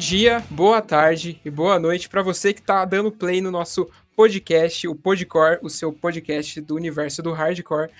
dia, boa tarde e boa noite para você que está dando play no nosso podcast, o Podcore, o seu podcast do universo do hardcore.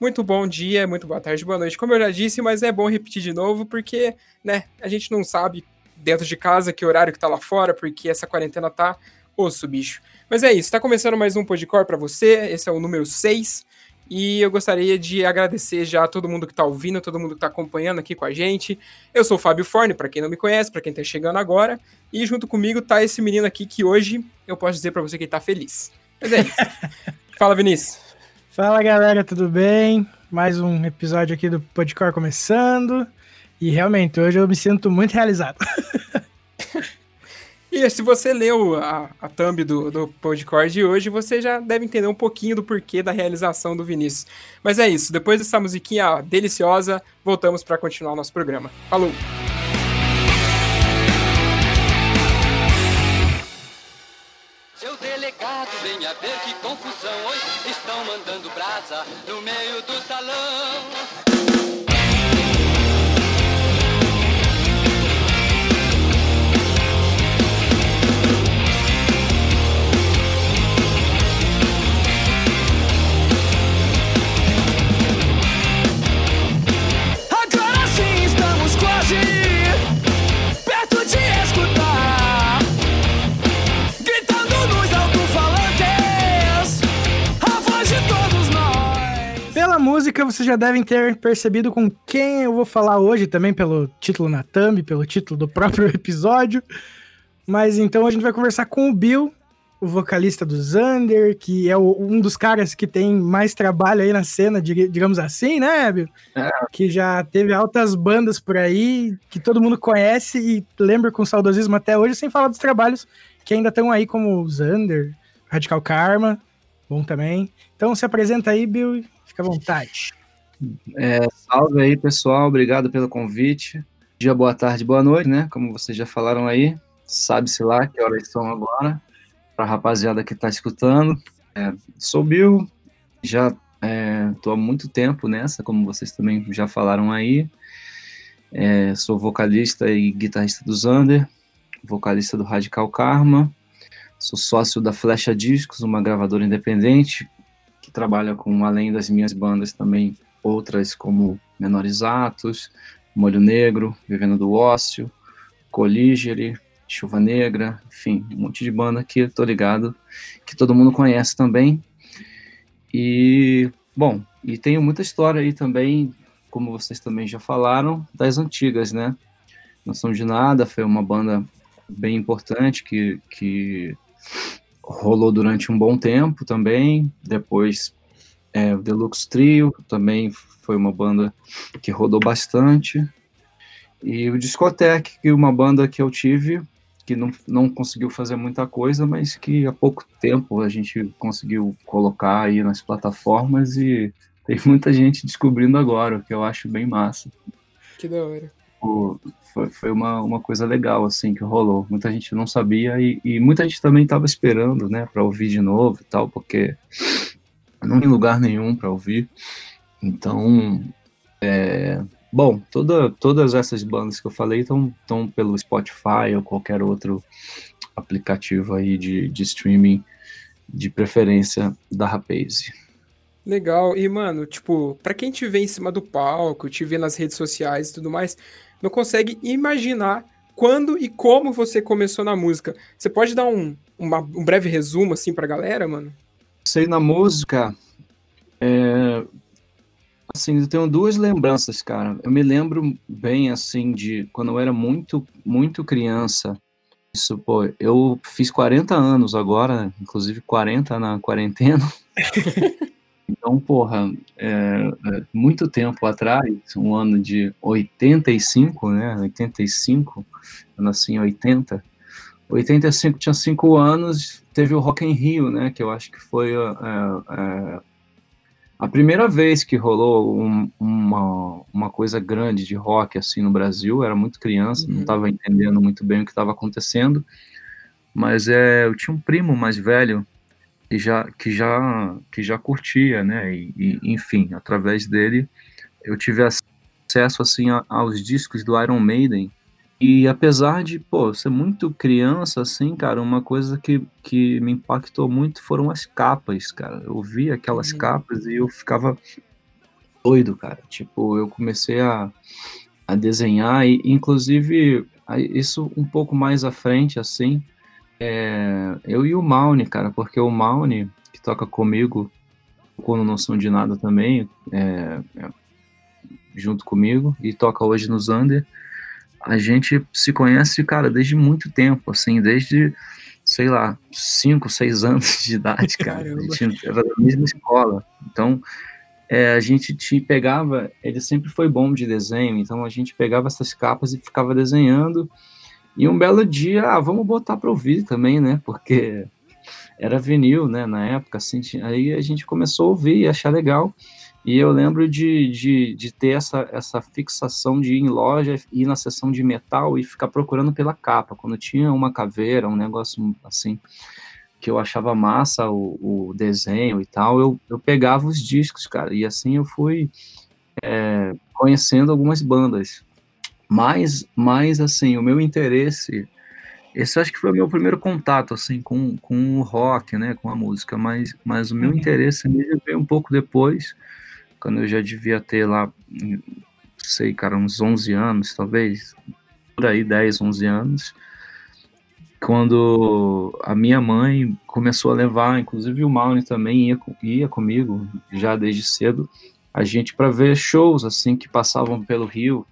Muito bom dia, muito boa tarde, boa noite, como eu já disse, mas é bom repetir de novo porque, né, a gente não sabe dentro de casa que horário que tá lá fora, porque essa quarentena tá osso, bicho. Mas é isso, tá começando mais um Podcore para você, esse é o número 6. E eu gostaria de agradecer já a todo mundo que está ouvindo, todo mundo que está acompanhando aqui com a gente. Eu sou o Fábio Forne, para quem não me conhece, para quem está chegando agora. E junto comigo tá esse menino aqui que hoje eu posso dizer para você que ele tá feliz. Mas é isso. Fala, Vinícius. Fala, galera, tudo bem? Mais um episódio aqui do Podcore começando. E realmente, hoje eu me sinto muito realizado. E se você leu a, a thumb do, do podcast de hoje, você já deve entender um pouquinho do porquê da realização do Vinícius. Mas é isso, depois dessa musiquinha deliciosa, voltamos para continuar o nosso programa. Falou! Seu delegado, venha ver que confusão. Hoje estão mandando brasa no meio do salão. Música, vocês já devem ter percebido com quem eu vou falar hoje, também pelo título na thumb, pelo título do próprio episódio. Mas então a gente vai conversar com o Bill, o vocalista do Xander, que é o- um dos caras que tem mais trabalho aí na cena, dig- digamos assim, né, Bill? Que já teve altas bandas por aí, que todo mundo conhece e lembra com saudosismo até hoje, sem falar dos trabalhos que ainda estão aí, como o Xander, Radical Karma, bom também. Então se apresenta aí, Bill, fica à vontade. É, salve aí, pessoal. Obrigado pelo convite. Dia, boa tarde, boa noite, né? Como vocês já falaram aí. Sabe-se lá que horas são agora. Pra rapaziada que tá escutando. É, sou Bill. Já é, tô há muito tempo nessa, como vocês também já falaram aí. É, sou vocalista e guitarrista do Zander. Vocalista do Radical Karma. Sou sócio da Flecha Discos, uma gravadora independente trabalha com, além das minhas bandas, também outras como Menores Atos, Molho Negro, Vivendo do Ócio, Colígere, Chuva Negra, enfim, um monte de banda que eu tô ligado, que todo mundo conhece também. E, bom, e tenho muita história aí também, como vocês também já falaram, das antigas, né? Não São de Nada foi uma banda bem importante que, que rolou durante um bom tempo também. Depois é, o Deluxe Trio também foi uma banda que rodou bastante. E o Discotech, que é uma banda que eu tive, que não, não conseguiu fazer muita coisa, mas que há pouco tempo a gente conseguiu colocar aí nas plataformas e tem muita gente descobrindo agora, o que eu acho bem massa. Que da hora. Pô, Foi, foi uma, uma coisa legal, assim, que rolou. Muita gente não sabia e, e muita gente também estava esperando, né, para ouvir de novo e tal, porque não tem lugar nenhum para ouvir. Então, é, bom, toda, todas essas bandas que eu falei estão pelo Spotify ou qualquer outro aplicativo aí de, de streaming de preferência da Rapaze. Legal. E, mano, tipo, pra quem te vê em cima do palco, te vê nas redes sociais e tudo mais, não consegue imaginar quando e como você começou na música. Você pode dar um, uma- um breve resumo, assim, pra galera, mano? Sei na música, é, assim, eu tenho duas lembranças, cara. Eu me lembro bem, assim, de quando eu era muito, muito criança. Isso, pô, eu fiz 40 anos agora, inclusive 40 na quarentena. Então, porra, é, é, muito tempo atrás, um ano de 85, né? 85, eu nasci em 80. 85 tinha 5 anos, teve o Rock in Rio, né? Que eu acho que foi é, é, a primeira vez que rolou um- uma, uma coisa grande de rock assim no Brasil. Eu era muito criança, não Uhum. estava entendendo muito bem o que estava acontecendo. Mas é, eu tinha um primo mais velho que já que já que já curtia, né? E, e, enfim, através dele eu tive acesso assim a- aos discos do Iron Maiden E apesar de, pô, ser muito criança, assim, cara, uma coisa que, que me impactou muito foram as capas, cara. Eu vi aquelas Uhum. capas e eu ficava doido, cara. Tipo, eu comecei a, a desenhar e, inclusive, isso um pouco mais à frente, assim, é, eu e o Maune, cara, porque o Maune, que toca comigo, no Não São de Nada também, é, é, junto comigo, e toca hoje no Zander, a gente se conhece, cara, desde muito tempo, assim, desde, sei lá, 5, 6 anos de idade, cara. A Caramba. gente era da mesma escola. Então, é, a gente te pegava, ele sempre foi bom de desenho, então a gente pegava essas capas e ficava desenhando. E um belo dia, ah, vamos botar para ouvir também, né? Porque era vinil, né? Na época, assim, aí a gente começou a ouvir e achar legal. E eu lembro de, de, de ter essa, essa fixação de ir em loja, ir na seção de metal e ficar procurando pela capa. Quando tinha uma caveira, um negócio assim, que eu achava massa o, o desenho e tal, eu, eu pegava os discos, cara. E assim eu fui é, conhecendo algumas bandas. Mas, mas, assim, o meu interesse... Esse acho que foi o meu primeiro contato, assim, com, com o rock, né, com a música. Mas, mas o meu Uhum. interesse mesmo veio um pouco depois, quando eu já devia ter lá, sei, cara, uns 11 anos, talvez, por aí, 10, 11 anos, quando a minha mãe começou a levar, inclusive o Maune também ia, ia comigo, já desde cedo, a gente para ver shows, assim, que passavam pelo Rio.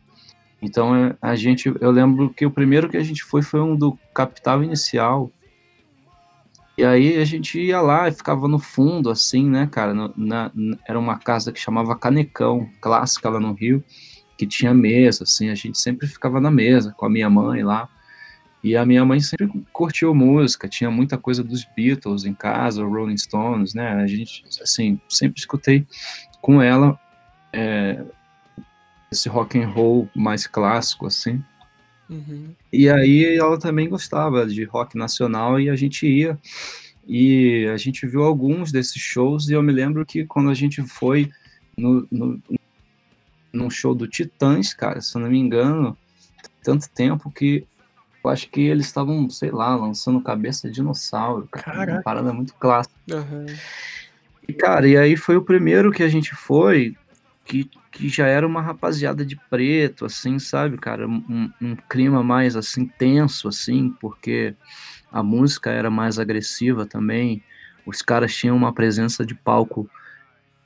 Então, é, a gente, eu lembro que o primeiro que a gente foi foi um do Capital Inicial, e aí a gente ia lá e ficava no fundo, assim, né, cara? na- n- era uma casa que chamava Canecão, clássica lá no Rio, que tinha mesa, assim, a gente sempre ficava na mesa com a minha mãe lá. E a minha mãe sempre curtiu música, tinha muita coisa dos Beatles em casa, Rolling Stones, né? A gente, assim, sempre escutei com ela é, esse rock and roll mais clássico, assim. Uhum. E aí ela também gostava de rock nacional e a gente ia e a gente viu alguns desses shows e eu me lembro que quando a gente foi no, no num show do Titãs, cara, se eu não me engano, tanto tempo que eu acho que eles estavam, sei lá, lançando Cabeça de Dinossauro, cara, Caraca. uma parada muito clássica. Aham. E, cara, e aí foi o primeiro que a gente foi, que, que já era uma rapaziada de preto, assim, sabe, cara? Um, um clima mais, assim, tenso, assim, porque a música era mais agressiva também. Os caras tinham uma presença de palco,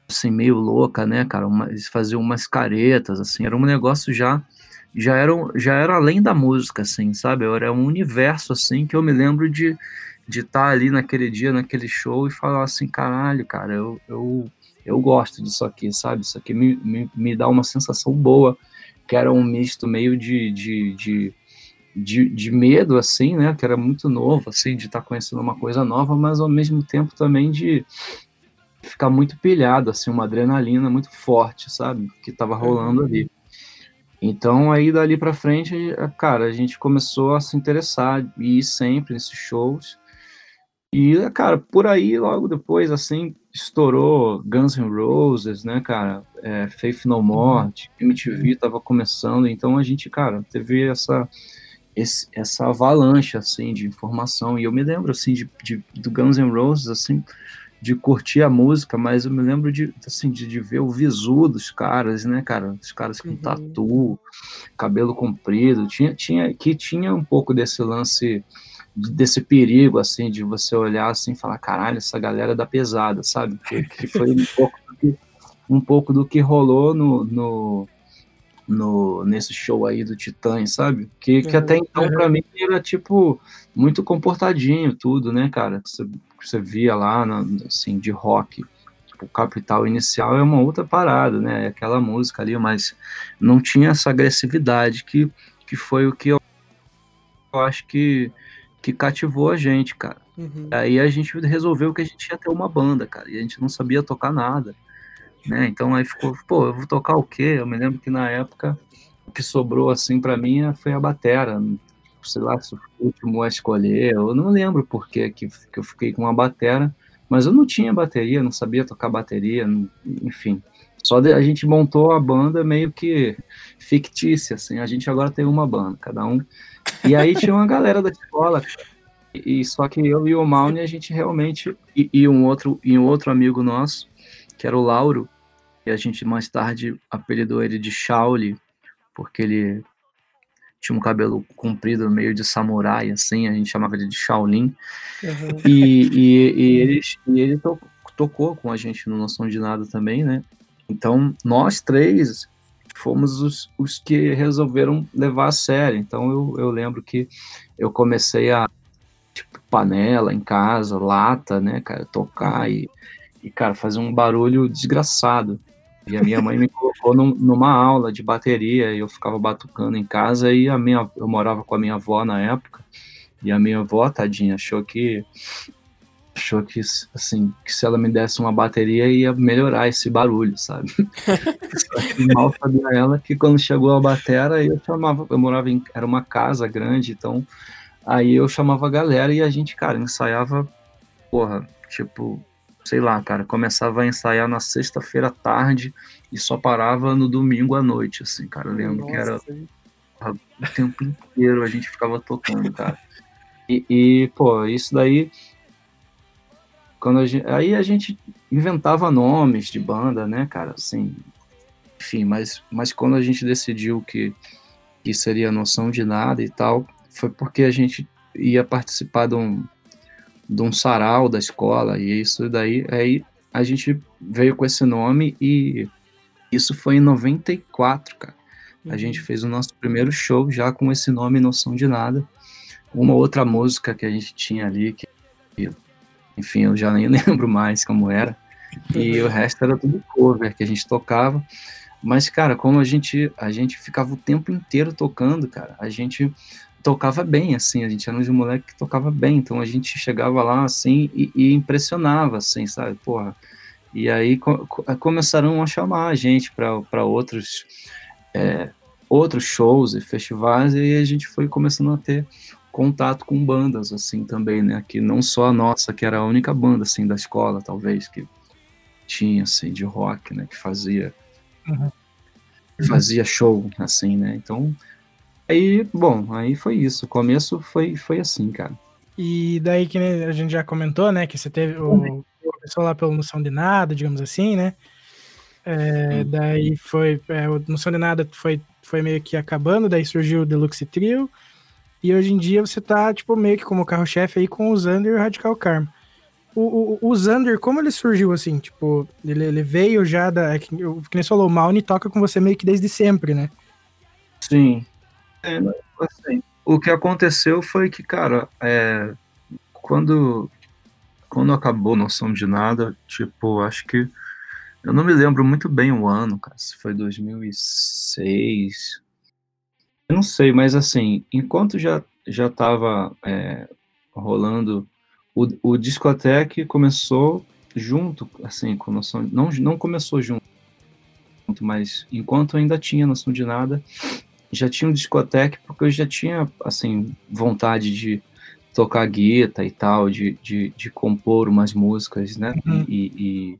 assim, meio louca, né, cara? Uma- eles faziam umas caretas, assim, era um negócio já... Já era, já era além da música, assim, sabe? Era um universo, assim, que eu me lembro de de estar ali naquele dia, naquele show e falar assim, caralho, cara, eu, eu, eu gosto disso aqui, sabe? Isso aqui me, me, me dá uma sensação boa, que era um misto meio de, de, de, de, de medo, assim, né? Que era muito novo, assim, de estar conhecendo uma coisa nova, mas ao mesmo tempo também de ficar muito pilhado, assim, uma adrenalina muito forte, sabe? Que tava rolando ali. Então, aí dali pra frente, cara, a gente começou a se interessar e ir sempre nesses shows. E, cara, por aí, logo depois, assim, estourou Guns N' Roses, né, cara? É, Faith No More, MTV tava começando. Então, a gente, cara, teve essa, esse- essa avalanche, assim, de informação. E eu me lembro, assim, de, de- do Guns N' Roses, assim, de curtir a música, mas eu me lembro de, assim, de, de ver o visu dos caras, né, cara? Os caras com Uhum. tatu, cabelo comprido, tinha, tinha, que tinha um pouco desse lance, desse perigo, assim, de você olhar assim e falar, caralho, essa galera é da pesada, sabe? Que, que foi um pouco, do que, um pouco do que rolou no, no, no, nesse show aí do Titãs, sabe? Que, que Uhum. até então, pra mim, era, tipo, muito comportadinho tudo, né, cara? Que você, que você via lá, assim, de rock. Tipo, o Capital Inicial é uma outra parada, né? É aquela música ali, mas não tinha essa agressividade que, que foi o que eu, eu acho que, que cativou a gente, cara. Uhum. Aí a gente resolveu que a gente ia ter uma banda, cara, e a gente não sabia tocar nada, né? Então aí ficou, pô, eu vou tocar o quê? Eu me lembro que na época o que sobrou assim pra mim foi a batera, sei lá se foi o último a escolher, eu não lembro por que que que eu fiquei com uma batera, mas eu não tinha bateria, não sabia tocar bateria, não- enfim, Só de, a gente montou a banda meio que fictícia, assim. A gente agora tem uma banda, cada um. E aí tinha uma galera da escola, e só que eu e o Maune, a gente realmente. E, e, um outro, e um outro amigo nosso, que era o Lauro, e a gente mais tarde apelidou ele de Shaoli, porque ele tinha um cabelo comprido, meio de samurai, assim, a gente chamava ele de Shaolin. Uhum. E, e, e, ele, e ele to, tocou com a gente no Noção de Nada também, né? Então, nós três fomos os, os que resolveram levar a sério. Então, eu, eu lembro que eu comecei a, tipo, panela em casa, lata, né, cara, tocar e, e cara, fazer um barulho desgraçado. E a minha mãe me colocou num, numa aula de bateria e eu ficava batucando em casa e a minha, eu morava com a minha avó na época e a minha avó, tadinha, achou que achou que assim que se ela me desse uma bateria ia melhorar esse barulho, sabe? Mal sabia ela que quando chegou a batera eu chamava, eu morava em era uma casa grande, então aí eu chamava a galera e a gente, cara, ensaiava, porra, tipo sei lá, cara, começava a ensaiar na sexta-feira à tarde e só parava no domingo à noite, assim, cara. Eu lembro Nossa. que era o tempo inteiro a gente ficava tocando, cara. E, e, pô, isso daí. Quando a gente, aí a gente inventava nomes de banda, né, cara? Assim, enfim, mas, mas quando a gente decidiu que, que seria noção de nada e tal, foi porque a gente ia participar de um, de um sarau da escola, e isso daí, aí a gente veio com esse nome e isso foi em 94, cara. A uhum. gente fez o nosso primeiro show já com esse nome Noção de Nada. Uma outra música que a gente tinha ali, que, enfim, eu já nem lembro mais como era. E o resto era tudo cover que a gente tocava. Mas, cara, como a gente, a gente ficava o tempo inteiro tocando, cara, a gente tocava bem, assim, a gente era um moleque que tocava bem, então a gente chegava lá, assim, e, e impressionava, assim, sabe, porra. E aí co começaram a chamar a gente para outros, é, outros shows e festivais, e aí a gente foi começando a ter contato com bandas, assim, também, né, que não só a nossa, que era a única banda, assim, da escola, talvez, que tinha, assim, de rock, né, que fazia... Uhum. Fazia show, assim, né? Então, Aí, bom, aí foi isso. O começo foi, foi assim, cara. E daí que a gente já comentou, né? Que você teve o. Começou lá pelo Noção de Nada, digamos assim, né? É, daí foi. É, o Noção de Nada foi, foi meio que acabando, daí surgiu o Deluxe Trio. E hoje em dia você tá, tipo, meio que como carro-chefe aí com o Xander e o Radical Karma. O, o, o Xander, como ele surgiu assim? Tipo, ele, ele veio já da. É que, que nem você falou, o Mauni toca com você meio que desde sempre, né? Sim, é, assim, o que aconteceu foi que, cara, é, quando, quando acabou Noção de Nada, tipo, acho que. Eu não me lembro muito bem o ano, cara, se foi 2006. Eu não sei, mas assim, enquanto já, já tava é, rolando. O, o discoteque começou junto, assim, com noção. Não, não começou junto, mas enquanto ainda tinha noção de nada, já tinha um discoteque porque eu já tinha, assim, vontade de tocar guitarra e tal, de, de, de compor umas músicas, né? Uhum. E, e,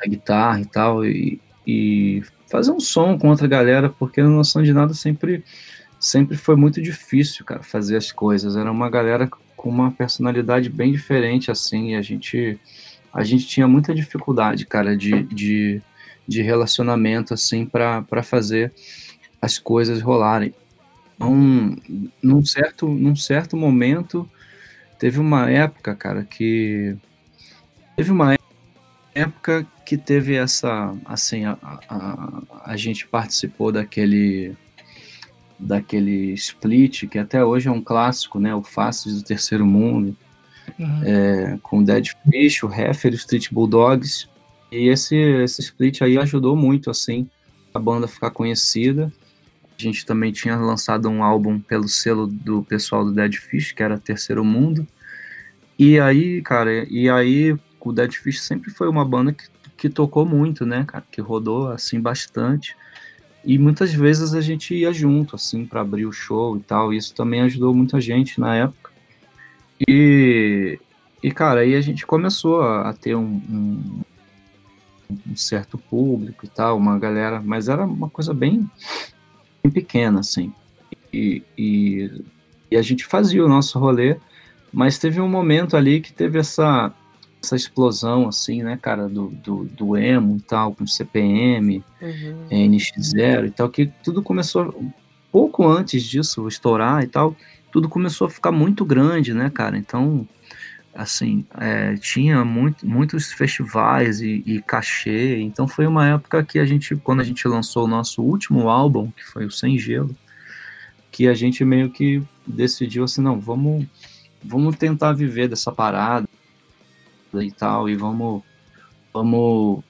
a guitarra e tal, e, e fazer um som com outra galera, porque a noção de nada sempre, sempre foi muito difícil, cara, fazer as coisas. Era uma galera com uma personalidade bem diferente, assim, e a gente, a gente tinha muita dificuldade, cara, de, de, de relacionamento, assim, para fazer as coisas rolarem. Então, num certo, num certo momento, teve uma época, cara, que. Teve uma época que teve essa. Assim, a, a, a gente participou daquele. Daquele split, que até hoje é um clássico, né? O Faces do Terceiro Mundo. Uhum. É, com Dead Fish, o Heffer, o Street Bulldogs. E esse, esse split aí ajudou muito, assim, a banda ficar conhecida. A gente também tinha lançado um álbum pelo selo do pessoal do Dead Fish, que era Terceiro Mundo. E aí, cara, e aí o Dead Fish sempre foi uma banda que, que tocou muito, né, cara? Que rodou, assim, bastante. E muitas vezes a gente ia junto, assim, para abrir o show e tal. Isso também ajudou muita gente na época. E, e cara, aí a gente começou a, a ter um, um, um certo público e tal, uma galera, mas era uma coisa bem, bem pequena, assim. E, e, e, a gente fazia o nosso rolê, mas teve um momento ali que teve essa, essa explosão, assim, né, cara, do, do, do emo e tal, com CPM, uhum. NX0 e tal, que tudo começou pouco antes disso estourar e tal, tudo começou a ficar muito grande, né, cara? Então, assim, é, tinha muito, muitos festivais e, e, cachê, então foi uma época que a gente, quando a gente lançou o nosso último álbum, que foi o Sem Gelo, que a gente meio que decidiu assim, não, vamos, vamos tentar viver dessa parada e tal, e vamos, vamos,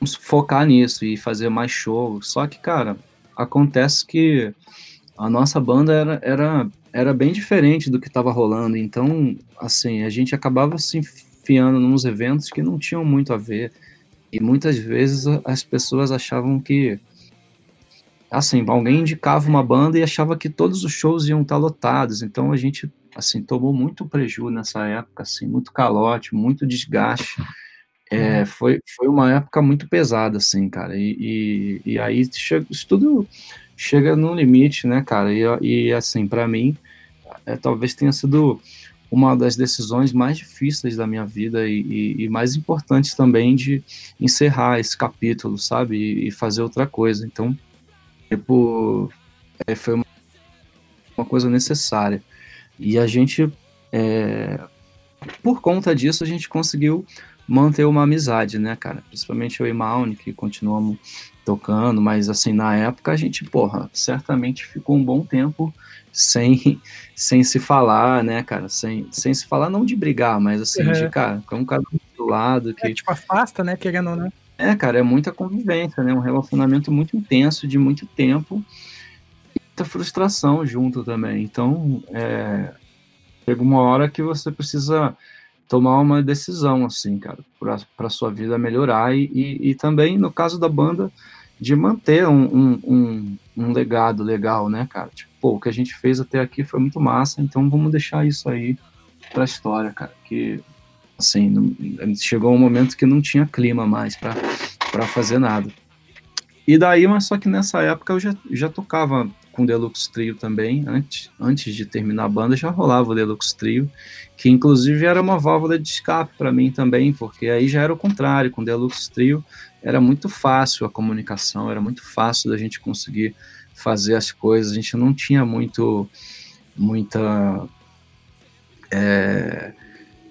vamos focar nisso e fazer mais shows. Só que, cara, acontece que a nossa banda era, era era bem diferente do que estava rolando. Então, assim, a gente acabava se enfiando nos eventos que não tinham muito a ver. E muitas vezes as pessoas achavam que assim, alguém indicava uma banda e achava que todos os shows iam estar lotados. Então a gente assim tomou muito prejuízo nessa época, assim, muito calote, muito desgaste. É, uhum. foi, foi uma época muito pesada, assim, cara. E, e, e aí chega, isso tudo chega no limite, né, cara? E, e assim, para mim, é, talvez tenha sido uma das decisões mais difíceis da minha vida e, mais importantes também de encerrar esse capítulo, sabe? E, e fazer outra coisa. Então, tipo, é, foi uma, uma, coisa necessária. E a gente, é, por conta disso, a gente conseguiu manter uma amizade, né, cara? Principalmente eu e Maune, que continuamos tocando, mas assim, na época a gente, porra, certamente ficou um bom tempo sem, sem se falar, né, cara? Sem, sem se falar, não de brigar, mas assim, uhum. de, cara, um cara do lado. Que... É, tipo, afasta, né, querendo ou não. É, cara, é muita convivência, né? Um relacionamento muito intenso, de muito tempo, muita frustração junto também. Então, é, chega uma hora que você precisa tomar uma decisão, assim, cara, para sua vida melhorar e, e, e, também, no caso da banda, de manter um, um, um, um, legado legal, né, cara? Tipo, pô, o que a gente fez até aqui foi muito massa, então vamos deixar isso aí pra história, cara, que, assim, chegou um momento que não tinha clima mais para fazer nada. E daí, mas só que nessa época eu já, já tocava com Deluxe Trio também, antes, antes de terminar a banda já rolava o Deluxe Trio, que inclusive era uma válvula de escape para mim também, porque aí já era o contrário, com Deluxe Trio era muito fácil a comunicação, era muito fácil da gente conseguir fazer as coisas, a gente não tinha muito, muita, é,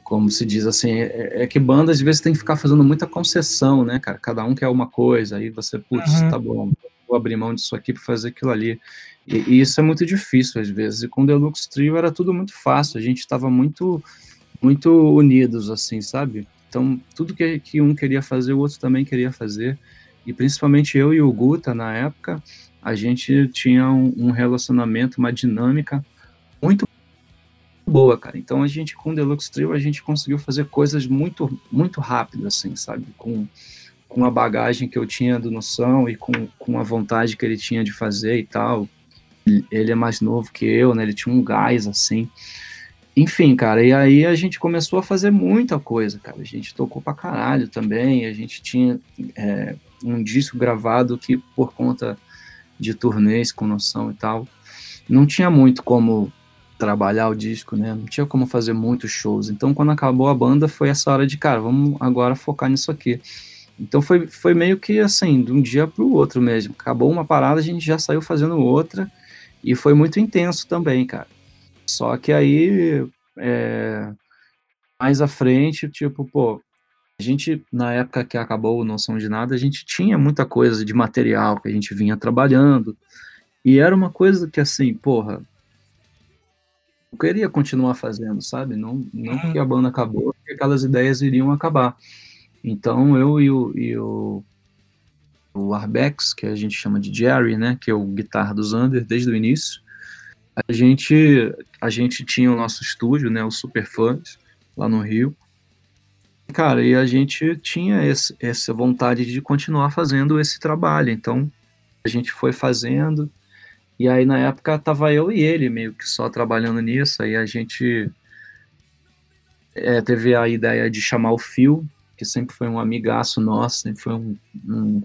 como se diz assim, é, é, que banda às vezes tem que ficar fazendo muita concessão, né, cara, cada um quer uma coisa, aí você, putz, uhum. tá bom, vou abrir mão disso aqui para fazer aquilo ali, e, e, isso é muito difícil às vezes. E com o Deluxe Trio era tudo muito fácil. A gente estava muito, muito unidos, assim, sabe? Então, tudo que, que um queria fazer, o outro também queria fazer. E principalmente eu e o Guta, na época, a gente tinha um, um relacionamento, uma dinâmica muito boa, cara. Então, a gente, com o Deluxe Trio, a gente conseguiu fazer coisas muito, muito rápido, assim, sabe? Com com a bagagem que eu tinha do Noção e com, com a vontade que ele tinha de fazer e tal ele é mais novo que eu, né? Ele tinha um gás assim. Enfim, cara, e aí a gente começou a fazer muita coisa, cara. A gente tocou pra caralho também. A gente tinha é, um disco gravado que, por conta de turnês com noção e tal, não tinha muito como trabalhar o disco, né? Não tinha como fazer muitos shows. Então, quando acabou a banda, foi essa hora de, cara, vamos agora focar nisso aqui. Então foi, foi meio que assim, de um dia para o outro mesmo. Acabou uma parada, a gente já saiu fazendo outra e foi muito intenso também, cara. Só que aí, é, mais à frente, tipo, pô, a gente, na época que acabou o Noção de Nada, a gente tinha muita coisa de material que a gente vinha trabalhando. E era uma coisa que, assim, porra, eu queria continuar fazendo, sabe? Não, não porque a banda acabou, porque aquelas ideias iriam acabar. Então eu e o, e o o Arbex, que a gente chama de Jerry, né, que é o guitarra do Zander desde o início. A gente a gente tinha o nosso estúdio, né, o Super Fans, lá no Rio. Cara, e a gente tinha esse, essa vontade de continuar fazendo esse trabalho. Então, a gente foi fazendo. E aí na época tava eu e ele meio que só trabalhando nisso. Aí a gente é, teve a ideia de chamar o Phil que sempre foi um amigaço nosso, sempre foi um, um,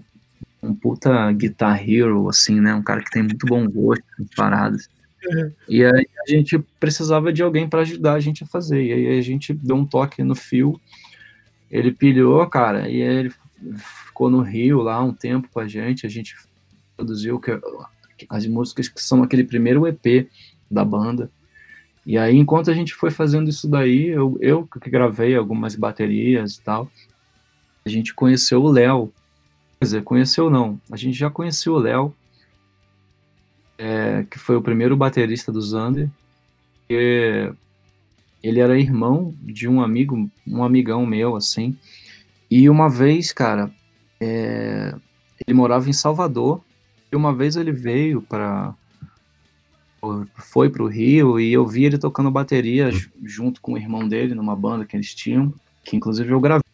um puta guitar hero, assim, né? Um cara que tem muito bom gosto paradas. E aí a gente precisava de alguém para ajudar a gente a fazer. E aí a gente deu um toque no fio, ele pilhou, cara, e aí ele ficou no Rio lá um tempo com a gente, a gente produziu as músicas que são aquele primeiro EP da banda. E aí, enquanto a gente foi fazendo isso daí, eu, eu que gravei algumas baterias e tal, a gente conheceu o Léo. Dizer, conheceu não, a gente já conheceu o Léo, é, que foi o primeiro baterista do Zander. E ele era irmão de um amigo, um amigão meu, assim. E uma vez, cara, é, ele morava em Salvador. E uma vez ele veio para foi para o Rio e eu vi ele tocando bateria junto com o irmão dele numa banda que eles tinham, que inclusive eu gravei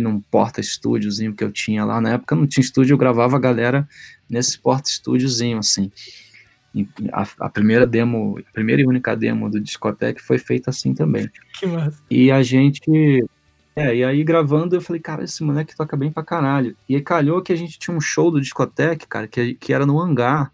num porta-estúdiozinho que eu tinha lá. Na época não tinha estúdio, eu gravava a galera nesse porta-estúdiozinho, assim. A, a, primeira demo, a primeira e única demo do Discotec foi feita assim também. Que massa. E a gente. É, e aí gravando eu falei, cara, esse moleque toca bem pra caralho. E aí calhou que a gente tinha um show do Discotec, cara, que, que era no hangar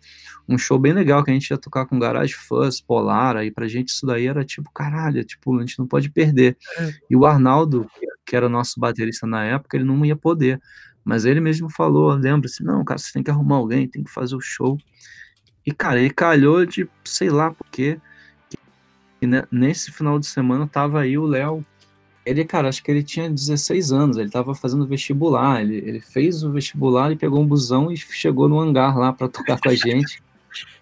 um show bem legal que a gente ia tocar com Garage Fuzz, Polar, aí pra gente isso daí era tipo, caralho, tipo, a gente não pode perder. É. E o Arnaldo, que era nosso baterista na época, ele não ia poder. Mas ele mesmo falou, lembra-se, não, cara, você tem que arrumar alguém, tem que fazer o show. E, cara, ele calhou de, sei lá por quê, e nesse final de semana tava aí o Léo, ele, cara, acho que ele tinha 16 anos, ele tava fazendo vestibular, ele, ele fez o vestibular e pegou um busão e chegou no hangar lá para tocar com a gente.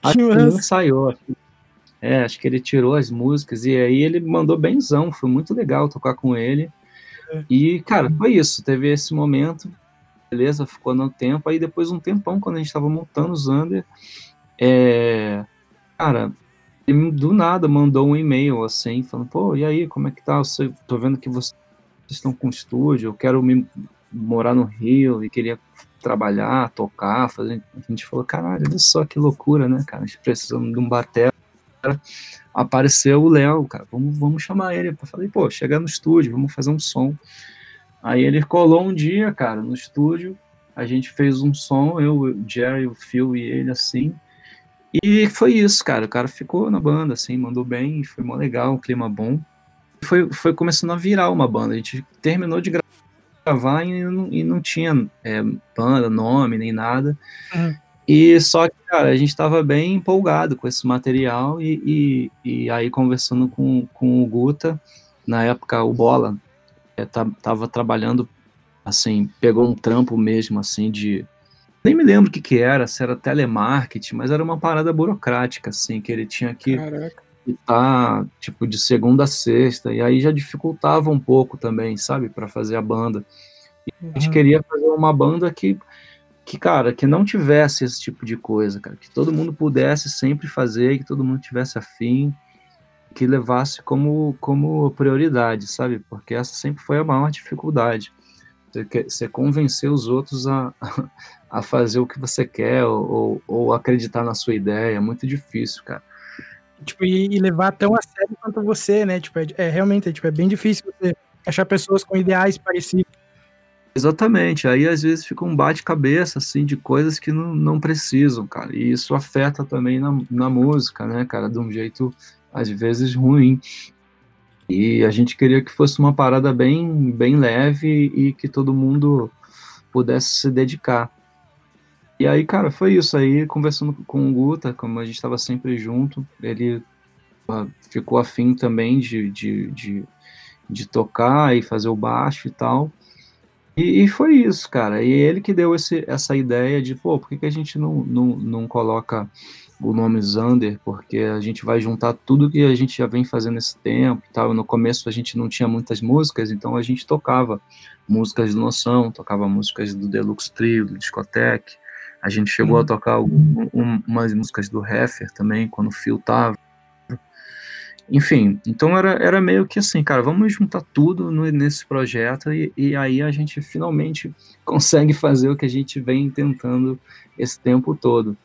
Acho que ele ensaiou. É, acho que ele tirou as músicas e aí ele mandou benzão. Foi muito legal tocar com ele. E, cara, foi isso. Teve esse momento, beleza, ficou no tempo. Aí depois, um tempão, quando a gente tava montando o Zander, é, cara, ele do nada mandou um e-mail assim, falando: pô, e aí, como é que tá? Eu tô vendo que vocês estão com estúdio, eu quero me morar no Rio e queria trabalhar, tocar, fazer. A gente falou, caralho, olha só que loucura, né, cara? A gente precisando de um batera. Apareceu o Léo, cara, vamos, vamos chamar ele. Eu falei, pô, chega no estúdio, vamos fazer um som. Aí ele colou um dia, cara, no estúdio. A gente fez um som, eu, o Jerry, o Phil e ele, assim. E foi isso, cara. O cara ficou na banda, assim, mandou bem, foi mó legal, um clima bom. Foi, foi começando a virar uma banda. A gente terminou de gravar e não, e não tinha é, banda, nome, nem nada. Uhum. E só que, cara, a gente estava bem empolgado com esse material e, e, e, aí conversando com, com o Guta, na época o Bola é, tava trabalhando, assim, pegou um trampo mesmo, assim, de... Nem me lembro o que que era, se era telemarketing, mas era uma parada burocrática, assim, que ele tinha que... Caraca e tá, tipo, de segunda a sexta, e aí já dificultava um pouco também, sabe, para fazer a banda. E a gente uhum. queria fazer uma banda que, que, cara, que não tivesse esse tipo de coisa, cara, que todo mundo pudesse sempre fazer, que todo mundo tivesse afim, que levasse como, como prioridade, sabe, porque essa sempre foi a maior dificuldade. Você, convencer os outros a, a fazer o que você quer ou, ou acreditar na sua ideia, é muito difícil, cara tipo, e, levar tão a sério quanto você, né? Tipo, é, é realmente é, tipo, é bem difícil você achar pessoas com ideais parecidos. Exatamente, aí às vezes fica um bate-cabeça, assim, de coisas que não, não precisam, cara, e isso afeta também na, na música, né, cara, de um jeito, às vezes, ruim. E a gente queria que fosse uma parada bem, bem leve e que todo mundo pudesse se dedicar. E aí, cara, foi isso. Aí, conversando com o Guta, como a gente estava sempre junto, ele uh, ficou afim também de, de, de, de, tocar e fazer o baixo e tal. E, e, foi isso, cara. E ele que deu esse, essa ideia de, pô, por que, que a gente não, não, não coloca o nome Zander? Porque a gente vai juntar tudo que a gente já vem fazendo esse tempo e tal. No começo a gente não tinha muitas músicas, então a gente tocava músicas do Noção, tocava músicas do Deluxe Trio, do Discotec, a gente chegou uhum. a tocar um, um, umas músicas do Heffer também, quando o Phil tava. Enfim, então era, era meio que assim, cara, vamos juntar tudo no, nesse projeto e, e aí a gente finalmente consegue fazer o que a gente vem tentando esse tempo todo.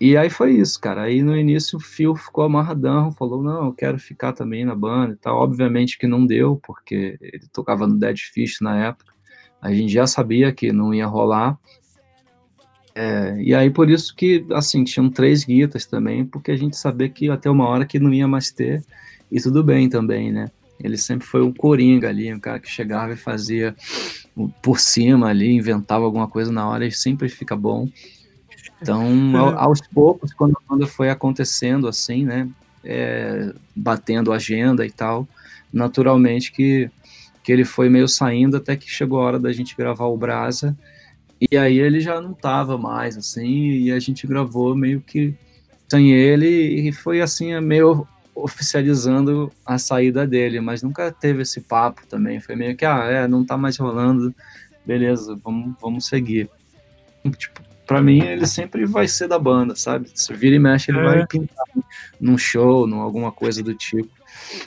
E aí foi isso, cara. Aí no início o Phil ficou amarradão, falou: não, eu quero ficar também na banda e tal. Obviamente que não deu, porque ele tocava no Dead Fish na época. A gente já sabia que não ia rolar. É, e aí por isso que, assim, tinham três guitas também, porque a gente sabia que até uma hora que não ia mais ter, e tudo bem também, né? Ele sempre foi um coringa ali, um cara que chegava e fazia por cima ali, inventava alguma coisa na hora e sempre fica bom. Então, aos poucos, quando a banda foi acontecendo assim, né, é, batendo agenda e tal, naturalmente que, que ele foi meio saindo até que chegou a hora da gente gravar o Brasa, e aí ele já não tava mais, assim, e a gente gravou meio que sem ele, e foi assim, meio oficializando a saída dele, mas nunca teve esse papo também, foi meio que, ah, é, não tá mais rolando, beleza, vamos, vamos seguir. Tipo, para mim ele sempre vai ser da banda, sabe? Se vira e mexe, ele é. vai pintar num show, num alguma coisa do tipo,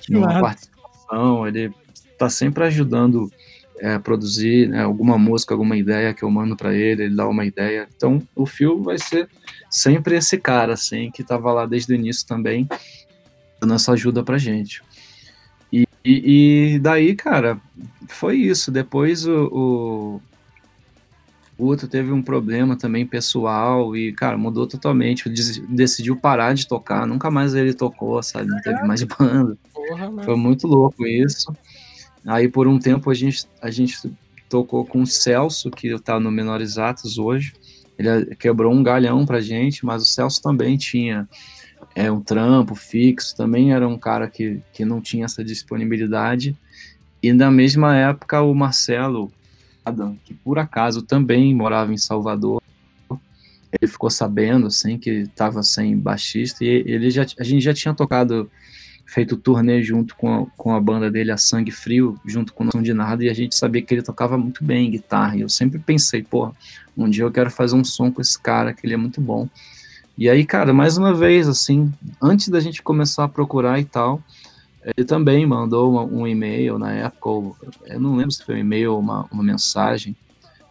numa claro. participação, ele tá sempre ajudando é, produzir né, alguma música, alguma ideia que eu mando para ele, ele dá uma ideia. Então, o Phil vai ser sempre esse cara, assim, que tava lá desde o início também, dando essa ajuda pra gente. E, e, e daí, cara, foi isso. Depois o, o o outro teve um problema também pessoal e, cara, mudou totalmente. Decidiu parar de tocar, nunca mais ele tocou, sabe? Não teve mais banda. Porra, Foi muito louco isso. Aí, por um tempo, a gente, a gente tocou com o Celso, que tá no Menores Atos hoje. Ele quebrou um galhão pra gente, mas o Celso também tinha é, um trampo fixo, também era um cara que, que não tinha essa disponibilidade. E na mesma época, o Marcelo, Adam, que por acaso também morava em Salvador. Ele ficou sabendo, assim, que estava sem baixista e ele já, a gente já tinha tocado, feito turnê junto com a, com a banda dele, a Sangue Frio, junto com o Não de Nada, e a gente sabia que ele tocava muito bem guitarra. E eu sempre pensei, pô, um dia eu quero fazer um som com esse cara, que ele é muito bom. E aí, cara, mais uma vez, assim, antes da gente começar a procurar e tal, ele também mandou uma, um e-mail na época, ou, eu não lembro se foi um e-mail ou uma, uma mensagem,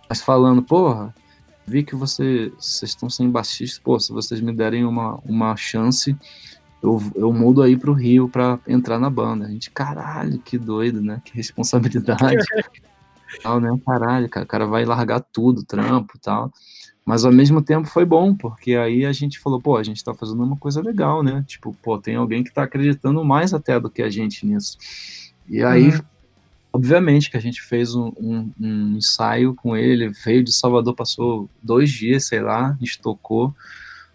mas falando, porra, vi que você, vocês estão sem baixista, pô, se vocês me derem uma, uma chance, eu, eu mudo aí pro Rio para entrar na banda. A gente, caralho, que doido, né? Que responsabilidade. tal, né? Caralho, cara, o cara vai largar tudo, trampo tal. Mas ao mesmo tempo foi bom, porque aí a gente falou, pô, a gente tá fazendo uma coisa legal, né? Tipo, pô, tem alguém que tá acreditando mais até do que a gente nisso. E aí, uhum. obviamente que a gente fez um, um, um, ensaio com ele, veio de Salvador, passou dois dias, sei lá, gente tocou,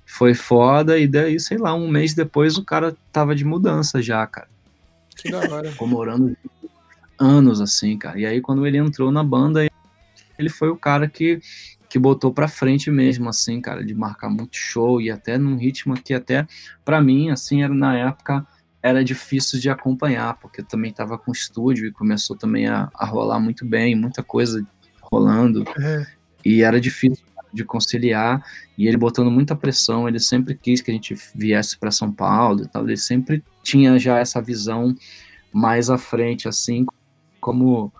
foi foda, e daí, sei lá, um mês depois o cara tava de mudança já, cara. Que da hora. Ficou morando anos, assim, cara. E aí, quando ele entrou na banda, ele foi o cara que que botou para frente mesmo, assim, cara, de marcar muito show e até num ritmo que até para mim, assim, era na época era difícil de acompanhar, porque eu também estava com estúdio e começou também a, a, rolar muito bem, muita coisa rolando, é. e era difícil de conciliar, e ele botando muita pressão, ele sempre quis que a gente viesse para São Paulo e tal, ele sempre tinha já essa visão mais à frente, assim, como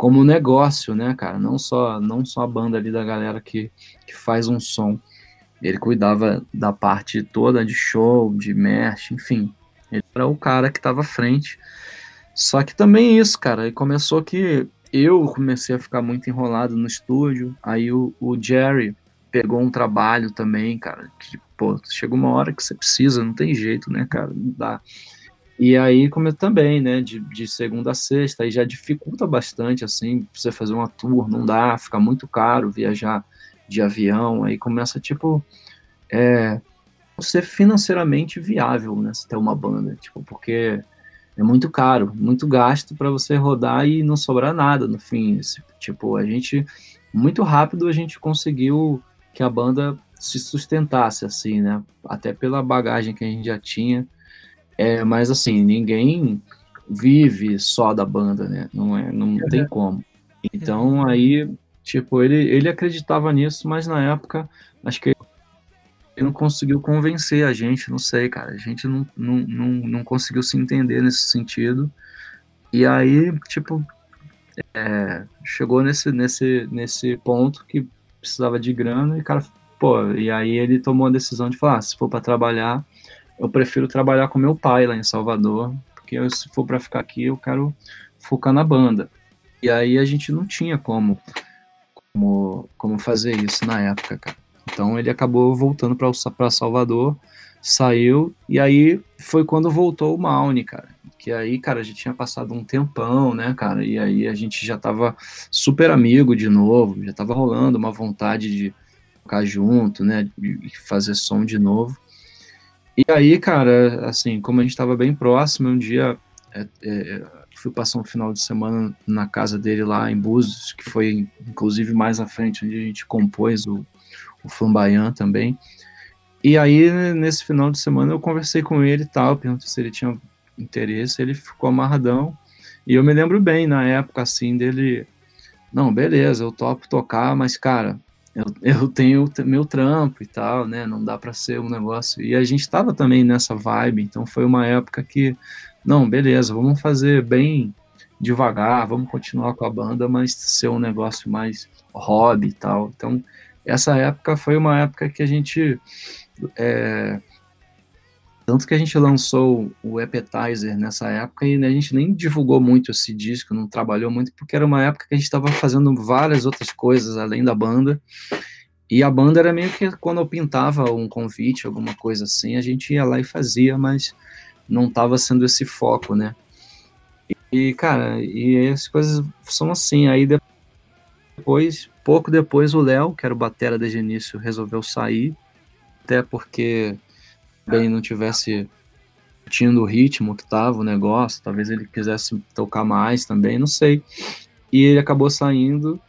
como negócio, né, cara? Não só, não só a banda ali da galera que, que faz um som. Ele cuidava da parte toda de show, de merch, enfim. Ele era o cara que estava à frente. Só que também isso, cara. E começou que eu comecei a ficar muito enrolado no estúdio. Aí o, o Jerry pegou um trabalho também, cara. Que, pô, chega uma hora que você precisa, não tem jeito, né, cara? Não dá. E aí, como também, né, de, de segunda a sexta, aí já dificulta bastante, assim, você fazer uma tour, não dá, fica muito caro viajar de avião, aí começa, tipo, é, ser financeiramente viável, né, se ter uma banda, tipo, porque é muito caro, muito gasto para você rodar e não sobrar nada no fim, tipo, a gente, muito rápido a gente conseguiu que a banda se sustentasse, assim, né, até pela bagagem que a gente já tinha, é, mas assim, ninguém vive só da banda, né? Não, é, não é. tem como. Então aí, tipo, ele, ele acreditava nisso, mas na época, acho que ele não conseguiu convencer a gente, não sei, cara. A gente não, não, não, não conseguiu se entender nesse sentido. E aí, tipo, é, chegou nesse, nesse, nesse ponto que precisava de grana e, cara, pô, e aí ele tomou a decisão de falar, ah, se for para trabalhar, eu prefiro trabalhar com meu pai lá em Salvador, porque eu, se for para ficar aqui, eu quero focar na banda. E aí a gente não tinha como como, como fazer isso na época, cara. Então ele acabou voltando para Salvador, saiu, e aí foi quando voltou o Maune, cara. Que aí, cara, já tinha passado um tempão, né, cara? E aí a gente já tava super amigo de novo, já tava rolando uma vontade de ficar junto, né? De fazer som de novo. E aí, cara, assim, como a gente tava bem próximo, um dia é, é, fui passar um final de semana na casa dele lá em Búzios, que foi inclusive mais à frente, onde a gente compôs o, o Flamboyant também. E aí, nesse final de semana, eu conversei com ele e tal, perguntei se ele tinha interesse, ele ficou amarradão. E eu me lembro bem, na época, assim, dele... Não, beleza, eu topo tocar, mas, cara, eu, eu tenho meu trampo e tal, né? Não dá para ser um negócio. E a gente tava também nessa vibe, então foi uma época que não, beleza, vamos fazer bem devagar, vamos continuar com a banda, mas ser um negócio mais hobby e tal. Então, essa época foi uma época que a gente. É, tanto que a gente lançou o Appetizer nessa época e a gente nem divulgou muito esse disco, não trabalhou muito, porque era uma época que a gente estava fazendo várias outras coisas além da banda. E a banda era meio que quando eu pintava um convite, alguma coisa assim, a gente ia lá e fazia, mas não estava sendo esse foco, né? E, cara, e as coisas são assim. Aí depois, pouco depois, o Léo, que era o batera desde o início, resolveu sair, até porque bem não tivesse tinha o ritmo que tava o negócio, talvez ele quisesse tocar mais também, não sei. E ele acabou saindo.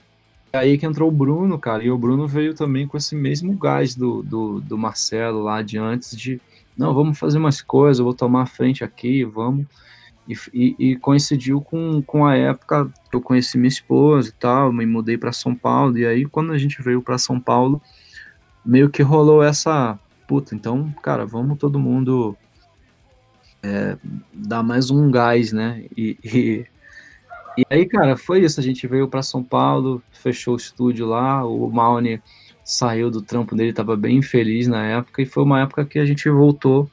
Aí que entrou o Bruno, cara, e o Bruno veio também com esse mesmo gás do, do, do Marcelo lá de antes de não, vamos fazer umas coisas, vou tomar a frente aqui, vamos. E, e, coincidiu com, com a época que eu conheci minha esposa e tal, me mudei para São Paulo, e aí quando a gente veio para São Paulo, meio que rolou essa puta, então, cara, vamos todo mundo é, dar mais um gás, né? E, e, e, aí, cara, foi isso, a gente veio para São Paulo, fechou o estúdio lá, o Maune saiu do trampo dele, estava bem feliz na época, e foi uma época que a gente voltou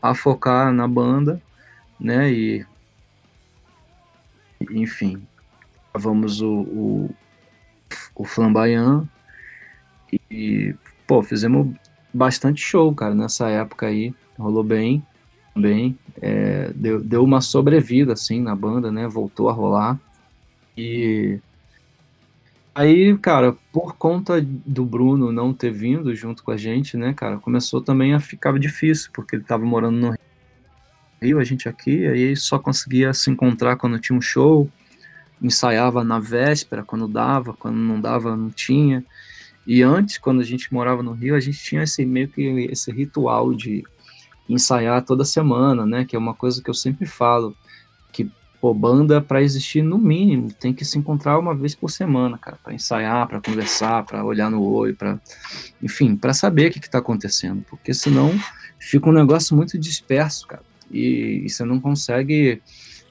a focar na banda, né? E enfim, gravamos o, o, o Flamboyant e, pô, fizemos bastante show, cara, nessa época aí, rolou bem, bem, é, deu, deu uma sobrevida, assim, na banda, né, voltou a rolar, e Aí, cara, por conta do Bruno não ter vindo junto com a gente, né, cara, começou também a ficar difícil, porque ele tava morando no Rio, a gente aqui, aí só conseguia se encontrar quando tinha um show, ensaiava na véspera, quando dava, quando não dava, não tinha. E antes, quando a gente morava no Rio, a gente tinha esse meio que esse ritual de ensaiar toda semana, né, que é uma coisa que eu sempre falo, que Pô, banda para existir no mínimo tem que se encontrar uma vez por semana, cara, para ensaiar, para conversar, para olhar no olho, para enfim, para saber o que está acontecendo, porque senão fica um negócio muito disperso, cara, e, e você não consegue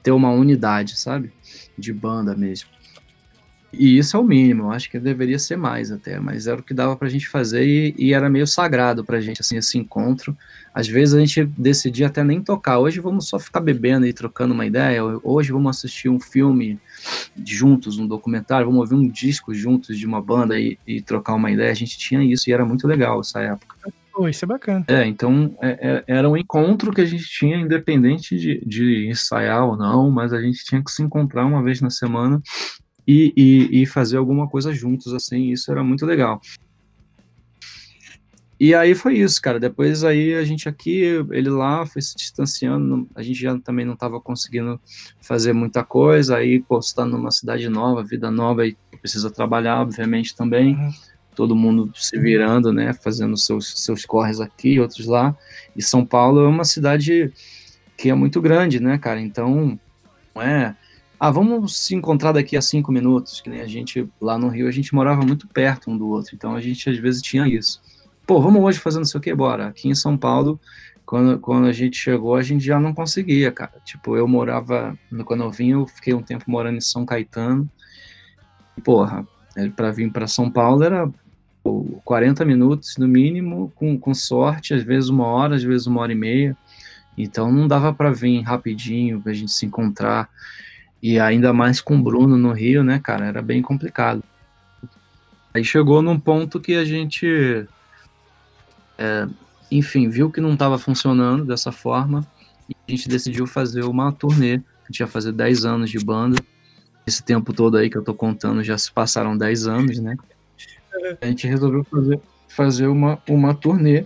ter uma unidade, sabe, de banda mesmo. E isso é o mínimo, eu acho que deveria ser mais até, mas era o que dava pra gente fazer e, e, era meio sagrado pra gente, assim, esse encontro. Às vezes a gente decidia até nem tocar, hoje vamos só ficar bebendo e trocando uma ideia, hoje vamos assistir um filme juntos, um documentário, vamos ouvir um disco juntos de uma banda e, e trocar uma ideia. A gente tinha isso e era muito legal essa época. Pô, isso é bacana. É, então é, é, era um encontro que a gente tinha, independente de, de ensaiar ou não, mas a gente tinha que se encontrar uma vez na semana e, e, e fazer alguma coisa juntos, assim, isso era muito legal. E aí foi isso, cara. Depois aí a gente aqui, ele lá, foi se distanciando. A gente já também não estava conseguindo fazer muita coisa. Aí, pô, você tá numa cidade nova, vida nova, e precisa trabalhar, obviamente, também. Todo mundo se virando, né? Fazendo seus, seus corres aqui, outros lá. E São Paulo é uma cidade que é muito grande, né, cara? Então, não é ah, vamos se encontrar daqui a cinco minutos, que nem a gente lá no Rio, a gente morava muito perto um do outro, então a gente às vezes tinha isso. Pô, vamos hoje fazer não sei o que, bora. Aqui em São Paulo, quando, quando a gente chegou, a gente já não conseguia, cara. Tipo, eu morava, quando eu vim, eu fiquei um tempo morando em São Caetano, porra, é, para vir para São Paulo era 40 minutos no mínimo, com, com sorte, às vezes uma hora, às vezes uma hora e meia. Então não dava para vir rapidinho, pra gente se encontrar. E ainda mais com o Bruno no Rio, né, cara? Era bem complicado. Aí chegou num ponto que a gente, é, enfim, viu que não estava funcionando dessa forma e a gente decidiu fazer uma turnê. A gente ia fazer 10 anos de banda. Esse tempo todo aí que eu tô contando já se passaram 10 anos, né? A gente resolveu fazer, fazer uma, uma turnê.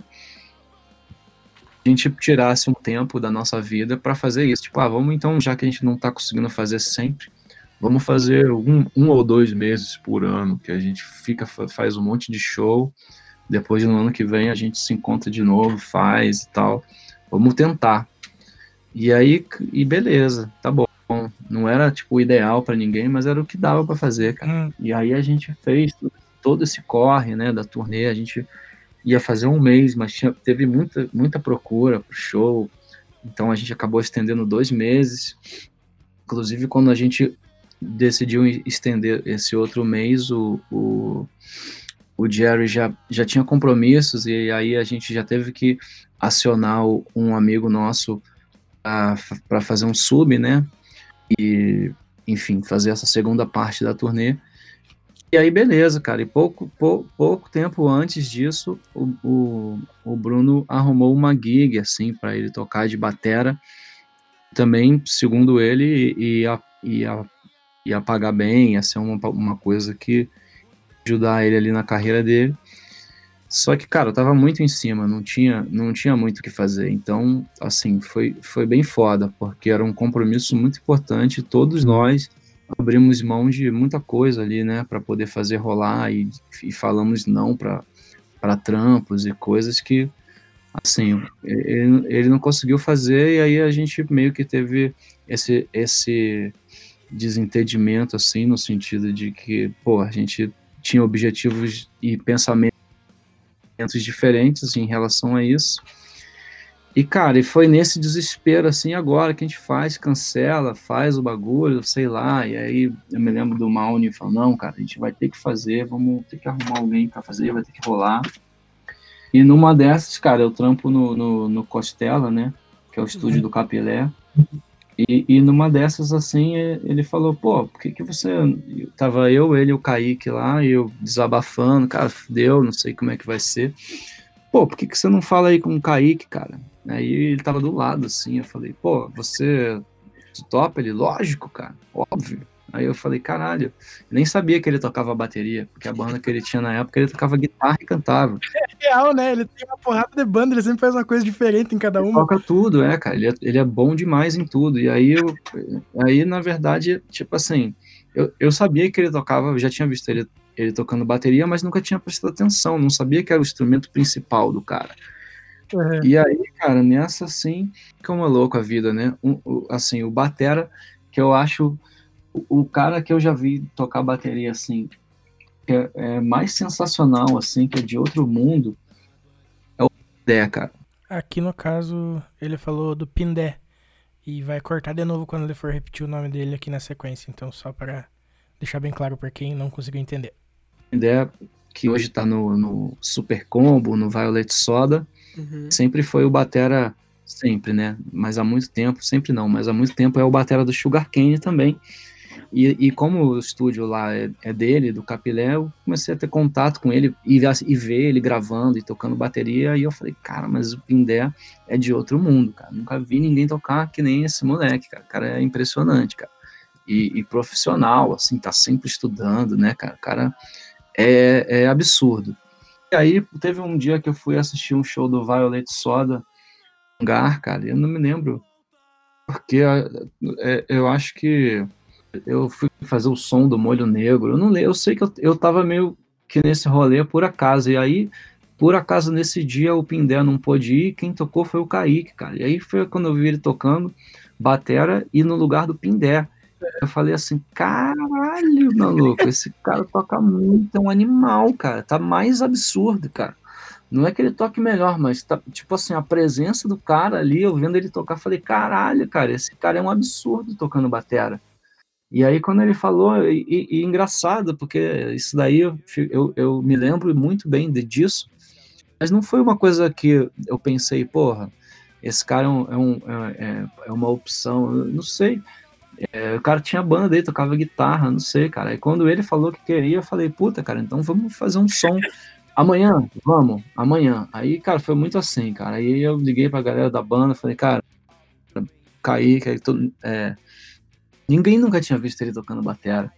A gente tirasse um tempo da nossa vida para fazer isso. Tipo, ah, vamos então, já que a gente não tá conseguindo fazer sempre, vamos fazer um, um ou dois meses por ano, que a gente fica, faz um monte de show. Depois no ano que vem a gente se encontra de novo, faz e tal. Vamos tentar. E aí, e beleza, tá bom. Não era tipo o ideal para ninguém, mas era o que dava para fazer, cara. Hum. E aí a gente fez todo esse corre, né, da turnê. A gente ia fazer um mês, mas tinha, teve muita, muita procura pro show. Então a gente acabou estendendo dois meses. Inclusive, quando a gente decidiu estender esse outro mês, o, o, o Jerry já, já tinha compromissos e aí a gente já teve que acionar um amigo nosso para fazer um sub, né? E, enfim, fazer essa segunda parte da turnê. E aí, beleza, cara. E pouco, pouco, pouco tempo antes disso, o, o, o Bruno arrumou uma gig, assim, para ele tocar de batera. Também, segundo ele, ia, ia, ia pagar bem, ia ser uma, uma coisa que ajudar ele ali na carreira dele. Só que, cara, eu tava muito em cima, não tinha, não tinha muito o que fazer. Então, assim, foi, foi bem foda, porque era um compromisso muito importante. Todos nós abrimos mão de muita coisa ali, né, para poder fazer rolar e, e falamos não para trampos e coisas que, assim, ele, ele não conseguiu fazer e aí a gente meio que teve esse, esse desentendimento, assim, no sentido de que, pô, a gente tinha objetivos e pensamentos diferentes em relação a isso. E, cara, e foi nesse desespero, assim, agora que a gente faz, cancela, faz o bagulho, sei lá. E aí eu me lembro do Mauni falando: não, cara, a gente vai ter que fazer, vamos ter que arrumar alguém para fazer, vai ter que rolar. E numa dessas, cara, eu trampo no, no, no Costela, né? Que é o estúdio uhum. do Capilé. E, e numa dessas, assim, ele falou, pô, por que que você... Tava eu, ele e o Kaique lá, e eu desabafando, cara, deu, não sei como é que vai ser. Pô, por que que você não fala aí com o Kaique, cara? Aí ele tava do lado, assim, eu falei, pô, você topa ele? Lógico, cara, óbvio. Aí eu falei, caralho, nem sabia que ele tocava bateria, porque a banda que ele tinha na época, ele tocava guitarra e cantava. É real, né? Ele tem uma porrada de banda, ele sempre faz uma coisa diferente em cada uma. Ele toca tudo, é, cara. Ele é, ele é bom demais em tudo. E aí, eu, aí na verdade, tipo assim, eu, eu sabia que ele tocava, eu já tinha visto ele, ele tocando bateria, mas nunca tinha prestado atenção, não sabia que era o instrumento principal do cara. Uhum. E aí, cara, nessa assim, como é louco a vida, né? Um, assim, o Batera, que eu acho o, cara que eu já vi tocar bateria assim, que é, é, mais sensacional, assim, que é de outro mundo, é o Pindé, cara. Aqui no caso, ele falou do Pindé. E vai cortar de novo quando ele for repetir o nome dele aqui na sequência. Então, só para deixar bem claro para quem não conseguiu entender. Pindé, que hoje tá no, no Super Combo, no Violet Soda, uhum. sempre foi o batera sempre, né? Mas há muito tempo, sempre não, mas há muito tempo é o batera do Sugar Cane também. E, e como o estúdio lá é, é, dele, do Capilé, eu comecei a ter contato com ele e, e ver ele gravando e tocando bateria. E eu falei, cara, mas o Pindé é de outro mundo, cara. Nunca vi ninguém tocar que nem esse moleque, cara. O cara é impressionante, cara. E, e profissional, assim, tá sempre estudando, né, cara? O cara é, é absurdo. Aí teve um dia que eu fui assistir um show do Violet Soda, Gar, cara, eu não me lembro. Porque é, eu acho que eu fui fazer o som do molho negro. Eu não eu sei que eu, eu tava meio que nesse rolê por acaso. E aí, por acaso, nesse dia o Pindé não pôde ir, quem tocou foi o Kaique, cara. E aí foi quando eu vi ele tocando batera e no lugar do Pindé. Eu falei assim, caralho, maluco, esse cara toca muito, é um animal, cara. Tá mais absurdo, cara. Não é que ele toque melhor, mas tá, tipo assim, a presença do cara ali, eu vendo ele tocar, falei, caralho, cara, esse cara é um absurdo tocando batera. E aí, quando ele falou, e, e, e engraçado, porque isso daí eu, eu, me lembro muito bem de, disso, mas não foi uma coisa que eu pensei, porra, esse cara é, um, é, um, é, é uma opção, eu não sei. É, o cara tinha banda dele, tocava guitarra, não sei, cara. E quando ele falou que queria, eu falei, puta, cara, então vamos fazer um som. Amanhã, vamos, amanhã. Aí, cara, foi muito assim, cara. Aí eu liguei pra galera da banda, falei, cara, Kaique, aí todo, é, ninguém nunca tinha visto ele tocando batera.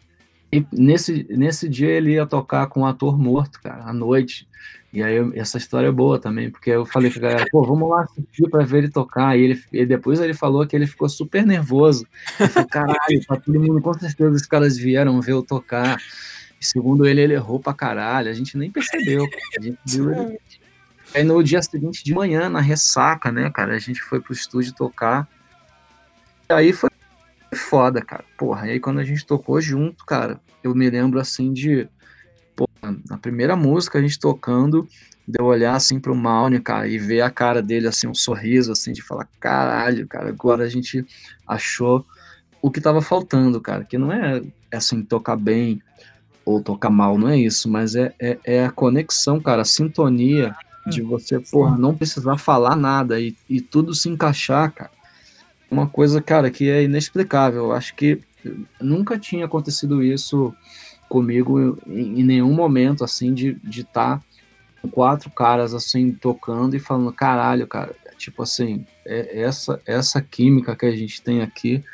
E nesse, nesse dia ele ia tocar com um ator morto, cara, à noite. E aí essa história é boa também, porque eu falei pra galera, pô, vamos lá assistir pra ver ele tocar. E, ele, e depois ele falou que ele ficou super nervoso. Ele falou, caralho, tá todo mundo, com certeza os caras vieram ver eu tocar. E segundo ele, ele errou pra caralho. A gente nem percebeu. A gente viu ele. Aí no dia seguinte de manhã, na ressaca, né, cara, a gente foi pro estúdio tocar. E aí foi foda, cara. Porra, e aí quando a gente tocou junto, cara, eu me lembro assim de pô, na primeira música a gente tocando, de eu olhar assim pro Maune, cara, e ver a cara dele, assim, um sorriso, assim, de falar, caralho, cara, agora a gente achou o que tava faltando, cara, que não é, assim, tocar bem ou tocar mal, não é isso, mas é, é, é a conexão, cara, a sintonia de hum, você, porra, não precisar falar nada e, e tudo se encaixar, cara. Uma coisa, cara, que é inexplicável. Eu acho que nunca tinha acontecido isso comigo em, em nenhum momento, assim, de estar de tá com quatro caras, assim, tocando e falando, caralho, cara, tipo assim, é essa, essa química que a gente tem aqui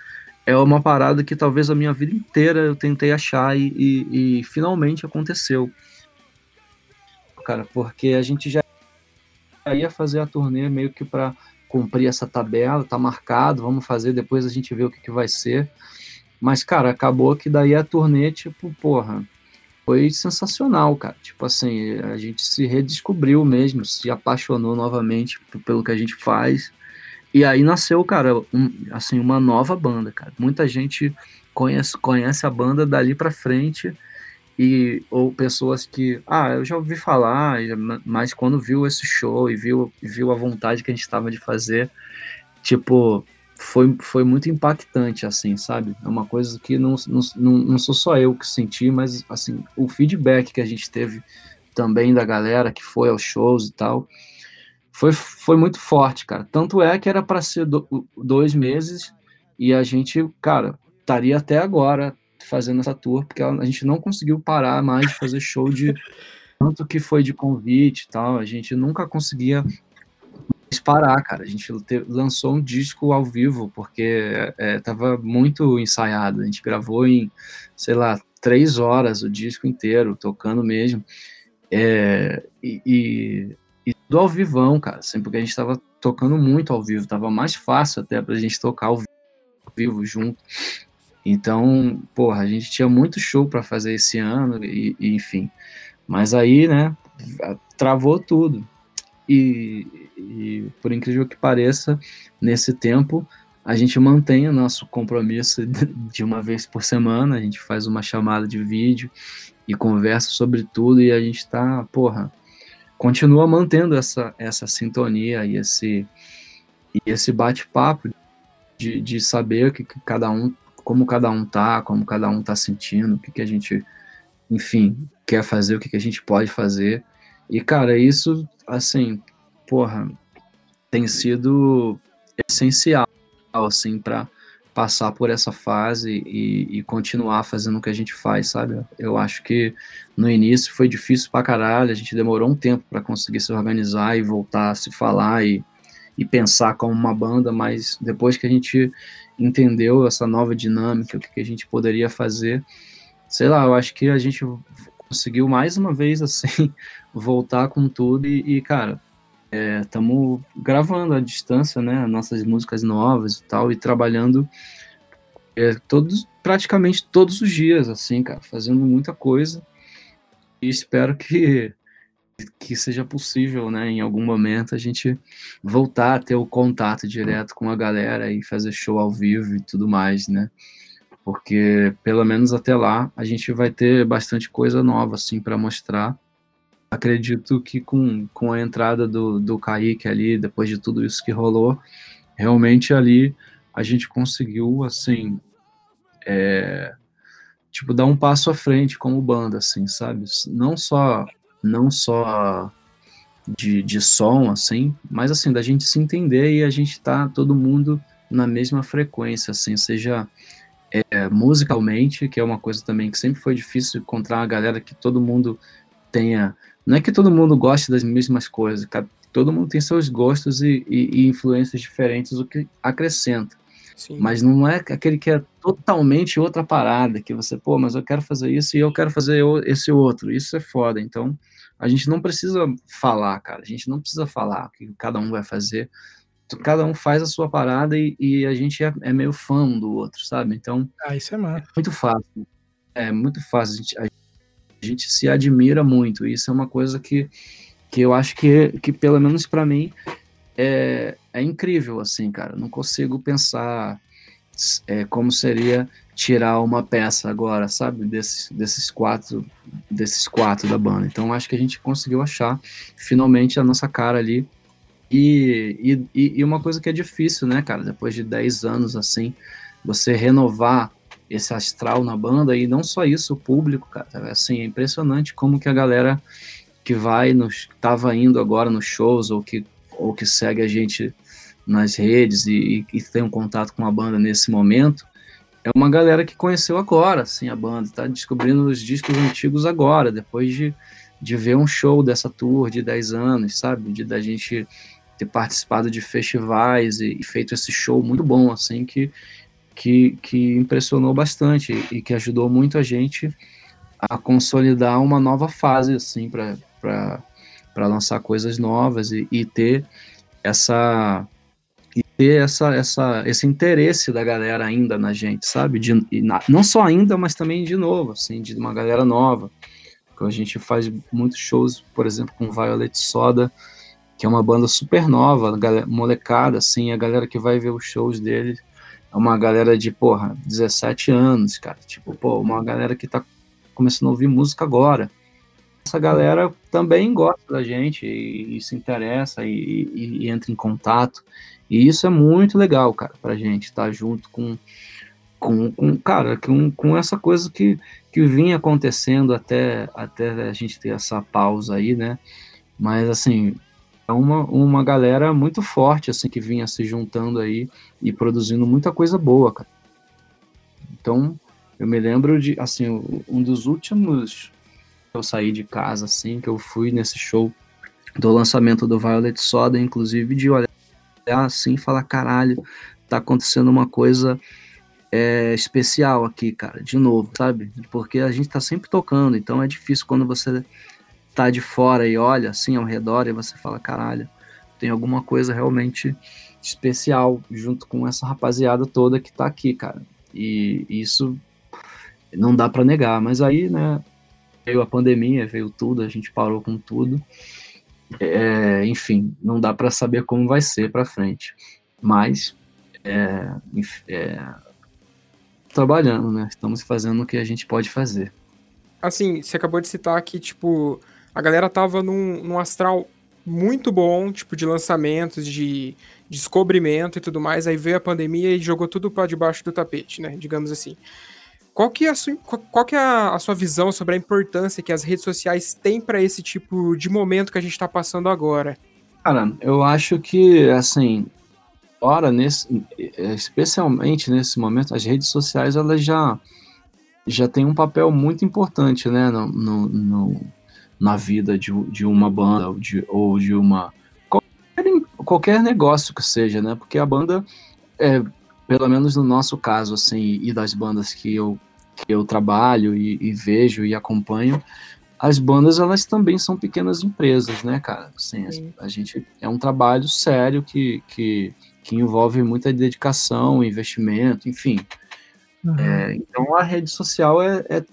é uma parada que talvez a minha vida inteira eu tentei achar e, e, e finalmente aconteceu. Cara, porque a gente já ia fazer a turnê meio que para cumprir essa tabela, tá marcado, vamos fazer, depois a gente vê o que, que vai ser. Mas, cara, acabou que daí a turnê, tipo, porra, foi sensacional, cara. Tipo assim, a gente se redescobriu mesmo, se apaixonou novamente pelo que a gente faz. E aí nasceu, cara, um, assim, uma nova banda, cara. Muita gente conhece, conhece a banda dali pra frente e ou pessoas que, ah, eu já ouvi falar, mas quando viu esse show e viu, viu a vontade que a gente estava de fazer, tipo, foi, foi muito impactante, assim, sabe? É uma coisa que não, não, não sou só eu que senti, mas, assim, o feedback que a gente teve também da galera que foi aos shows e tal, foi, foi muito forte, cara. Tanto é que era para ser do, dois meses e a gente, cara, estaria até agora fazendo essa tour, porque a gente não conseguiu parar mais de fazer show de tanto que foi de convite e tal, a gente nunca conseguia parar, cara. A gente te, lançou um disco ao vivo, porque é, tava muito ensaiado. A gente gravou em, sei lá, três horas o disco inteiro, tocando mesmo. É, e, e, e tudo ao vivão, cara. Sempre porque a gente tava tocando muito ao vivo, tava mais fácil até pra gente tocar ao vivo junto. Então, porra, a gente tinha muito show para fazer esse ano, e, e enfim. Mas aí, né, travou tudo. E, e, por incrível que pareça, nesse tempo a gente mantém o nosso compromisso de uma vez por semana, a gente faz uma chamada de vídeo e conversa sobre tudo e a gente tá, porra, continua mantendo essa, essa sintonia e esse, e esse bate-papo de, de saber que, que cada um, como cada um tá, como cada um tá sentindo, o que, que a gente, enfim, quer fazer, o que, que a gente pode fazer. E, cara, isso, assim, porra, tem sido essencial, assim, para passar por essa fase e, e, continuar fazendo o que a gente faz, sabe? Eu acho que no início foi difícil pra caralho, a gente demorou um tempo para conseguir se organizar e voltar a se falar e, e pensar como uma banda, mas depois que a gente entendeu essa nova dinâmica, o que, que a gente poderia fazer, sei lá, eu acho que a gente conseguiu mais uma vez, assim, voltar com tudo e, e cara, estamos é, gravando à distância, né, nossas músicas novas e tal, e trabalhando é, todos, praticamente todos os dias, assim, cara, fazendo muita coisa, e espero que que seja possível, né, em algum momento a gente voltar a ter o contato direto com a galera e fazer show ao vivo e tudo mais, né? Porque pelo menos até lá a gente vai ter bastante coisa nova assim para mostrar acredito que com, com a entrada do, do Kaique ali, depois de tudo isso que rolou, realmente ali a gente conseguiu, assim, é, tipo, dar um passo à frente como banda, assim, sabe? Não só, não só de, de som, assim, mas assim, da gente se entender e a gente tá todo mundo na mesma frequência, assim, seja é, musicalmente, que é uma coisa também que sempre foi difícil encontrar uma galera que todo mundo tenha. Não é que todo mundo goste das mesmas coisas, todo mundo tem seus gostos e, e, e influências diferentes, o que acrescenta. Sim. Mas não é aquele que é totalmente outra parada, que você, pô, mas eu quero fazer isso e eu quero fazer esse outro. Isso é foda. Então, a gente não precisa falar, cara. A gente não precisa falar o que cada um vai fazer. Cada um faz a sua parada e, e a gente é, é, meio fã um do outro, sabe? Então, ah, isso é, massa. é muito fácil. É muito fácil. A gente, a gente se admira muito. E isso é uma coisa que, que eu acho que, que pelo menos para mim, é, é incrível, assim, cara. Não consigo pensar é, como seria tirar uma peça agora, sabe? Desses, desses quatro desses quatro da banda. Então acho que a gente conseguiu achar finalmente a nossa cara ali. E, e, e uma coisa que é difícil, né, cara? Depois de 10 anos assim, você renovar esse astral na banda e não só isso, o público, cara, assim, é impressionante como que a galera que vai nos tava indo agora nos shows ou que ou que segue a gente nas redes e, e tem um contato com a banda nesse momento, é uma galera que conheceu agora, assim, a banda, tá descobrindo os discos antigos agora, depois de, de ver um show dessa tour de 10 anos, sabe? De da gente ter participado de festivais e, e feito esse show muito bom, assim, que, que, que impressionou bastante e que ajudou muito a gente a consolidar uma nova fase, assim, para lançar coisas novas e, e ter essa e ter essa, essa, esse interesse da galera ainda na gente, sabe? De, na, não só ainda, mas também de novo, assim, de uma galera nova. Que a gente faz muitos shows, por exemplo, com Violet Soda, que é uma banda super nova, galera, molecada, assim, a galera que vai ver os shows dele uma galera de, porra, 17 anos, cara. Tipo, pô, uma galera que tá começando a ouvir música agora essa galera também gosta da gente e, e se interessa e, e, e, entra em contato. E isso é muito legal, cara, pra gente estar tá junto com, com, com cara, com, com essa coisa que, que vinha acontecendo até, até a gente ter essa pausa aí, né? Mas, assim, é uma, uma galera muito forte, assim, que vinha se juntando aí e produzindo muita coisa boa, cara. Então, eu me lembro de, assim, um dos últimos eu saí de casa, assim, que eu fui nesse show do lançamento do Violet Soda, inclusive, de olhar assim e falar, caralho, tá acontecendo uma coisa é, especial aqui, cara, de novo, sabe? Porque a gente tá sempre tocando, então é difícil quando você tá de fora e olha assim ao redor e você fala, caralho, tem alguma coisa realmente especial junto com essa rapaziada toda que tá aqui, cara. E isso não dá para negar, mas aí, né, veio a pandemia, veio tudo, a gente parou com tudo. É, enfim, não dá para saber como vai ser para frente. Mas é, é, trabalhando, né? Estamos fazendo o que a gente pode fazer. Assim, você acabou de citar que, tipo, a galera tava num, num astral muito bom, tipo, de lançamentos, de descobrimento e tudo mais, aí veio a pandemia e jogou tudo para debaixo do tapete, né? Digamos assim. Qual que é, a sua, qual que é a, sua visão sobre a importância que as redes sociais têm para esse tipo de momento que a gente está passando agora? Cara, eu acho que, assim, ora, nesse, especialmente nesse momento, as redes sociais, elas já, já têm um papel muito importante, né, no, no, no na vida de, de uma banda ou de, ou de uma... Qualquer, qualquer negócio que seja, né, porque a banda... É, pelo menos no nosso caso, assim, e das bandas que eu, que eu trabalho e, e vejo e acompanho, as bandas elas também são pequenas empresas, né, cara? Assim, a, a, gente é um trabalho sério que, que, que envolve muita dedicação, investimento, enfim. Uhum. É, então a rede social é, é,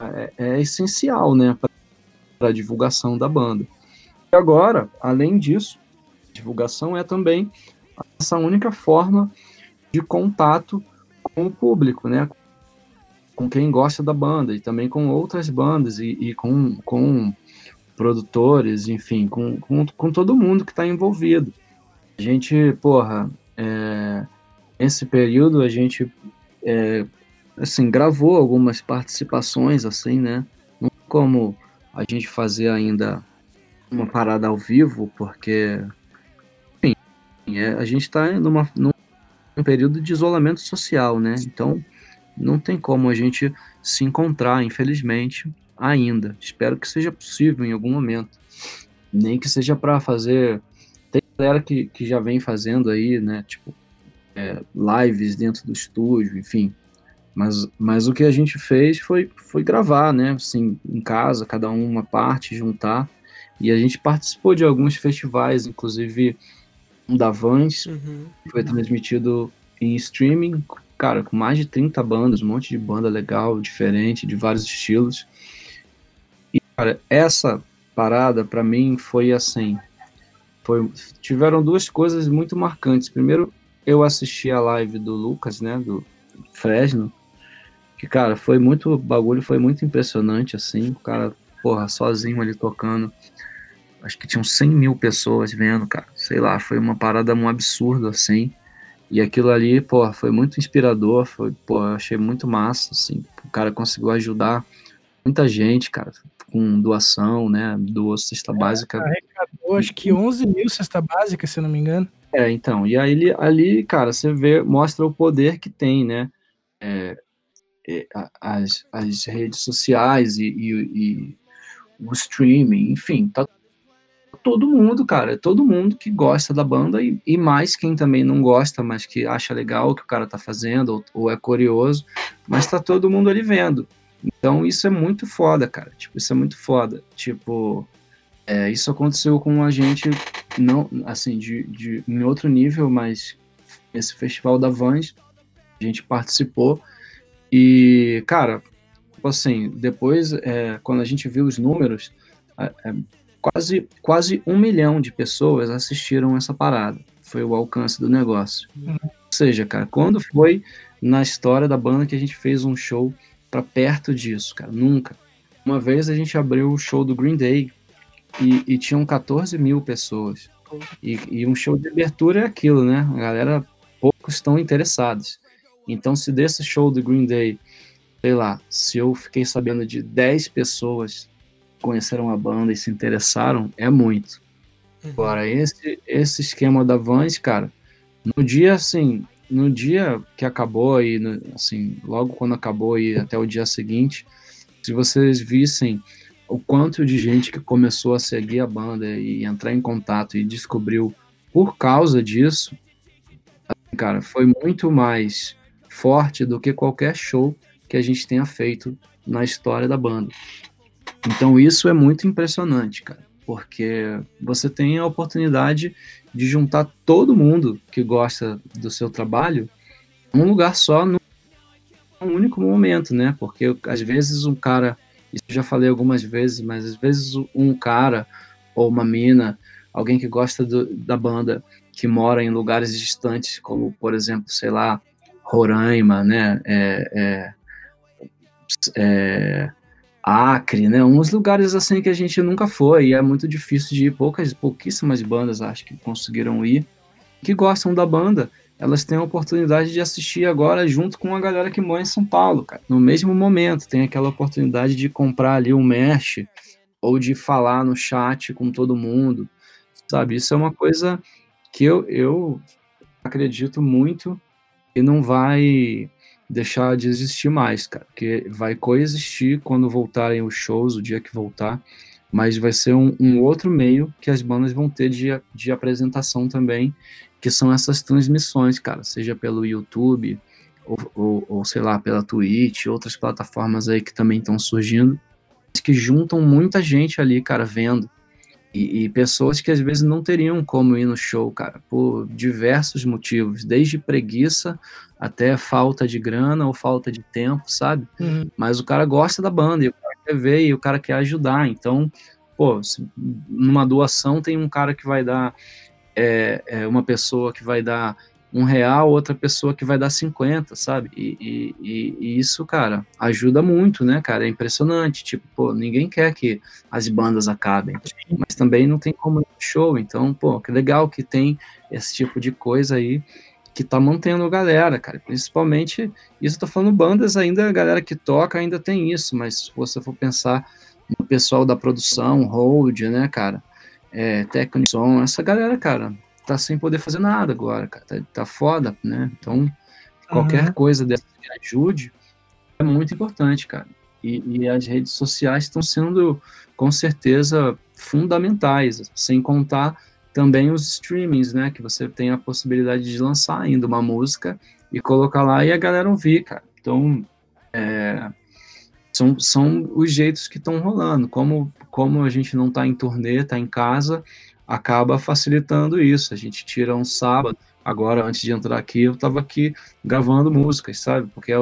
é, é essencial, né, para a divulgação da banda. E agora, além disso, divulgação é também essa única forma de contato com o público, né? Com quem gosta da banda e também com outras bandas e, e com, com produtores, enfim, com, com, com todo mundo que está envolvido. A gente, porra, é, nesse período a gente é, assim, gravou algumas participações, assim, né? Não como a gente fazer ainda uma parada ao vivo, porque, enfim, é, a gente está numa, num período de isolamento social, né? Então, não tem como a gente se encontrar, infelizmente, ainda. Espero que seja possível em algum momento. Nem que seja para fazer. Tem galera que, que já vem fazendo aí, né? Tipo, é, lives dentro do estúdio, enfim. Mas, mas o que a gente fez foi, foi gravar, né? Assim, em casa, cada um uma parte, juntar. E a gente participou de alguns festivais, inclusive um da Vans, uhum. foi transmitido em streaming, cara, com mais de 30 bandas, um monte de banda legal, diferente, de vários estilos. E, cara, essa parada para mim foi assim, foi, tiveram duas coisas muito marcantes. Primeiro, eu assisti a live do Lucas, né, do Fresno, que, cara, foi muito, o bagulho foi muito impressionante, assim, o cara, porra, sozinho ali tocando, acho que tinham 100 mil pessoas vendo, cara, sei lá, foi uma parada um absurdo, assim, e aquilo ali, pô, foi muito inspirador, foi, eu achei muito massa, assim, o cara conseguiu ajudar muita gente, cara, com doação, né, doou cesta é, básica. Arrecadou, acho que 11 mil cesta básica, se não me engano. É, então, e aí ali, cara, você vê, mostra o poder que tem, né, é, as, as redes sociais e, e, e o streaming, enfim, tá todo mundo, cara, todo mundo que gosta da banda e, e, mais quem também não gosta, mas que acha legal o que o cara tá fazendo ou, ou, é curioso, mas tá todo mundo ali vendo. Então isso é muito foda, cara. Tipo, isso é muito foda. Tipo, é, isso aconteceu com a gente, não, assim, de, de, em outro nível, mas esse festival da Vans, a gente participou e, cara, tipo assim, depois, é, quando a gente viu os números, é, quase, quase um milhão de pessoas assistiram essa parada. Foi o alcance do negócio. Uhum. Ou seja, cara, quando foi na história da banda que a gente fez um show para perto disso, cara? Nunca. Uma vez a gente abriu o show do Green Day e, e tinham 14 mil pessoas. E, e, um show de abertura é aquilo, né? A galera, poucos estão interessados. Então, se desse show do Green Day, sei lá, se eu fiquei sabendo de 10 pessoas conheceram a banda e se interessaram, é muito. Uhum. Agora, esse, esse esquema da Vans, cara, no dia, assim, no dia que acabou e, assim, logo quando acabou e até o dia seguinte, se vocês vissem o quanto de gente que começou a seguir a banda e entrar em contato e descobriu por causa disso, cara, foi muito mais forte do que qualquer show que a gente tenha feito na história da banda. Então isso é muito impressionante, cara, porque você tem a oportunidade de juntar todo mundo que gosta do seu trabalho num lugar só, num único momento, né? Porque às vezes um cara, isso eu já falei algumas vezes, mas às vezes um cara ou uma mina, alguém que gosta do, da banda, que mora em lugares distantes, como por exemplo, sei lá, Roraima, né? É, é, é, Acre, né? Uns lugares assim que a gente nunca foi e é muito difícil de ir. Poucas, pouquíssimas bandas acho que conseguiram ir. Que gostam da banda, elas têm a oportunidade de assistir agora junto com a galera que mora em São Paulo, cara. No mesmo momento, tem aquela oportunidade de comprar ali um merch ou de falar no chat com todo mundo, sabe? Isso é uma coisa que eu, eu acredito muito e não vai deixar de existir mais, cara, porque vai coexistir quando voltarem os shows, o dia que voltar, mas vai ser um, um outro meio que as bandas vão ter de, de apresentação também, que são essas transmissões, cara, seja pelo YouTube ou, ou, ou sei lá, pela Twitch, outras plataformas aí que também estão surgindo, que juntam muita gente ali, cara, vendo. E, e, pessoas que às vezes não teriam como ir no show, cara, por diversos motivos, desde preguiça até falta de grana ou falta de tempo, sabe? Uhum. Mas o cara gosta da banda e o cara quer ver e o cara quer ajudar. Então, pô, numa doação tem um cara que vai dar, é, é uma pessoa que vai dar um real, outra pessoa que vai dar 50, sabe? E, e, e, isso, cara, ajuda muito, né, cara? É impressionante. Tipo, pô, ninguém quer que as bandas acabem, mas também não tem como show. Então, pô, que legal que tem esse tipo de coisa aí que tá mantendo a galera, cara. Principalmente, isso eu tô falando bandas ainda, a galera que toca ainda tem isso, mas se você for pensar no pessoal da produção, hold, né, cara, é, técnico som, essa galera, cara, tá sem poder fazer nada agora, cara, tá, tá foda, né? Então, qualquer uhum. coisa dessa que ajude é muito importante, cara. E, e as redes sociais estão sendo, com certeza, fundamentais, sem contar também os streamings, né? Que você tem a possibilidade de lançar ainda uma música e colocar lá e a galera ouvir, cara. Então, é, são, são os jeitos que estão rolando. Como, como a gente não está em turnê, está em casa, acaba facilitando isso. A gente tira um sábado. Agora, antes de entrar aqui, eu estava aqui gravando músicas, sabe? Porque é,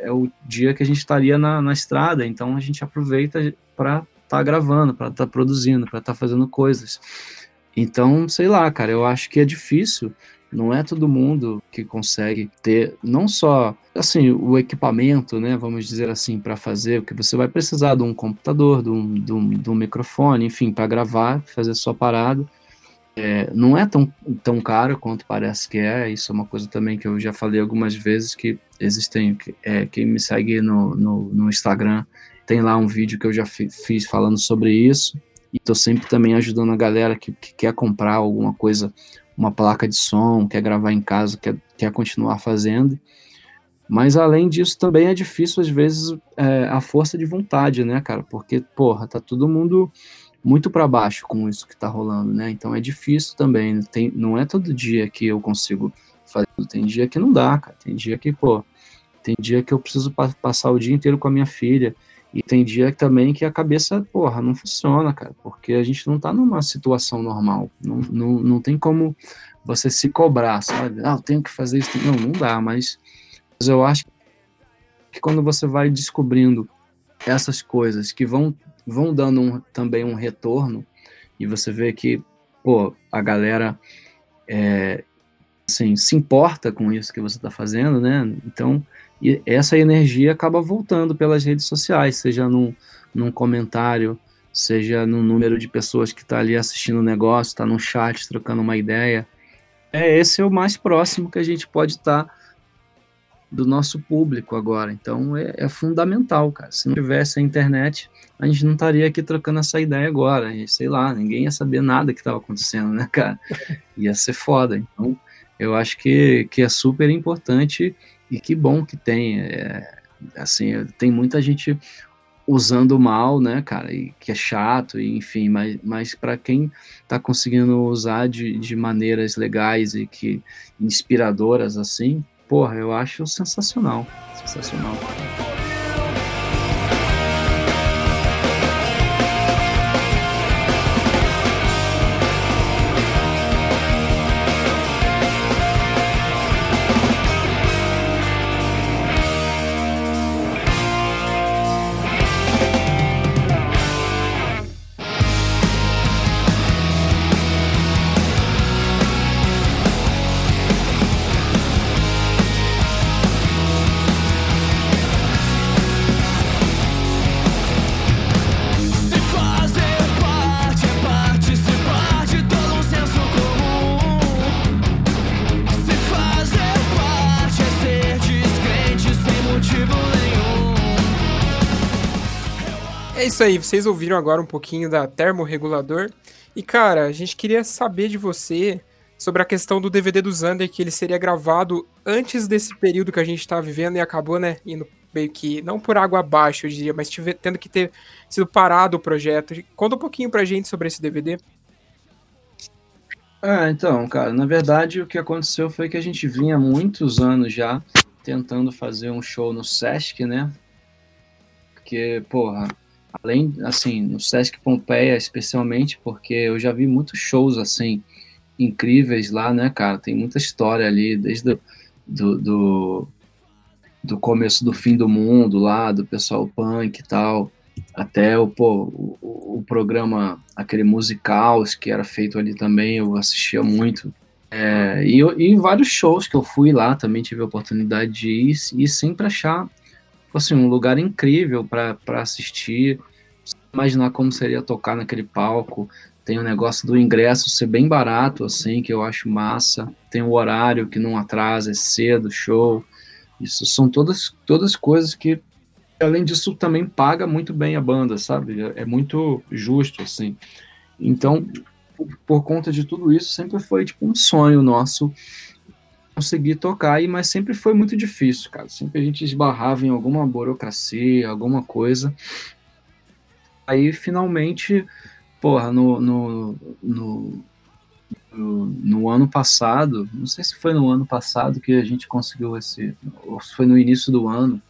é, o dia que a gente estaria na, na estrada, então a gente aproveita para estar tá gravando, para estar tá produzindo, para estar tá fazendo coisas. Então, sei lá, cara, eu acho que é difícil. Não é todo mundo que consegue ter não só assim o equipamento, né? Vamos dizer assim, para fazer, porque você vai precisar de um computador, de um, de um, de um microfone, enfim, para gravar, fazer sua parada. É, não é tão, tão caro quanto parece que é. Isso é uma coisa também que eu já falei algumas vezes que existem. É, quem me segue no, no, no Instagram tem lá um vídeo que eu já fiz falando sobre isso. E estou sempre também ajudando a galera que, que, quer comprar alguma coisa, uma placa de som, quer gravar em casa, quer, quer continuar fazendo. Mas além disso, também é difícil, às vezes, é, a força de vontade, né, cara? Porque, porra, tá todo mundo muito para baixo com isso que tá rolando, né? Então é difícil também. Tem, não é todo dia que eu consigo fazer. Tem dia que não dá, cara. Tem dia que, pô, tem dia que eu preciso pa passar o dia inteiro com a minha filha. E tem dia também que a cabeça, porra, não funciona, cara, porque a gente não tá numa situação normal. Não, não, não tem como você se cobrar, sabe? Ah, eu tenho que fazer isso. Não, não dá, mas, mas eu acho que quando você vai descobrindo essas coisas que vão, vão dando um, também um retorno, e você vê que, pô, a galera é, assim, se importa com isso que você está fazendo, né? Então, e essa energia acaba voltando pelas redes sociais, seja num, num comentário, seja no número de pessoas que está ali assistindo o negócio, está no chat trocando uma ideia. É esse é o mais próximo que a gente pode estar tá do nosso público agora. Então é, é, fundamental, cara. Se não tivesse a internet, a gente não estaria aqui trocando essa ideia agora. E, sei lá, ninguém ia saber nada que estava acontecendo, né, cara? Ia ser foda. Então eu acho que, que é super importante e que bom que tem. É, assim, tem muita gente usando mal, né, cara, e que é chato, enfim, mas, mas para quem tá conseguindo usar de, de maneiras legais e que inspiradoras assim, porra, eu acho sensacional, sensacional. Isso aí, vocês ouviram agora um pouquinho da termorregulador. E cara, a gente queria saber de você sobre a questão do DVD do Zander, que ele seria gravado antes desse período que a gente tá vivendo e acabou, né, indo meio que, não por água abaixo, eu diria, mas tive, tendo que ter sido parado o projeto. Conta um pouquinho pra gente sobre esse DVD. Ah, então, cara, na verdade o que aconteceu foi que a gente vinha há muitos anos já tentando fazer um show no Sesc, né? Porque, porra, além, assim, no Sesc Pompeia especialmente, porque eu já vi muitos shows, assim, incríveis lá, né, cara? Tem muita história ali, desde do, do, do começo do fim do mundo lá, do pessoal punk e tal, até o, pô, o, o programa, aquele musical que era feito ali também, eu assistia muito. É, e, e vários shows que eu fui lá também tive a oportunidade de ir e sempre achar assim, um lugar incrível para assistir, imaginar como seria tocar naquele palco, Tem o negócio do ingresso ser bem barato, assim, que eu acho massa. Tem o horário que não atrasa, é cedo, show. Isso são todas, todas coisas que, além disso, também paga muito bem a banda, sabe? É, é muito justo, assim. Então, por, por conta de tudo isso, sempre foi tipo um sonho nosso conseguir tocar, mas sempre foi muito difícil, cara. Sempre a gente esbarrava em alguma burocracia, alguma coisa. Aí, finalmente, porra, no, no, no, no, no ano passado, não sei se foi no ano passado que a gente conseguiu esse, ou se foi no início do ano,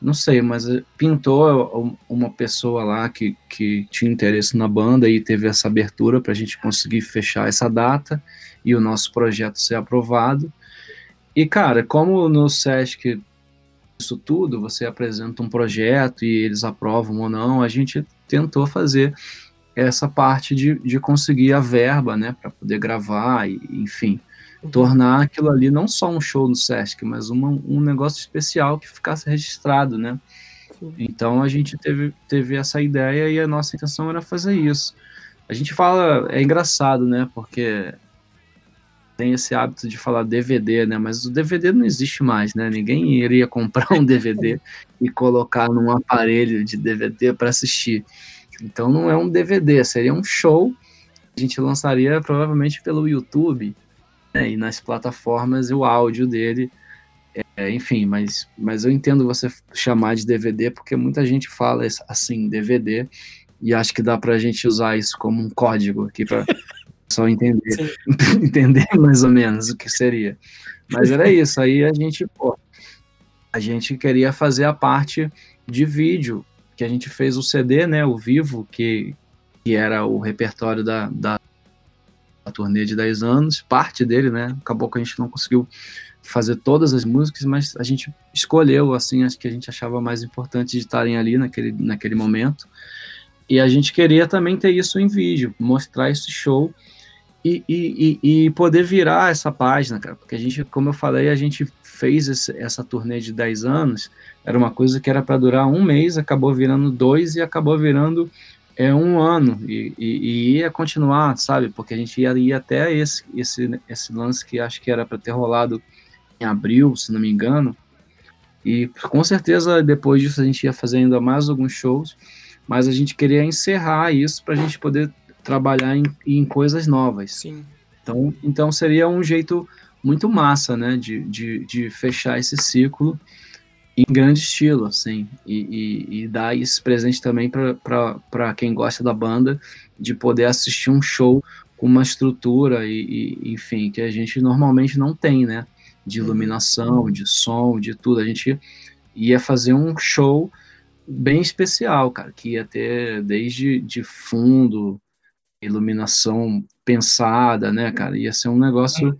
não sei, mas eh, pintou uma pessoa lá que, que tinha interesse na banda e teve essa abertura para a gente conseguir fechar essa data e o nosso projeto ser aprovado. E, cara, como no SESC isso tudo, você apresenta um projeto e eles aprovam ou não, a gente tentou fazer essa parte de, de conseguir a verba, né, para poder gravar e, enfim, uhum. tornar aquilo ali não só um show no Sesc, mas uma, um negócio especial que ficasse registrado, né. Então a gente teve, teve essa ideia e a nossa intenção era fazer isso. A gente fala, é engraçado, né, porque tem esse hábito de falar DVD, né? Mas o DVD não existe mais, né? Ninguém iria comprar um DVD e colocar num aparelho de DVD para assistir. Então não é um DVD, seria um show. A gente lançaria provavelmente pelo YouTube né? e nas plataformas o áudio dele. É, enfim, mas, mas eu entendo você chamar de DVD porque muita gente fala assim, DVD, e acho que dá para a gente usar isso como um código aqui para só entender, entender mais ou menos o que seria. Mas era isso, aí a gente, pô, a gente queria fazer a parte de vídeo, que a gente fez o CD, né, o Vivo, que, que era o repertório da, da, da turnê de 10 anos, parte dele, né, acabou que a gente não conseguiu fazer todas as músicas, mas a gente escolheu, assim, as que a gente achava mais importante de estarem ali naquele, naquele momento, e a gente queria também ter isso em vídeo, mostrar esse show e, e, e, poder virar essa página, cara, porque a gente, como eu falei, a gente fez esse, essa turnê de 10 anos, era uma coisa que era para durar um mês, acabou virando dois e acabou virando é, um ano, e, e, ia continuar, sabe, porque a gente ia, ia até esse, esse, esse lance que acho que era para ter rolado em abril, se não me engano, e com certeza depois disso a gente ia fazer ainda mais alguns shows, mas a gente queria encerrar isso para a gente poder trabalhar em, em coisas novas. Sim. Então, então seria um jeito muito massa, né, de, de, de fechar esse ciclo em grande estilo, assim, e, e, e dar esse presente também para quem gosta da banda, de poder assistir um show com uma estrutura e, e, enfim, que a gente normalmente não tem, né, de uhum. iluminação, de som, de tudo. A gente ia fazer um show bem especial, cara, que ia ter desde de fundo, iluminação pensada, né, cara? Ia ser um negócio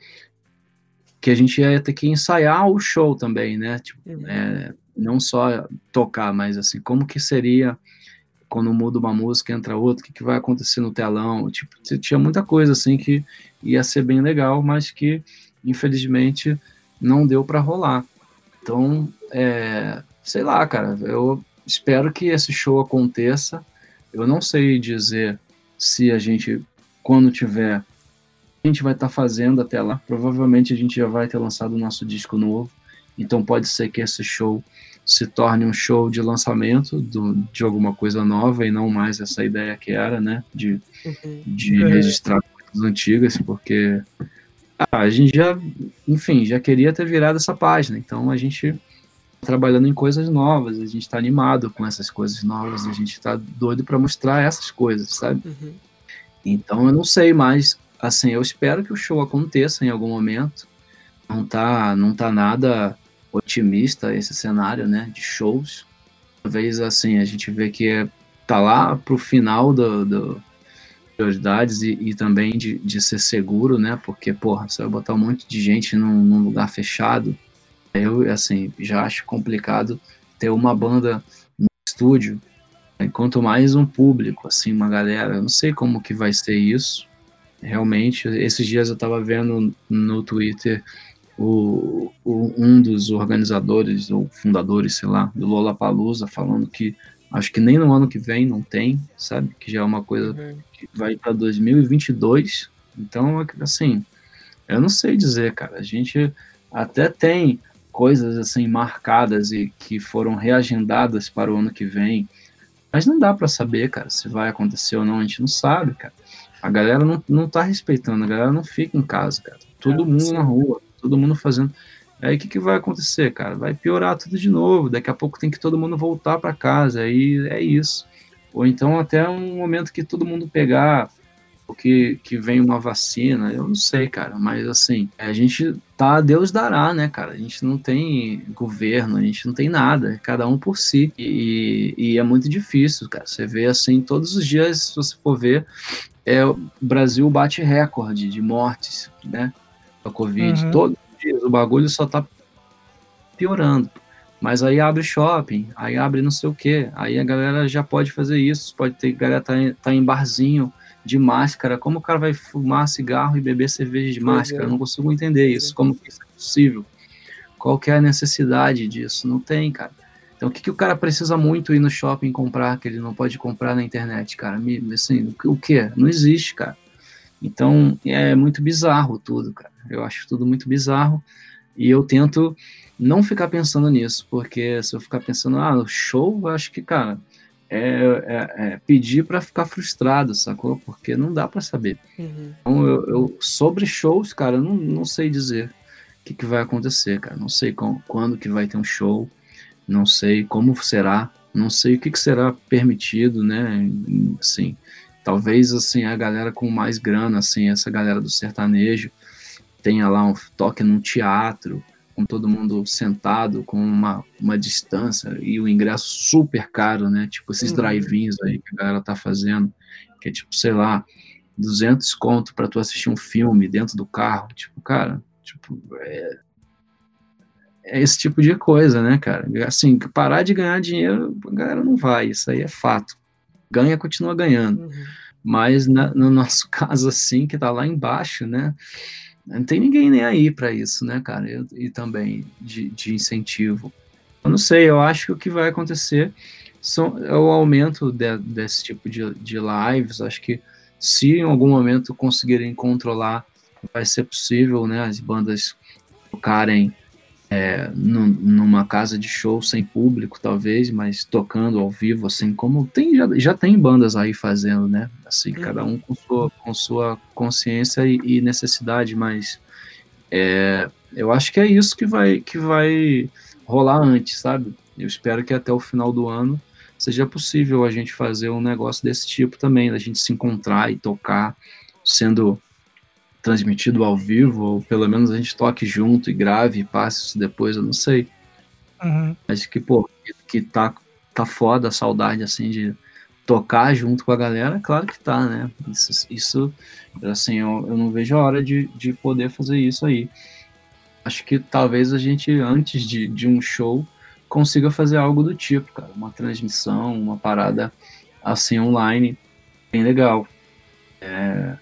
que a gente ia ter que ensaiar o show também, né? Tipo, é, não só tocar, mas assim, como que seria quando muda uma música entra outra, o que, que vai acontecer no telão? Tipo, tinha muita coisa assim que ia ser bem legal, mas que infelizmente não deu para rolar. Então, é, sei lá, cara, eu espero que esse show aconteça. Eu não sei dizer se a gente, quando tiver, a gente vai estar tá fazendo até lá. Provavelmente a gente já vai ter lançado o nosso disco novo. Então pode ser que esse show se torne um show de lançamento do, de alguma coisa nova e não mais essa ideia que era, né? De, uhum. de é. registrar coisas antigas, porque ah, a gente já, enfim, já queria ter virado essa página. Então a gente trabalhando em coisas novas, a gente está animado com essas coisas novas, a gente está doido para mostrar essas coisas, sabe? Uhum. Então eu não sei, mas assim, eu espero que o show aconteça em algum momento. Não tá, não tá nada otimista esse cenário, né, de shows. Talvez assim, a gente vê que é, tá lá pro final do, do prioridades e, e, também de, de ser seguro, né? Porque, porra, você vai botar um monte de gente num, num lugar fechado, eu, assim, já acho complicado ter uma banda no estúdio, enquanto né, mais um público, assim, uma galera. Eu não sei como que vai ser isso, realmente. Esses dias eu estava vendo no Twitter o, o, um dos organizadores ou fundadores, sei lá, do Lollapalooza falando que Acho que nem no ano que vem não tem, sabe? Que já é uma coisa Uhum. que vai para 2022. Então, assim, eu não sei dizer, cara. A gente até tem coisas assim marcadas e que foram reagendadas para o ano que vem, mas não dá para saber, cara, se vai acontecer ou não. A gente não sabe, cara. A galera não, não tá respeitando, a galera não fica em casa, cara. Todo É, mundo sim. na rua, todo mundo fazendo. Aí o que, que vai acontecer, cara? Vai piorar tudo de novo. Daqui a pouco tem que todo mundo voltar para casa. Aí é isso. Ou então até um momento que todo mundo pegar, ou que, que vem uma vacina, eu não sei, cara. Mas assim, a gente tá, Deus dará, né, cara? A gente não tem governo, a gente não tem nada, é cada um por si. E, e é muito difícil, cara. Você vê assim, todos os dias, se você for ver, é, o Brasil bate recorde de mortes, né? Da Covid. Uhum. Todos os dias o bagulho só tá piorando. Mas aí abre shopping, aí abre não sei o que, aí a galera já pode fazer isso, pode ter galera tá em, tá em barzinho de máscara, como o cara vai fumar cigarro e beber cerveja de máscara? é. Eu não consigo entender isso, é. como que isso é possível? Qual que é a necessidade disso? Não tem, cara. Então o que, que o cara precisa muito ir no shopping comprar que ele não pode comprar na internet, cara? Me- Assim, o que-? Não existe, cara. Então é muito bizarro tudo, cara. Eu acho tudo muito bizarro e eu tento não ficar pensando nisso, porque se eu ficar pensando, ah, no show, eu acho que, cara, é, é- é pedir pra ficar frustrado, sacou? Porque não dá pra saber. Uhum. Então, eu, eu- sobre shows, cara, eu não, não sei dizer o que, que vai acontecer, cara. Não sei com- quando que vai ter um show, não sei como será, não sei o que, que será permitido, né? Assim, talvez assim a galera com mais grana, assim, essa galera do sertanejo tenha lá um toque num teatro, com todo mundo sentado, com uma, uma distância e o ingresso super caro, né? Tipo esses Uhum. drive-ins aí que a galera tá fazendo, que é tipo, sei lá, 200 conto pra tu assistir um filme dentro do carro. Tipo, cara, tipo, é, é esse tipo de coisa, né, cara? Assim, parar de ganhar dinheiro, a galera não vai, isso aí é fato. Ganha, continua ganhando. Uhum. Mas na- no nosso caso, assim, que tá lá embaixo, né? Não tem ninguém nem aí para isso, né, cara? E também de, de incentivo. Eu não sei, eu acho que o que vai acontecer são, é o aumento de- desse tipo de, de lives. Acho que se em algum momento conseguirem controlar, vai ser possível, né? As bandas tocarem é, num- numa casa de show sem público, talvez, mas tocando ao vivo, assim, como tem já, já tem bandas aí fazendo, né? Assim, Uhum. cada um com sua, com sua consciência e, e necessidade, mas é, eu acho que é isso que vai, que vai rolar antes, sabe? Eu espero que até o final do ano seja possível a gente fazer um negócio desse tipo também, da gente se encontrar e tocar, sendo transmitido ao vivo, ou pelo menos a gente toque junto e grave e passe isso depois, eu não sei. Uhum. Mas que, pô, que, tá, tá foda a saudade, assim, de tocar junto com a galera, claro que tá, né? Isso, isso assim, eu, eu não vejo a hora de, de poder fazer isso aí. Acho que talvez a gente, antes de, de um show, consiga fazer algo do tipo, cara. Uma transmissão, uma parada assim online, bem legal. É,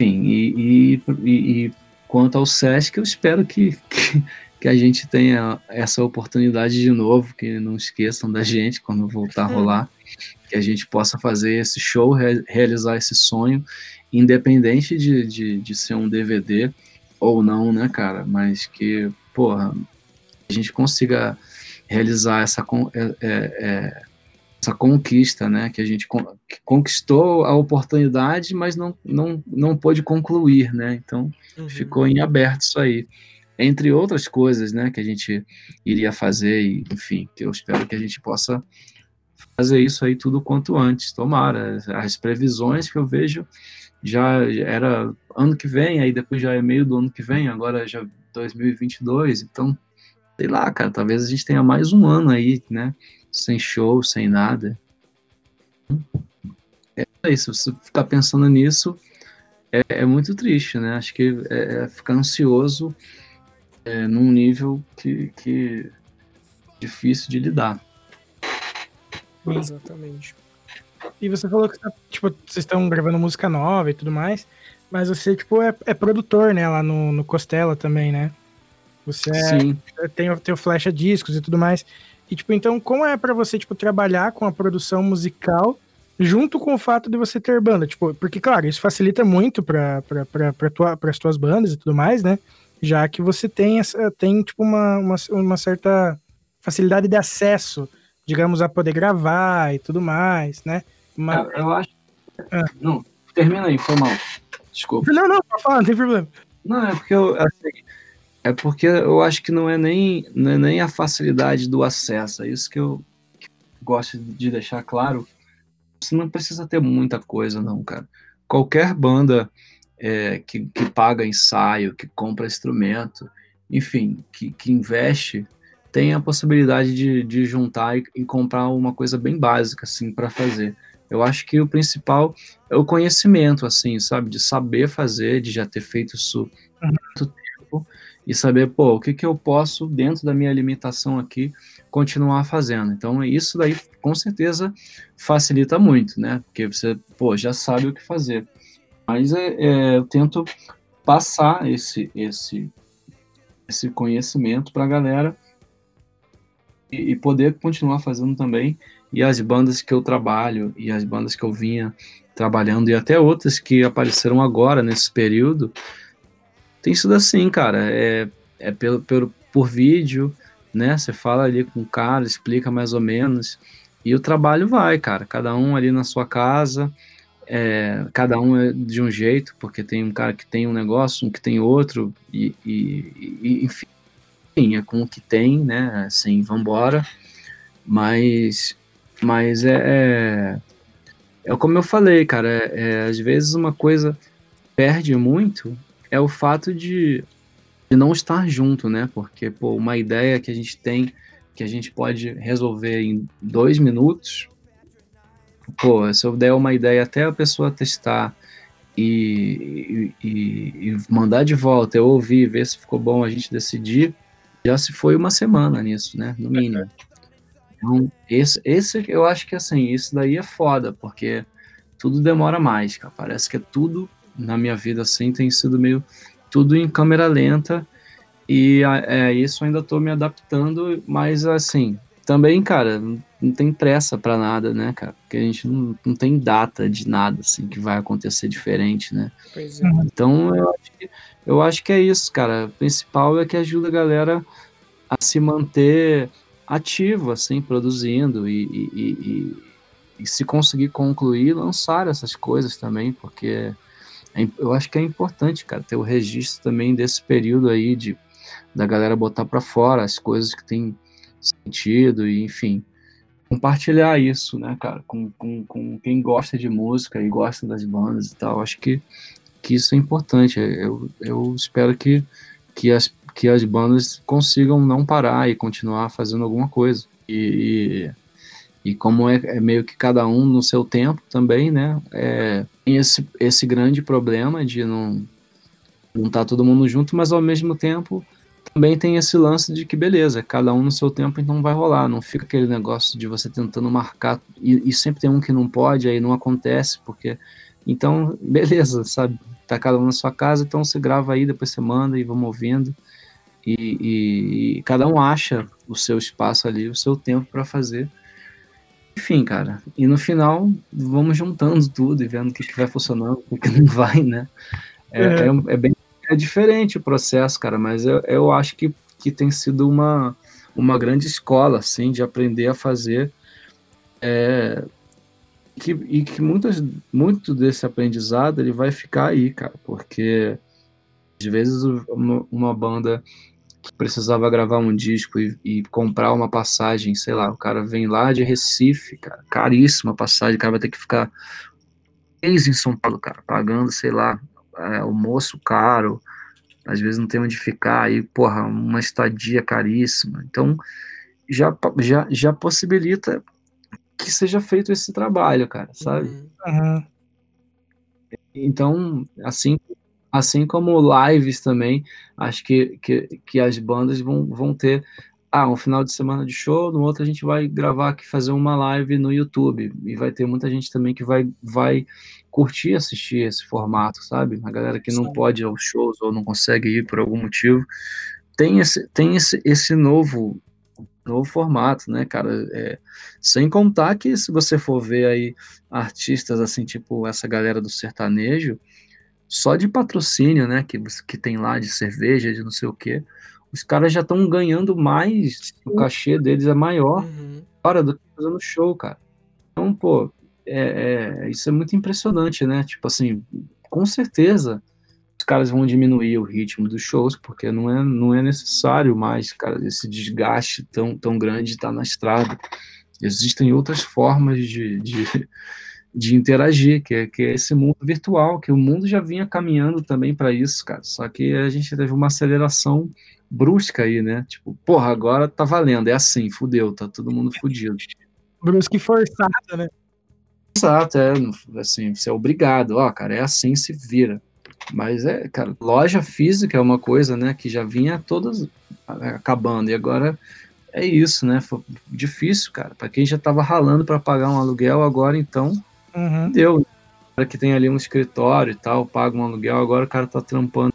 enfim, e, e, e- quanto ao Sesc, eu espero que, que, que a gente tenha essa oportunidade de novo, que não esqueçam da gente quando voltar a rolar, que a gente possa fazer esse show, re- realizar esse sonho, independente de, de, de ser um DVD ou não, né, cara? Mas que, porra, a gente consiga realizar essa, é- é- é, essa conquista, né? Que a gente que conquistou a oportunidade, mas não, não, não pôde concluir, né? Então Uhum. ficou em aberto isso aí. Entre outras coisas, né, que a gente iria fazer, e, enfim, que eu espero que a gente possa fazer isso aí tudo quanto antes. Tomara. As previsões que eu vejo já era ano que vem, aí depois já é meio do ano que vem, agora já 2022, então, sei lá, cara, talvez a gente tenha mais um ano aí, né, sem show, sem nada. É isso, se você ficar pensando nisso, é, é muito triste, né? Acho que é, é ficar ansioso é, num nível que, que difícil de lidar. Exatamente. E você falou que tá, tipo, vocês estão gravando música nova e tudo mais, mas você, tipo, é, é produtor, né, lá no, no Costela também, né? Você é- Sim, tem, o- tem o Flecha Discos e tudo mais. E, tipo, então, como é para você, tipo, trabalhar com a produção musical junto com o fato de você ter banda? Tipo, porque, claro, isso facilita muito para tua, as tuas bandas e tudo mais, né? Já que você tem, essa, tem tipo, uma, uma, uma certa facilidade de acesso, digamos, a poder gravar e tudo mais, né? Mas... Eu, eu acho. Ah. Não, termina aí, foi mal. Desculpa. Não, não, pode falar, não tem problema. Não, é porque eu, assim, é porque eu acho que não é nem, não é nem a facilidade do acesso, é isso que eu gosto de deixar claro. Você não precisa ter muita coisa, não, cara. Qualquer banda é, que, que paga ensaio, que compra instrumento, enfim, que, que investe, tem a possibilidade de, de juntar e, e comprar uma coisa bem básica, assim, para fazer. Eu acho que o principal é o conhecimento, assim, sabe? De saber fazer, de já ter feito isso há muito tempo e saber, pô, o que, que eu posso, dentro da minha limitação aqui, continuar fazendo. Então, isso daí, com certeza, facilita muito, né? Porque você, pô, já sabe o que fazer. Mas é, é eu tento passar esse, esse, esse conhecimento para a galera e, e poder continuar fazendo também e as bandas que eu trabalho e as bandas que eu vinha trabalhando e até outras que apareceram agora nesse período, tem sido assim, cara, é, é pelo, pelo, por vídeo, né, você fala ali com o cara, explica mais ou menos, e o trabalho vai, cara, cada um ali na sua casa, é, cada um é de um jeito, porque tem um cara que tem um negócio, um que tem outro, e, e, e enfim, é com o que tem, né, assim, vambora, mas mas é, é, é como eu falei, cara. É, é, às vezes uma coisa perde muito é o fato de, de não estar junto, né? Porque, pô, uma ideia que a gente tem, que a gente pode resolver em dois minutos, pô, se eu der uma ideia até a pessoa testar e, e, e, mandar de volta, eu ouvir, ver se ficou bom, a gente decidir, já se foi uma semana nisso, né? No mínimo. Então, esse, esse eu acho que assim, isso daí é foda, porque tudo demora mais, cara. Parece que é tudo na minha vida assim tem sido meio tudo em câmera lenta e é isso ainda tô me adaptando, mas assim, também, cara, não tem pressa para nada, né, cara? Porque a gente não, não tem data de nada assim que vai acontecer diferente, né? Pois é. Então, eu acho, que, eu acho que é isso, cara. O principal é que ajuda a galera a se manter ativo, assim, produzindo e, e, e, e, se conseguir concluir, lançar essas coisas também, porque eu acho que é importante, cara, ter o registro também desse período aí de da galera botar para fora as coisas que tem sentido e, enfim, compartilhar isso, né, cara, com, com, com quem gosta de música e gosta das bandas e tal. Acho que, que isso é importante. Eu, eu espero que, que as que as bandas consigam não parar e continuar fazendo alguma coisa. E, e, como é, é, meio que cada um no seu tempo também, né? É, tem esse, esse grande problema de não não tá todo mundo junto, mas ao mesmo tempo também tem esse lance de que beleza, cada um no seu tempo então vai rolar, não fica aquele negócio de você tentando marcar e, e sempre tem um que não pode, aí não acontece, porque então beleza, sabe? Tá cada um na sua casa, então você grava aí, depois você manda e vamos ouvindo. E, e, e, cada um acha o seu espaço ali, o seu tempo para fazer. Enfim, cara. E no final, vamos juntando tudo e vendo o que, que vai funcionando, o que não vai, né? É, é. é, é bem é diferente o processo, cara, mas eu, eu acho que, que tem sido uma, uma grande escola, assim, de aprender a fazer. É, que, e que muitas, muito desse aprendizado ele vai ficar aí, cara, porque às vezes uma, uma banda precisava gravar um disco e, e, comprar uma passagem, sei lá, o cara vem lá de Recife, cara, caríssima passagem, o cara vai ter que ficar mês em São Paulo, cara, pagando, sei lá, é, almoço caro, às vezes não tem onde ficar, aí, porra, uma estadia caríssima, então já, já, já possibilita que seja feito esse trabalho, cara, sabe? Uhum. Então, assim Assim como lives também, acho que, que, que as bandas vão, vão ter ah, um final de semana de show, no outro a gente vai gravar aqui, fazer uma live no YouTube. E vai ter muita gente também que vai, vai curtir assistir esse formato, sabe? A galera que não Sim. pode ir aos shows ou não consegue ir por algum motivo. Tem esse, tem esse, esse novo novo formato, né, cara? É, sem contar que se você for ver aí artistas assim, tipo essa galera do sertanejo, só de patrocínio, né, que, que tem lá de cerveja, de não sei o quê, os caras já estão ganhando mais, o cachê deles é maior Uhum. hora do que fazendo show, cara. Então, pô, é, é- isso é muito impressionante, né? Tipo assim, com certeza os caras vão diminuir o ritmo dos shows, porque não é, não é necessário mais, cara, esse desgaste tão, tão grande de estar na estrada. Existem outras formas de, de, de interagir, que é, que é esse mundo virtual, que o mundo já vinha caminhando também para isso, cara. Só que a gente teve uma aceleração brusca aí, né? Tipo, porra, agora tá valendo, é assim, fudeu, tá todo mundo fudido. Brusque forçado, né? Exato, é, assim, você é obrigado, ó, cara, é assim, se vira. Mas é, cara, loja física é uma coisa, né, que já vinha todas acabando, e agora é isso, né, foi difícil, cara, pra quem já tava ralando pra pagar um aluguel, agora então, Uhum. deu. Cara que tem ali um escritório e tal, paga um aluguel, agora o cara tá trampando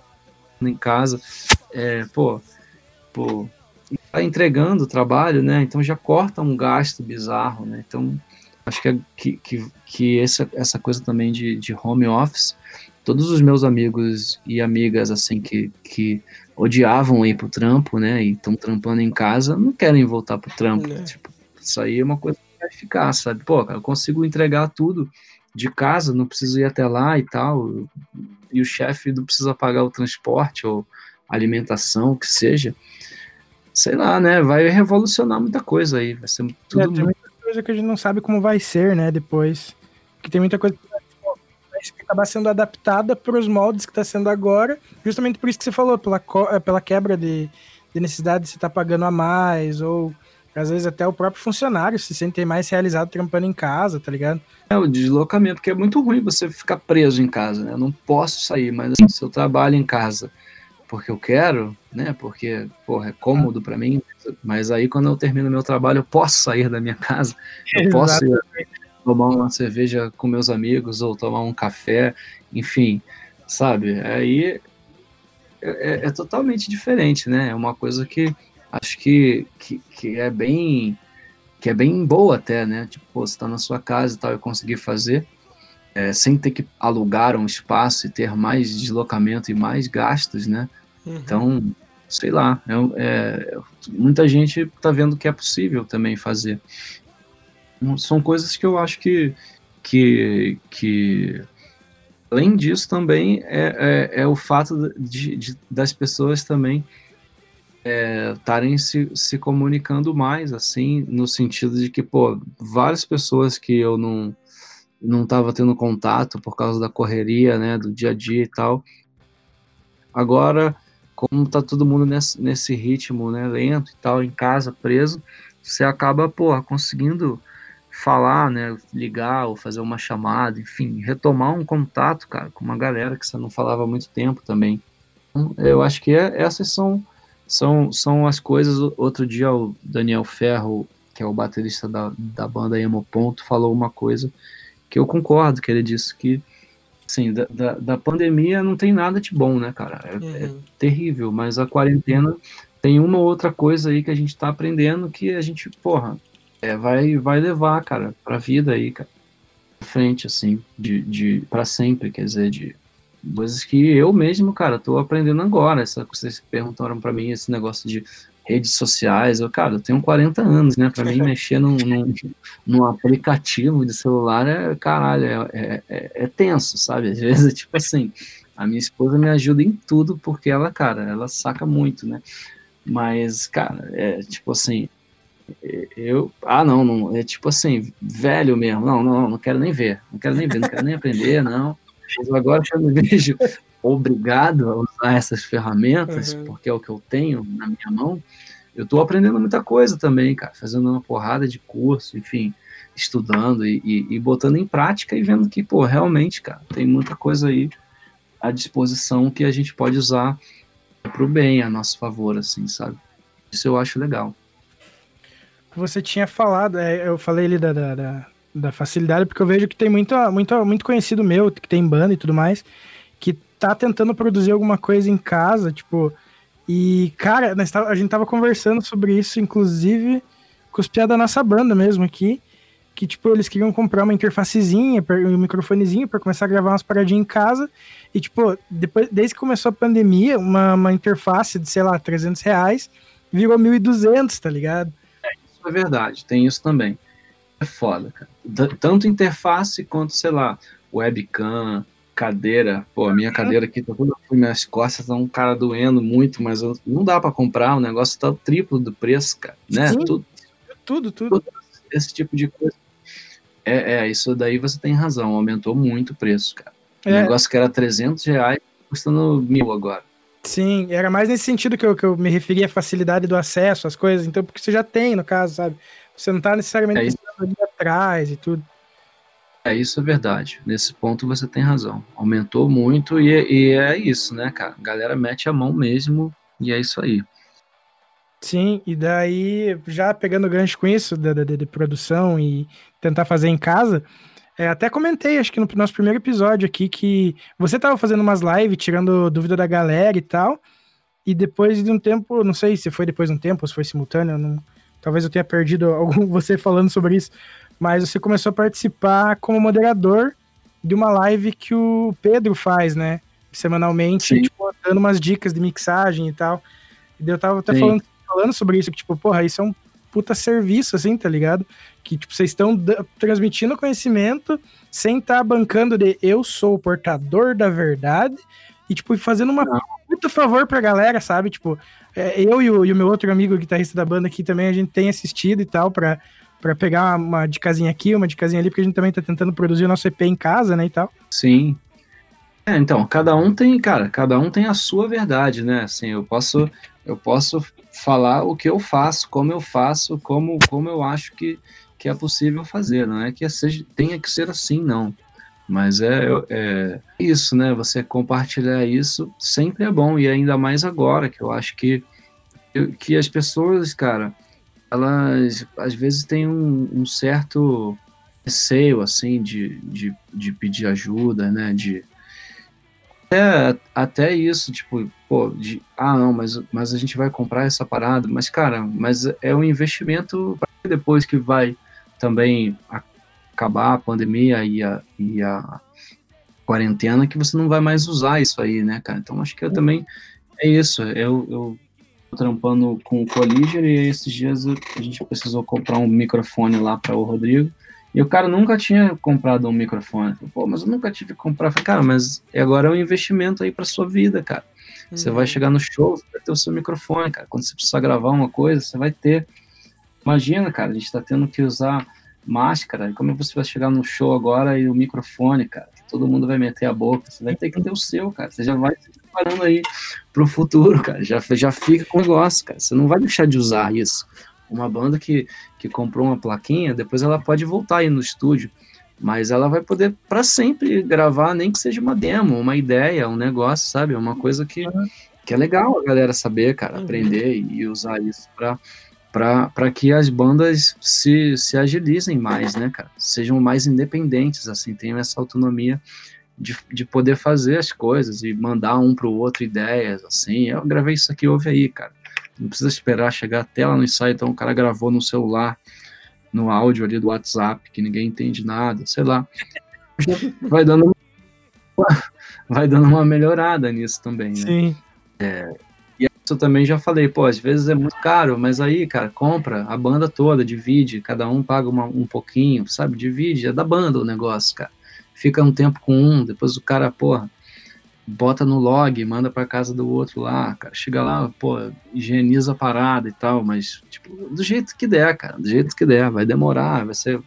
em casa, é, pô, pô, tá entregando o trabalho, né, então já corta um gasto bizarro, né, então acho que, é- que, que, que essa, essa coisa também de, de home office, todos os meus amigos e amigas, assim, que, que odiavam ir pro trampo, né, e estão trampando em casa, não querem voltar pro trampo, É. tipo, isso aí é uma coisa vai ficar, sabe, pô, cara, eu consigo entregar tudo de casa, não preciso ir até lá e tal, e o chefe não precisa pagar o transporte ou alimentação, o que seja, sei lá, né, vai revolucionar muita coisa aí, vai ser É, tudo tem muito muita coisa que a gente não sabe como vai ser, né, depois. Porque tem muita coisa que acabar sendo adaptada para os moldes que está sendo agora, justamente por isso que você falou, pela, eh, pela quebra de, de necessidade de você estar pagando a mais, ou às vezes até o próprio funcionário se sente mais realizado trampando em casa, tá ligado? É, o deslocamento, porque é muito ruim você ficar preso em casa, né? Eu não posso sair, mas assim, se eu trabalho em casa porque eu quero, né? Porque, porra, é cômodo pra mim, mas aí quando eu termino meu trabalho, eu posso sair da minha casa, eu posso ir tomar uma cerveja com meus amigos ou tomar um café, enfim, sabe? Aí é, é- é totalmente diferente, né? É uma coisa que acho que, que, que é bem que é bem boa até, né? Tipo, pô, você tá na sua casa e tal e conseguir fazer é, sem ter que alugar um espaço e ter mais deslocamento e mais gastos, né? Uhum. Então, sei lá, é, é, muita gente tá vendo que é possível também fazer. Hum, São coisas que eu acho que, que, que além disso também é, é, é o fato de, de- das pessoas também estarem se, se comunicando mais, assim, no sentido de que, pô, várias pessoas que eu não não estava tendo contato por causa da correria, né, do dia a dia e tal. Agora, como tá todo mundo nesse, nesse ritmo, né, lento e tal, em casa, preso, você acaba, pô, conseguindo falar, né, ligar ou fazer uma chamada, enfim, retomar um contato, cara, com uma galera que você não falava há muito tempo também. Então, eu acho que é- essas são, são, são as coisas. Outro dia o Daniel Ferro, que é o baterista da, da banda Emo Ponto, falou uma coisa que eu concordo, que ele disse que, assim, da, da, da pandemia não tem nada de bom, né, cara? É, é Uhum. terrível, mas a quarentena tem uma ou outra coisa aí que a gente tá aprendendo que a gente, porra, é, vai, vai levar, cara, pra vida aí, cara, pra frente, assim, de, de para sempre, quer dizer, de coisas que eu mesmo, cara, tô aprendendo agora. Essa, vocês perguntaram pra mim esse negócio de redes sociais, eu, cara, eu tenho 40 anos, né, pra mim mexer num, num, num aplicativo de celular é, caralho, é, é, é- é tenso, sabe? Às vezes, tipo assim, a minha esposa me ajuda em tudo porque ela, cara, ela saca muito, né? Mas, cara, é tipo assim, é- eu. Ah, não, não. É tipo assim, velho mesmo. Não, não, não quero nem ver. Não quero nem ver, não quero nem aprender, não. Mas agora que eu me vejo obrigado a usar essas ferramentas, Uhum. porque é o que eu tenho na minha mão, eu tô aprendendo muita coisa também, cara. Fazendo uma porrada de curso, enfim, estudando e, e- e botando em prática e vendo que, pô, realmente, cara, tem muita coisa aí à disposição que a gente pode usar pro bem, a nosso favor, assim, sabe? Isso eu acho legal. Você tinha falado, é, eu falei ali da, da, da, da facilidade, porque eu vejo que tem muito, muito, muito conhecido meu, que tem banda e tudo mais, que tá tentando produzir alguma coisa em casa, tipo, E, cara, tava, a gente tava conversando sobre isso, inclusive, com os piadas da nossa banda mesmo aqui. Que, tipo, eles queriam comprar uma interfacezinha, um microfonezinho para começar a gravar umas paradinhas em casa. E, tipo, depois, desde que começou a pandemia, uma, uma interface de, sei lá, 300 reais virou 1.200, tá ligado? É, isso é verdade, tem isso também. É foda, cara. Tanto interface quanto, sei lá, webcam, cadeira. Pô, a minha cadeira aqui tá toda minhas costas, tá um cara doendo muito, mas eu, não dá para comprar, o negócio tá o triplo do preço, cara, né? Sim, tudo, tudo, tudo. Esse tipo de coisa. É, é, isso daí você tem razão, aumentou muito o preço, cara. O é. negócio que era 300 reais, custando mil agora. Sim, era mais nesse sentido que eu, que eu me referia à facilidade do acesso às coisas, então, porque você já tem, no caso, sabe? Você não tá necessariamente é atrás e tudo. É, isso é verdade. Nesse ponto você tem razão. Aumentou muito e, e é isso, né, cara? A galera mete a mão mesmo e é isso aí. Sim, e daí, já pegando gancho com isso, de, de, de produção e tentar fazer em casa, é, até comentei, acho que no nosso primeiro episódio aqui, que você tava fazendo umas lives, tirando dúvida da galera e tal, e depois de um tempo, não sei se foi depois de um tempo, ou se foi simultâneo, não, talvez eu tenha perdido algum você falando sobre isso, mas você começou a participar como moderador de uma live que o Pedro faz, né? Semanalmente, tipo, dando umas dicas de mixagem e tal. E eu tava até falando, falando sobre isso, que, tipo, porra, isso é um puta serviço, assim, tá ligado? Que, tipo, vocês estão transmitindo conhecimento sem estar tá bancando de eu sou o portador da verdade e, tipo, fazendo uma puta favor pra galera, sabe? Tipo, é, eu e o, e o, meu outro amigo guitarrista da banda aqui também, a gente tem assistido e tal, pra, pra pegar uma, uma dicasinha aqui, uma dicasinha ali, porque a gente também tá tentando produzir o nosso EP em casa, né, e tal. Sim. É, então, cada um tem, cara, cada um tem a sua verdade, né? Assim, eu posso, eu posso falar o que eu faço, como eu faço, como, como eu acho que, que é possível fazer, não é que seja, tenha que ser assim, não. Mas é, é isso, né? Você compartilhar isso sempre é bom, e ainda mais agora, que eu acho que, que as pessoas, cara, elas às vezes têm um, um certo receio, assim, de, de, de pedir ajuda, né? De, até, até isso, tipo, pô, de, ah, não, mas, mas a gente vai comprar essa parada, mas, cara, mas é um investimento depois que vai também acabar a pandemia e a, e a quarentena que você não vai mais usar isso aí, né, cara? Então acho que eu também é isso. Eu, eu tô trampando com o Colliger e esses dias a gente precisou comprar um microfone lá para o Rodrigo. E o cara nunca tinha comprado um microfone. Pô, mas eu nunca tive que comprar. Falei, cara, mas agora é um investimento aí para sua vida, cara. Você vai uhum. chegar no show, você vai ter o seu microfone, cara. Quando você precisar gravar uma coisa, você vai ter. Imagina, cara, a gente tá tendo que usar máscara, como você vai chegar no show agora e o microfone, cara, todo mundo vai meter a boca, você vai ter que ter o seu, cara, você já vai se preparando aí pro futuro, cara, já, já fica com o negócio, cara, você não vai deixar de usar isso. Uma banda que, que comprou uma plaquinha, depois ela pode voltar aí no estúdio, mas ela vai poder para sempre gravar, nem que seja uma demo, uma ideia, um negócio, sabe? Uma coisa que, que é legal a galera saber, cara, aprender e usar isso para para que as bandas se, se agilizem mais, né, cara? Sejam mais independentes, assim, tenham essa autonomia de, de poder fazer as coisas e mandar um para o outro ideias, assim. Eu gravei isso aqui, ouve aí, cara. Não precisa esperar chegar até lá no ensaio, então o cara gravou no celular, no áudio ali do WhatsApp, que ninguém entende nada, sei lá. Vai dando vai dando uma melhorada nisso também, né? Sim. É, eu também já falei, pô, às vezes é muito caro, mas aí, cara, compra a banda toda, divide, cada um paga uma, um pouquinho, sabe? Divide, é da banda o negócio, cara. Fica um tempo com um, depois o cara, porra, bota no log, manda pra casa do outro lá, cara. Chega lá, pô, higieniza a parada e tal, mas, tipo, do jeito que der, cara, do jeito que der, vai demorar, vai ser.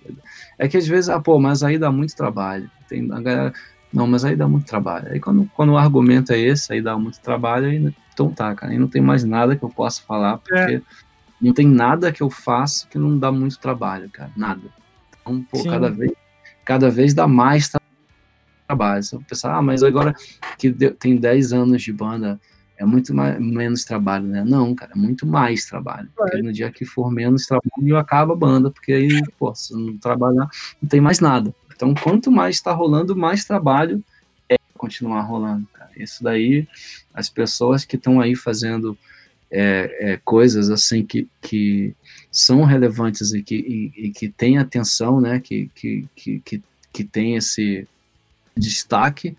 É que às vezes, ah, pô, mas aí dá muito trabalho. Tem a galera. Não, mas aí dá muito trabalho. Aí quando, quando o argumento é esse, aí dá muito trabalho, aí então tá, cara, e não tem mais nada que eu possa falar, porque é. não tem nada que eu faça que não dá muito trabalho, cara, nada. Então, pô, cada vez, cada vez dá mais trabalho. Se eu pensar, ah, mas agora que tem 10 anos de banda, é muito mais, menos trabalho, né? Não, cara, é muito mais trabalho. Porque no dia que for menos trabalho, acaba a banda, porque aí, pô, se não trabalhar, não tem mais nada. Então, quanto mais está rolando, mais trabalho é continuar rolando. Isso daí, as pessoas que estão aí fazendo é, é, coisas assim que, que são relevantes e que, e, e que têm atenção, né? Que, que, que, que, que tem esse destaque,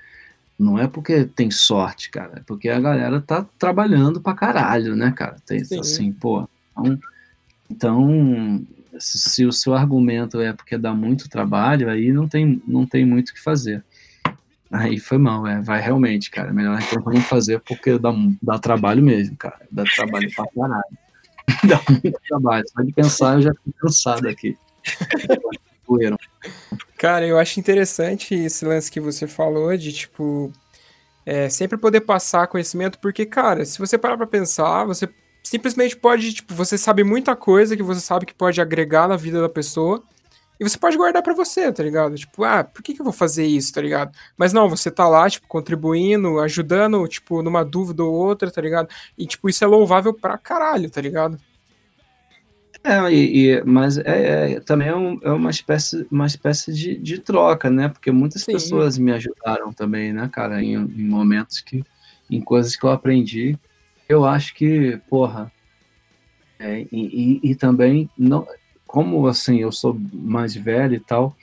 não é porque tem sorte, cara, é porque a galera tá trabalhando pra caralho, né, cara? Tem, assim, pô. Então, então, se o seu argumento é porque dá muito trabalho, aí não tem, não tem muito o que fazer. Aí foi mal, é. Vai realmente, cara. Melhor então não fazer porque dá, dá trabalho mesmo, cara. Dá trabalho pra caralho. dá muito trabalho. Só de pensar eu já fico cansado aqui. Cara, eu acho interessante esse lance que você falou de, tipo, é, sempre poder passar conhecimento, porque, cara, se você parar pra pensar, você simplesmente pode, tipo, você sabe muita coisa que você sabe que pode agregar na vida da pessoa, e você pode guardar para você, tá ligado? Tipo, ah, por que, que eu vou fazer isso, tá ligado? Mas não, você tá lá, tipo, contribuindo, ajudando, tipo, numa dúvida ou outra, tá ligado? E, tipo, isso é louvável pra caralho, tá ligado? É, e, e mas é, é também é, um, é, uma espécie, uma espécie de, de troca, né? Porque muitas Sim. pessoas me ajudaram também, né, cara, em, em, momentos que, em coisas que eu aprendi. Eu acho que, porra, é, e, e, e, também não, como assim, eu sou mais velho e tal,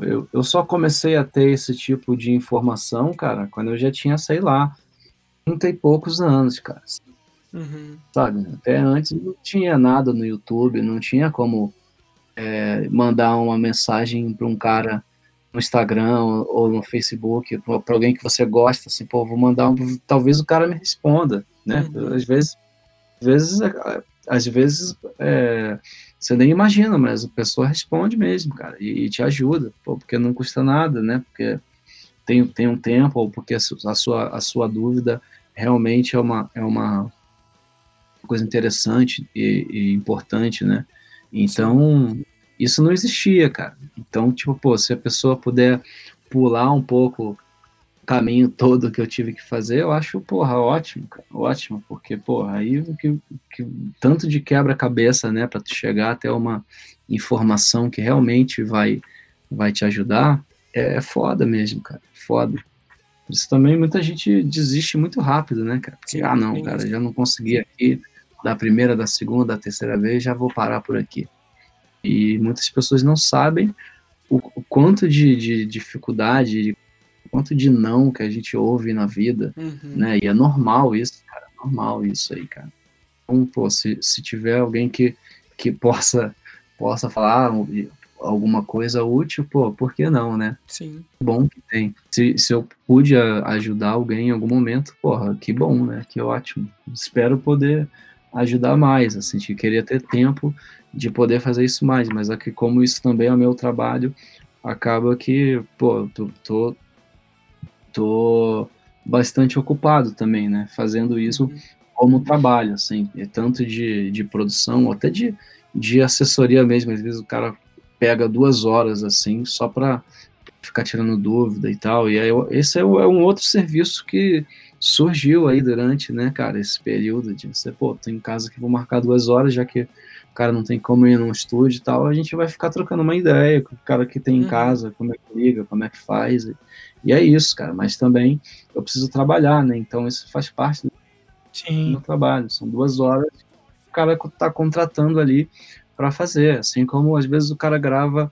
eu, eu só comecei a ter esse tipo de informação, cara, quando eu já tinha, sei lá, 30 e poucos anos, cara. Uhum. Sabe? Até antes não tinha nada no YouTube, não tinha como é, mandar uma mensagem para um cara no Instagram ou no Facebook, para alguém que você gosta, assim, pô, vou mandar um, talvez o cara me responda, né? Uhum. Às vezes, às vezes, às vezes é, você nem imagina, mas a pessoa responde mesmo, cara, e, e, te ajuda, pô, porque não custa nada, né? Porque tem, tem um tempo, ou porque a sua, a sua dúvida realmente é uma, é uma coisa interessante e, e importante, né? Então, isso não existia, cara. Então, tipo, pô, se a pessoa puder pular um pouco caminho todo que eu tive que fazer, eu acho, porra, ótimo, cara, ótimo, porque, porra, aí que, que tanto de quebra-cabeça, né, para tu chegar até uma informação que realmente vai, vai te ajudar, é, é foda mesmo, cara, foda. Por isso também muita gente desiste muito rápido, né, cara, porque, ah, não, cara, já não consegui aqui, da primeira, da segunda, da terceira vez, já vou parar por aqui. E muitas pessoas não sabem o, o quanto de, de dificuldade, de quanto de não que a gente ouve na vida, uhum. né? E é normal isso, cara, é normal isso aí, cara. Então, pô, se, se tiver alguém que, que possa, possa falar alguma coisa útil, pô, por que não, né? Sim. Bom que tem. Se, se eu pude ajudar alguém em algum momento, porra, que bom, né? Que ótimo. Espero poder ajudar mais, assim, que queria ter tempo de poder fazer isso mais, mas aqui como isso também é o meu trabalho, acaba que, pô, tô, tô, tô bastante ocupado também, né? Fazendo isso como trabalho, assim, tanto de, de produção, até de, de assessoria mesmo. Às vezes o cara pega duas horas, assim, só para ficar tirando dúvida e tal. E aí, esse é, é um outro serviço que surgiu aí durante, né, cara, esse período de você, pô, tô em casa que vou marcar duas horas, já que cara não tem como ir num estúdio e tal, a gente vai ficar trocando uma ideia com o cara que tem em uhum. casa, como é que liga, como é que faz. E é isso, cara. Mas também eu preciso trabalhar, né? Então isso faz parte do Sim. meu trabalho. São duas horas que o cara tá contratando ali para fazer. Assim como às vezes o cara grava,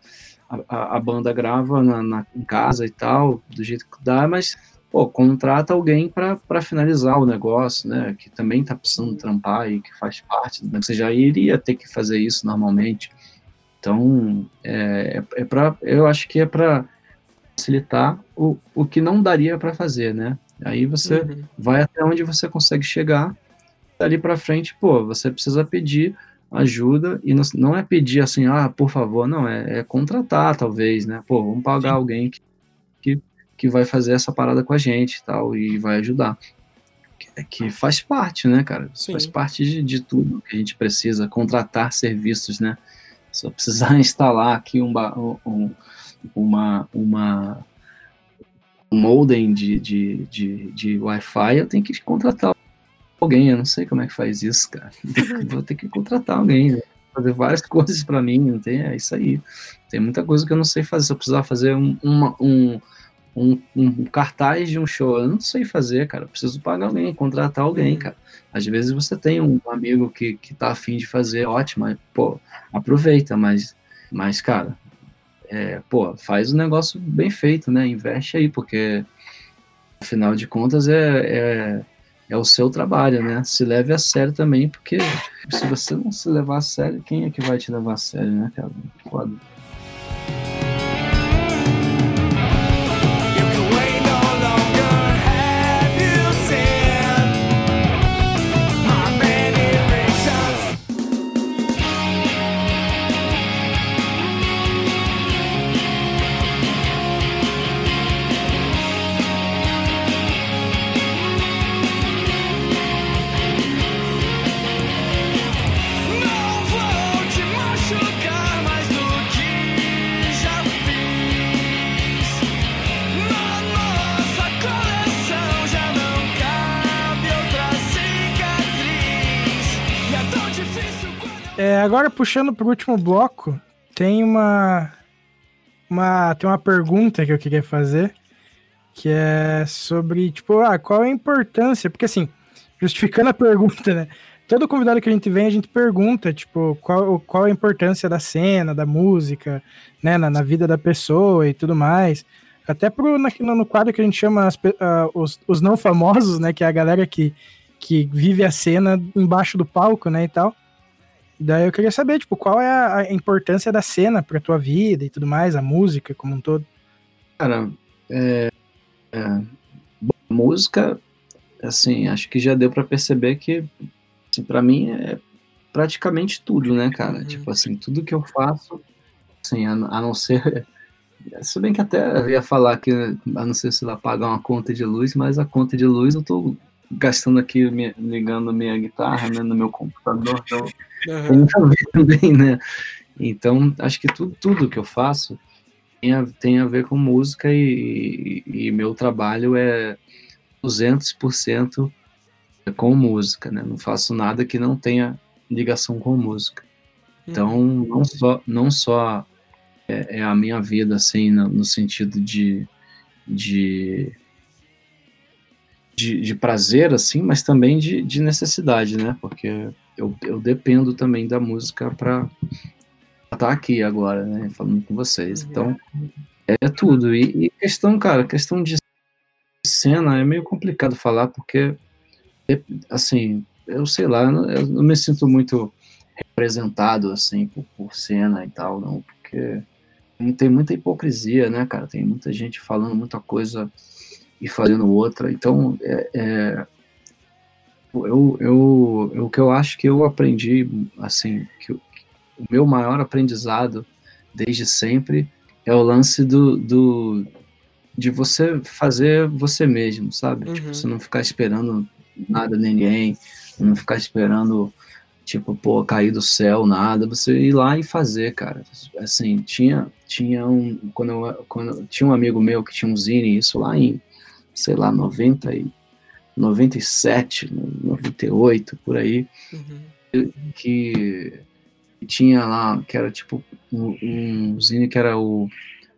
a, a banda grava na, na, em casa e tal, do jeito que dá, mas pô, contrata alguém para finalizar o negócio, né? Que também está precisando trampar e que faz parte, né? Você já iria ter que fazer isso normalmente. Então, é, é, é para, eu acho que é para facilitar o, o que não daria para fazer, né? Aí você uhum. vai até onde você consegue chegar, dali para frente, pô, você precisa pedir ajuda e não, não é pedir assim, ah, por favor, não, é, é contratar talvez, né? Pô, vamos pagar Sim. alguém que, que, vai fazer essa parada com a gente e tal, e vai ajudar. Que, que faz parte, né, cara? Sim. Faz parte de, de tudo que a gente precisa, contratar serviços, né? Só precisar instalar aqui um, um uma, uma um modem de, de, de, de Wi-Fi, eu tenho que contratar alguém. Eu não sei como é que faz isso, cara. Vou ter que contratar alguém, né? fazer várias coisas para mim. Não tem, é isso aí. Tem muita coisa que eu não sei fazer. Se eu precisar fazer um, uma, um, um, um cartaz de um show. Eu não sei fazer, cara. Eu preciso pagar alguém, contratar alguém, cara. Às vezes você tem um amigo que, que tá afim de fazer, ótimo, pô, aproveita, mas, mas cara, é, pô, faz o um negócio bem feito, né? Investe aí, porque afinal de contas é, é, é, o seu trabalho, né? Se leve a sério também, porque se você não se levar a sério, quem é que vai te levar a sério, né, cara? Foda. Agora puxando para o último bloco, tem uma, uma tem uma pergunta que eu queria fazer, que é sobre, tipo, ah, qual é a importância? Porque assim, justificando a pergunta, né? Todo convidado que a gente vem, a gente pergunta, tipo, qual, qual a importância da cena, da música, né, na, na vida da pessoa e tudo mais. Até pro, na, no quadro que a gente chama as, uh, os, os não famosos, né, que é a galera que, que vive a cena embaixo do palco, né, e tal. Daí eu queria saber, tipo, qual é a, a importância da cena pra tua vida e tudo mais, a música como um todo. Cara, é, é, música, assim, acho que já deu para perceber que, assim, para mim é praticamente tudo, né, cara? Uhum. Tipo assim, tudo que eu faço, assim, a, a, não ser. Se bem que até ia falar que, a não ser se lá pagar uma conta de luz, mas a conta de luz eu tô gastando aqui, me, ligando minha guitarra né, no meu computador, então uhum. tem a ver também, né? Então, acho que tudo, tudo que eu faço tem a, tem a ver com música e, e, e meu trabalho é 200% com música, né? Não faço nada que não tenha ligação com música. Então, uhum. não só, não só é, é, a minha vida, assim, no, no sentido de, de de, de prazer, assim, mas também de, de necessidade, né? Porque eu, eu dependo também da música para estar aqui agora, né? Falando com vocês. Então, é tudo. E, e, questão, cara, questão de cena é meio complicado falar, porque, assim, eu sei lá, eu não, me sinto muito representado, assim, por, por cena e tal, não, porque tem muita hipocrisia, né, cara? Tem muita gente falando muita coisa e fazendo outra. Então, é, é, eu, eu, eu, o que eu acho que eu aprendi, assim, que o, meu maior aprendizado desde sempre é o lance do, do de você fazer você mesmo, sabe? Tipo, uhum. Tipo, você não ficar esperando nada de ninguém, não ficar esperando tipo, pô, cair do céu, nada, você ir lá e fazer, cara. Assim, tinha, tinha um, quando, eu, quando tinha um amigo meu que tinha um zine, isso lá em sei lá, 90 e 97, 98, por aí, uhum. que tinha lá, que era tipo um, um zine que era o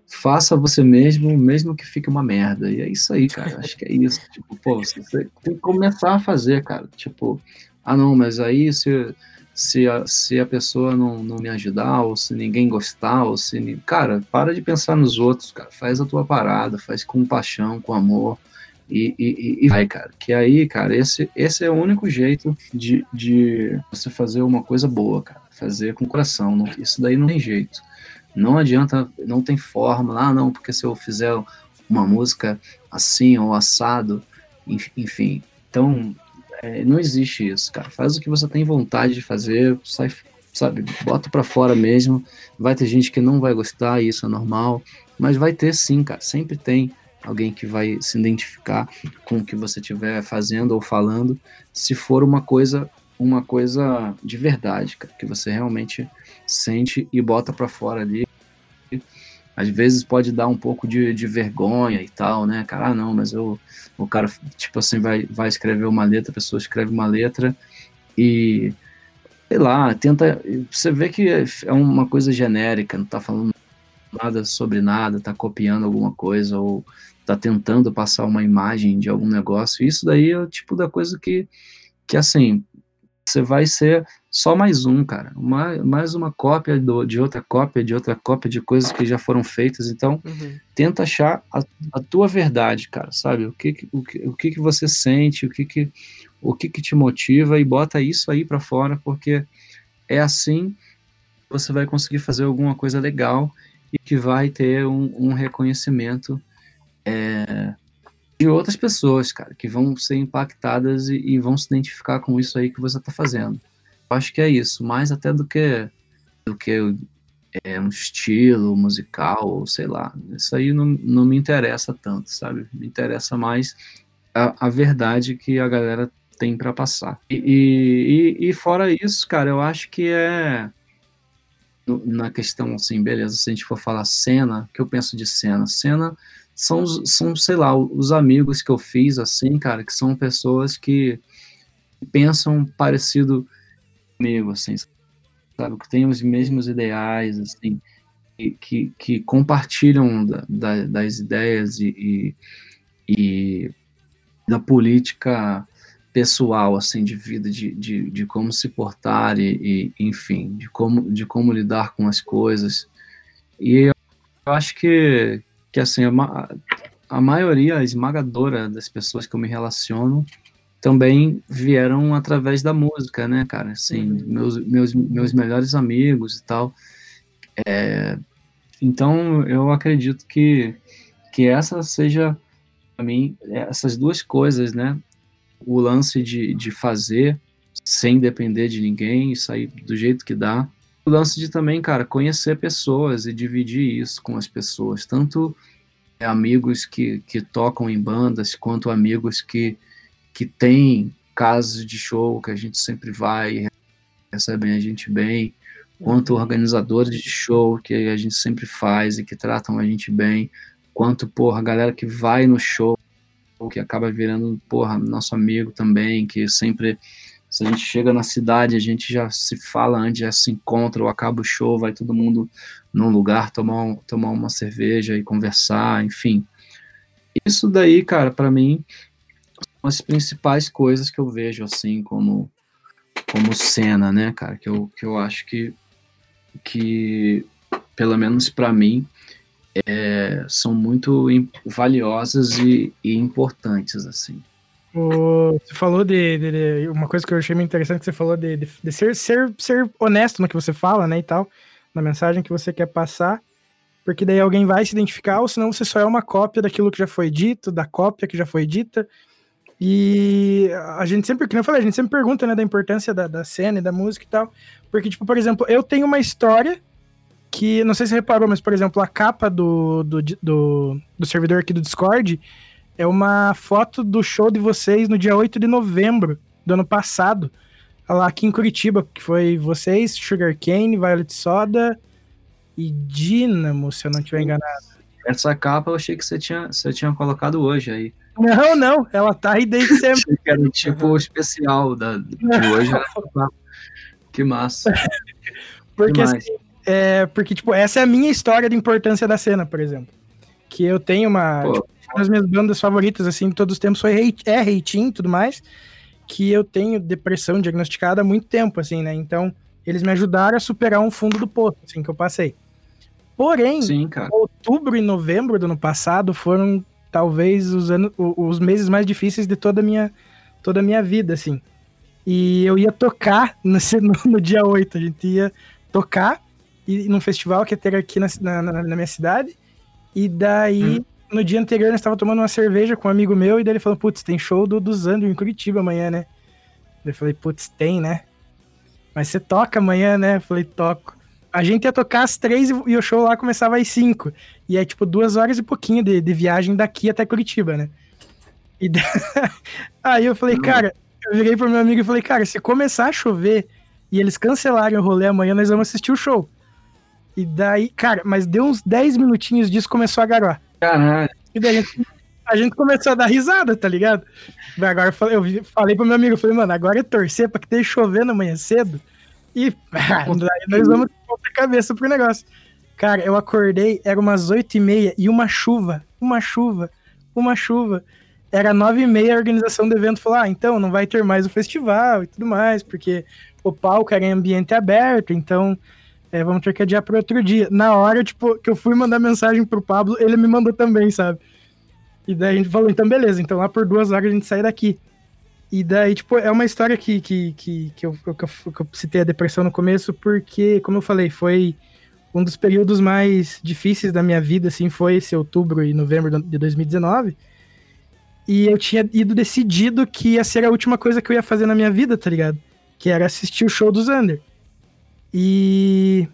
faça você mesmo, mesmo que fique uma merda. E é isso aí, cara. Acho que é isso. Tipo, pô, você tem que começar a fazer, cara. Tipo, ah, não, mas aí se, se, a, se a pessoa não, não me ajudar, ou se ninguém gostar, ou se. Cara, para de pensar nos outros, cara. Faz a tua parada, faz com paixão, com amor. E, e, e, vai, cara. Que aí, cara, esse, esse é o único jeito de, de você fazer uma coisa boa, cara. Fazer com coração. Não, isso daí não tem jeito. Não adianta, não tem forma. Ah, não, porque se eu fizer uma música assim ou assado, enfim. Então, é, não existe isso, cara. Faz o que você tem vontade de fazer, sai, sabe, bota pra fora mesmo. Vai ter gente que não vai gostar, isso é normal. Mas vai ter sim, cara. Sempre tem alguém que vai se identificar com o que você estiver fazendo ou falando, se for uma coisa uma coisa de verdade, cara, que você realmente sente e bota para fora ali. Às vezes pode dar um pouco de, de vergonha e tal, né? Cara, ah, não, mas eu, o cara, tipo assim, vai, vai escrever uma letra, a pessoa escreve uma letra e, sei lá, tenta. Você vê que é uma coisa genérica, não tá falando nada sobre nada, tá copiando alguma coisa ou tá tentando passar uma imagem de algum negócio. Isso daí é o tipo da coisa que, que assim, você vai ser só mais um, cara. Uma, mais uma cópia do, de outra cópia, de outra cópia de coisas que já foram feitas. Então, Uhum. tenta achar a, a tua verdade, cara, sabe? O que o que, o que, que você sente, o que que, o que que te motiva e bota isso aí pra fora, porque é assim que você vai conseguir fazer alguma coisa legal e que vai ter um, um reconhecimento é, de outras pessoas, cara, que vão ser impactadas e, e vão se identificar com isso aí que você tá fazendo. Eu acho que é isso, mais até do que do que é, um estilo musical, ou sei lá. Isso aí não, não me interessa tanto, sabe? Me interessa mais a, a verdade que a galera tem pra passar. E, e, e fora isso, cara, eu acho que é na questão assim, beleza, se a gente for falar cena, que eu penso de cena? Cena são, são, sei lá, os amigos que eu fiz, assim, cara, que são pessoas que pensam parecido comigo, assim, sabe, que têm os mesmos ideais, assim, que, que, que compartilham da, da- das ideias e, e, e da política pessoal, assim, de vida, de, de, de como se portar e, e, enfim, de como, de como lidar com as coisas. E eu acho que, que assim, a, ma- a maioria esmagadora das pessoas que eu me relaciono também vieram através da música, né, cara? Assim, Uhum. meus, meus, meus melhores amigos e tal. É, então, eu acredito que, que essa seja, para mim, essas duas coisas, né? O lance de, de fazer sem depender de ninguém e sair do jeito que dá. O lance de também, cara, conhecer pessoas e dividir isso com as pessoas. Tanto é, amigos que, que tocam em bandas, quanto amigos que, que têm casas de show que a gente sempre vai e recebem a gente bem, quanto organizadores de show que a gente sempre faz e que tratam a gente bem, quanto, porra, a galera que vai no show, que acaba virando, porra, nosso amigo também, que sempre, se a gente chega na cidade, a gente já se fala antes, já se encontra, ou acaba o show, vai todo mundo num lugar tomar, um- tomar uma cerveja e conversar, enfim. Isso daí, cara, pra mim, são as principais coisas que eu vejo, assim, como, como cena, né, cara, que eu, que eu acho que, que pelo menos pra mim, é, são muito valiosas e, e importantes, assim. O- você falou de, de- de- Uma coisa que eu achei muito interessante que você falou de, de- ser, ser, ser honesto no que você fala, né? E tal, na mensagem que você quer passar. Porque daí alguém vai se identificar, ou senão você só é uma cópia daquilo que já foi dito, da cópia que já foi dita. E a gente sempre, como eu falei, a gente sempre pergunta, né, da importância da, da cena e da música e tal. Porque, tipo, por exemplo, eu tenho uma história que, não sei se você reparou, mas, por exemplo, a capa do, do, do, do servidor aqui do Discord é uma foto do show de vocês no dia 8 de novembro do ano passado, lá aqui em Curitiba, que foi vocês, Sugarcane, Violet Soda e Dynamo, se eu não estiver enganado. Essa capa eu achei que você tinha, você tinha colocado hoje aí. Não, não, ela tá aí desde sempre. Achei que era tipo o especial da, de hoje. Que massa. Porque, assim, é, porque, tipo, essa é a minha história de importância da cena, por exemplo. Que eu tenho uma. Tipo, uma das minhas bandas favoritas, assim, de todos os tempos foi Hate- é Reitinho e tudo mais. Que eu tenho depressão diagnosticada há muito tempo, assim, né? Então, eles me ajudaram a superar um fundo do poço, assim, que eu passei. Porém, Sim, outubro e novembro do ano passado foram talvez os, anos, os meses mais difíceis de toda a minha, toda a minha vida, assim. E eu ia tocar no, no, dia 8, a gente ia tocar e, num festival que ia ter aqui na, na, na- na minha cidade. E daí, no dia anterior, nós estávamos tomando uma cerveja com um amigo meu, e daí ele falou, putz, tem show do, do Zandro em Curitiba amanhã, né? Eu falei, putz, tem, né? Mas você toca amanhã, né? Eu falei, toco. A gente ia tocar às três e, o show lá começava às cinco. E é tipo duas horas e pouquinho de, de viagem daqui até Curitiba, né? E Aí eu falei, cara, eu virei pro meu amigo e falei, cara, se começar a chover e eles cancelarem o rolê amanhã, nós vamos assistir o show. E daí, cara, mas deu uns 10 minutinhos disso começou a garoar. Caralho. E daí a gente, a gente começou a dar risada, tá ligado? Agora eu falei, pro meu amigo, eu falei, mano, agora é torcer pra que esteja chovendo amanhã cedo. E daí nós vamos voltar a cabeça pro negócio. Cara, eu acordei, era umas oito e meia e uma chuva, uma chuva, uma chuva. Era nove e meia a organização do evento falou, ah, então não vai ter mais o festival e tudo mais, porque o palco era em ambiente aberto, então é, vamos ter que adiar para outro dia. Na hora, tipo, que eu fui mandar mensagem pro Pablo, ele me mandou também, sabe? E daí a gente falou, então beleza, então lá por duas horas a gente sai daqui. E daí, tipo, é uma história que, que, que, que, eu, que, eu, que eu citei a depressão no começo, porque, como eu falei, foi um dos períodos mais difíceis da minha vida, assim, foi esse outubro e novembro de 2019. E eu tinha ido decidido que ia ser a última coisa que eu ia fazer na minha vida, tá ligado? Que era assistir o show do Zander. E.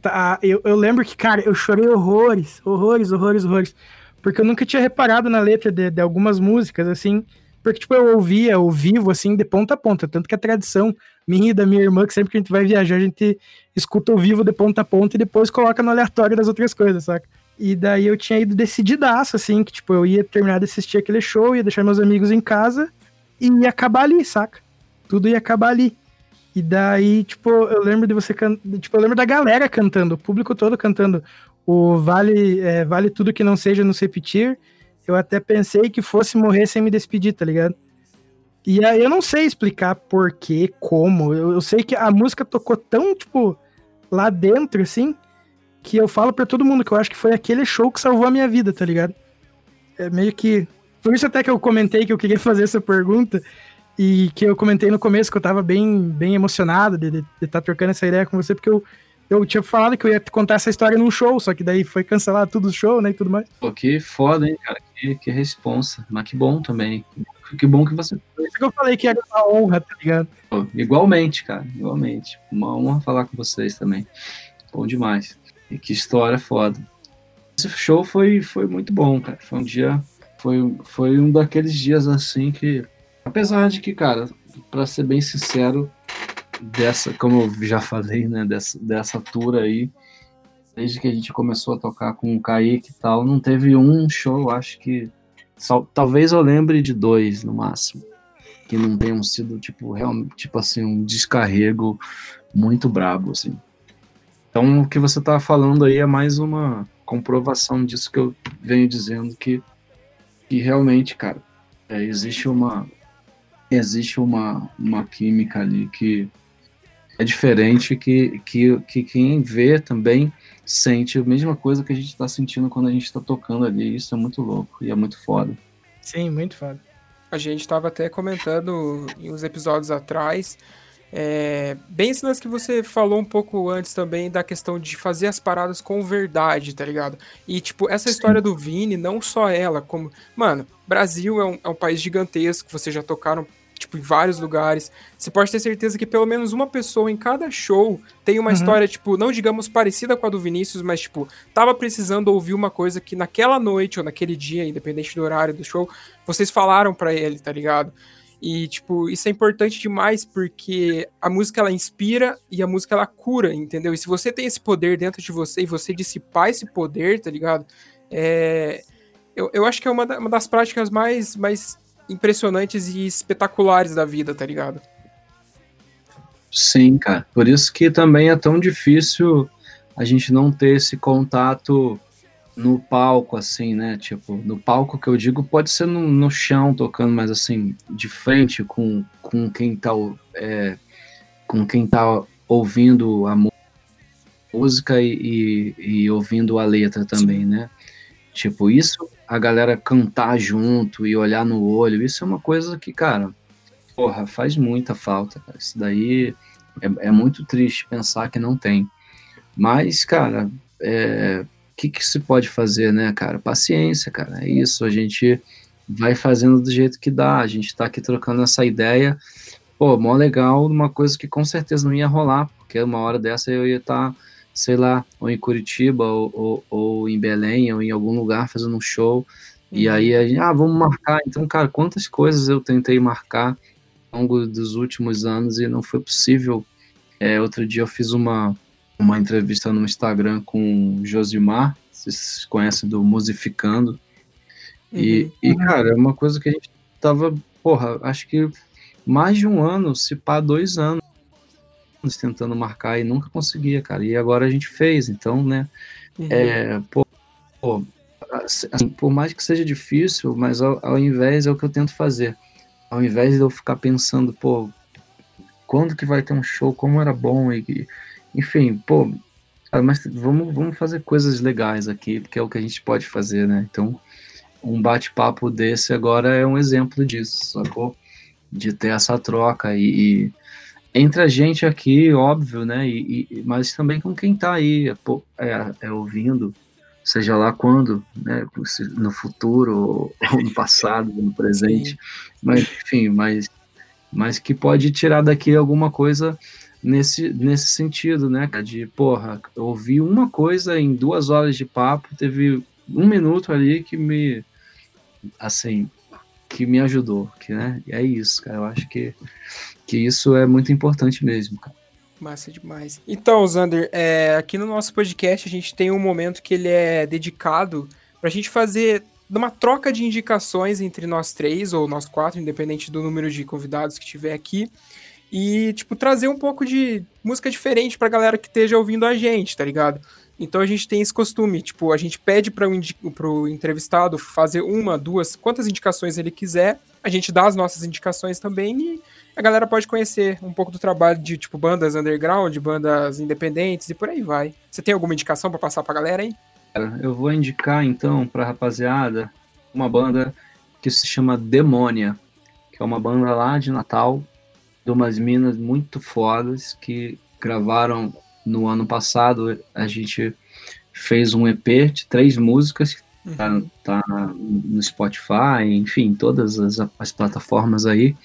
Tá, eu, eu lembro que, cara, eu chorei horrores, horrores, horrores, horrores. Porque eu nunca tinha reparado na letra de, de algumas músicas, assim. Porque, tipo, eu ouvia ao vivo, assim, de ponta a ponta. Tanto que a tradição minha e da minha irmã, que sempre que a gente vai viajar, a gente escuta ao vivo de ponta a ponta e depois coloca no aleatório das outras coisas, saca? E daí eu tinha ido decididaço, assim, que, tipo, eu ia terminar de assistir aquele show, ia deixar meus amigos em casa e ia acabar ali, saca? Tudo ia acabar ali. E daí, tipo, eu lembro de você cantando. Tipo, eu lembro da galera cantando, o público todo cantando o Vale, é, vale Tudo Que Não Seja Nos Repetir eu até pensei que fosse morrer sem me despedir, tá ligado? E aí eu não sei explicar porquê, como. Eu, eu, sei que a música tocou tão, tipo, lá dentro, assim, que eu falo pra todo mundo que eu acho que foi aquele show que salvou a minha vida, tá ligado? É meio que. Por isso até que eu comentei que eu queria fazer essa pergunta. E que eu comentei no começo que eu tava bem, bem emocionado de estar de, de tá trocando essa ideia com você, porque eu, eu tinha falado que eu ia contar essa história num show, só que daí foi cancelado tudo o show, né, e tudo mais. Pô, que foda, hein, cara, que, que responsa, mas que bom também, que bom que você Por isso que eu falei que era uma honra, tá ligado? Pô, igualmente, cara, igualmente, uma honra falar com vocês também, bom demais, e que história foda. Esse show foi, foi muito bom, cara, foi um dia, foi, foi um daqueles dias assim que, apesar de que, cara, para ser bem sincero, dessa, como eu já falei, né, dessa, dessa tour aí, desde que a gente começou a tocar com o Kaique e tal, não teve um show, acho que só, talvez eu lembre de dois no máximo, que não tenham sido tipo realmente tipo assim um descarrego muito brabo assim. Então o que você tá falando aí é mais uma comprovação disso que eu venho dizendo que que realmente, cara, é, existe uma existe uma, uma química ali que é diferente que, que, que quem vê também sente a mesma coisa que a gente está sentindo quando a gente está tocando ali. Isso é muito louco e é muito foda. Sim, muito foda. A gente estava até comentando em uns episódios atrás, é, bem esse lance que você falou um pouco antes também da questão de fazer as paradas com verdade, tá ligado? E, tipo, essa Sim. história do Vini, não só ela, como. Mano, Brasil é um, é um país gigantesco, vocês já tocaram tipo, em vários lugares. Você pode ter certeza que pelo menos uma pessoa em cada show tem uma uhum. história, tipo, não digamos parecida com a do Vinícius, mas, tipo, tava precisando ouvir uma coisa que naquela noite ou naquele dia, independente do horário do show, vocês falaram para ele, tá ligado? E, tipo, isso é importante demais porque a música ela inspira e a música ela cura, entendeu? E se você tem esse poder dentro de você e você dissipar esse poder, tá ligado? É. Eu, eu acho que é uma, uma das práticas mais, mais impressionantes e espetaculares da vida, tá ligado? Sim, cara. Por isso que também é tão difícil a gente não ter esse contato no palco, assim, né? Tipo, no palco que eu digo pode ser no, no chão tocando, mas assim, de frente com, com quem tá é, com quem tá ouvindo a música e, e, e ouvindo a letra também, né? Tipo, isso a galera cantar junto e olhar no olho, isso é uma coisa que, cara, porra, faz muita falta. Cara. Isso daí é, é, muito triste pensar que não tem. Mas, cara, o é, que, que se pode fazer, né, cara? Paciência, cara. É isso. A gente vai fazendo do jeito que dá. A gente tá aqui trocando essa ideia. Pô, mó legal, uma coisa que com certeza não ia rolar, porque uma hora dessa eu ia estar. Tá sei lá, ou em Curitiba, ou, ou, ou em Belém, ou em algum lugar fazendo um show. E uhum. aí a gente, ah, vamos marcar. Então, cara, quantas coisas eu tentei marcar ao longo dos últimos anos e não foi possível. É, outro dia eu fiz uma, uma entrevista no Instagram com o Josimar, vocês conhecem do Musificando. E, uhum. e, cara, é uma coisa que a gente tava, porra, acho que mais de um ano, se pá, dois anos, tentando marcar e nunca conseguia, cara. E agora a gente fez, então, né? Uhum. É, pô, pô, assim, por mais que seja difícil, mas ao, ao invés é o que eu tento fazer. Ao invés de eu ficar pensando, pô, quando que vai ter um show, como era bom, e, enfim, pô, cara, mas vamos, vamos fazer coisas legais aqui, porque é o que a gente pode fazer, né? Então, um bate-papo desse agora é um exemplo disso, sacou? De ter essa troca e, e entre a gente aqui, óbvio, né? E, e, mas também com quem tá aí pô, é, é ouvindo, seja lá quando, né? No futuro, ou, ou no passado, ou no presente. Mas, enfim, mas, mas que pode tirar daqui alguma coisa nesse, nesse sentido, né? De, porra, eu ouvi uma coisa em duas horas de papo, teve um minuto ali que me, assim, que me ajudou, que, né? E é isso, cara. Eu acho que, que isso é muito importante mesmo, cara. Massa demais. Então, Zander, é, aqui no nosso podcast a gente tem um momento que ele é dedicado para a gente fazer uma troca de indicações entre nós três, ou nós quatro, independente do número de convidados que tiver aqui, e, tipo, trazer um pouco de música diferente pra galera que esteja ouvindo a gente, tá ligado? Então a gente tem esse costume, tipo, a gente pede para o entrevistado fazer uma, duas, quantas indicações ele quiser, a gente dá as nossas indicações também e a galera pode conhecer um pouco do trabalho de, tipo, bandas underground, bandas independentes e por aí vai. Você tem alguma indicação para passar pra galera aí? Eu vou indicar, então, pra rapaziada, uma banda que se chama Demônia, que é uma banda lá de Natal, de umas minas muito fodas que gravaram no ano passado a gente fez um EP de três músicas, tá, tá no Spotify, enfim, todas as, as plataformas aí.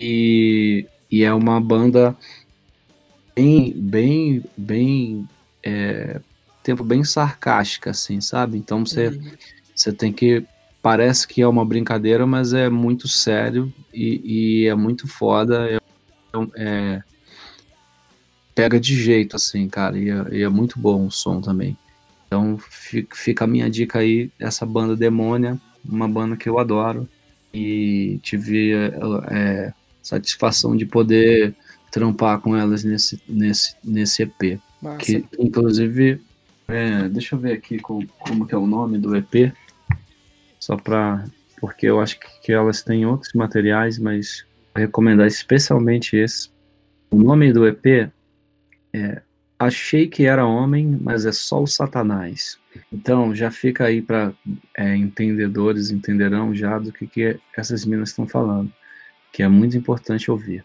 E, e, é uma banda bem, bem, bem, é, tempo bem sarcástica, assim, sabe? Então você, uhum. você tem que parece que é uma brincadeira, mas é muito sério e, e é muito foda. É, é, pega de jeito, assim, cara, e é, e é muito bom o som também. Então fica a minha dica aí, essa banda Demônia, uma banda que eu adoro e tive é, satisfação de poder trampar com elas nesse, nesse, nesse EP. Massa. Que inclusive, é, deixa eu ver aqui como, como que é o nome do EP, só para porque eu acho que, que elas têm outros materiais, mas recomendar especialmente esse. O nome do EP é, achei que era homem, mas é só o Satanás. Então já fica aí para é, entendedores entenderão já do que, que essas minas estão falando, que é muito importante ouvir.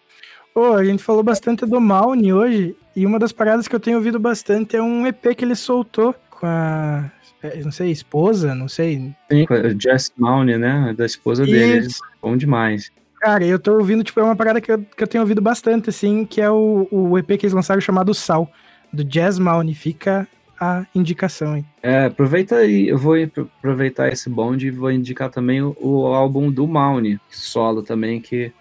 Oh, a gente falou bastante do Mauni hoje, e uma das paradas que eu tenho ouvido bastante é um EP que ele soltou com a, é, não sei, esposa, não sei. Sim, com a Jess Mauni, né? Da esposa Isso. dele. Bom demais. Cara, eu tô ouvindo, tipo, é uma parada que eu, que eu tenho ouvido bastante, assim, que é o, o EP que eles lançaram chamado Sal, do Jazz Mauni. Fica a indicação, hein? É, aproveita aí, eu vou aproveitar esse bonde e vou indicar também o, o álbum do Mauni, solo também, que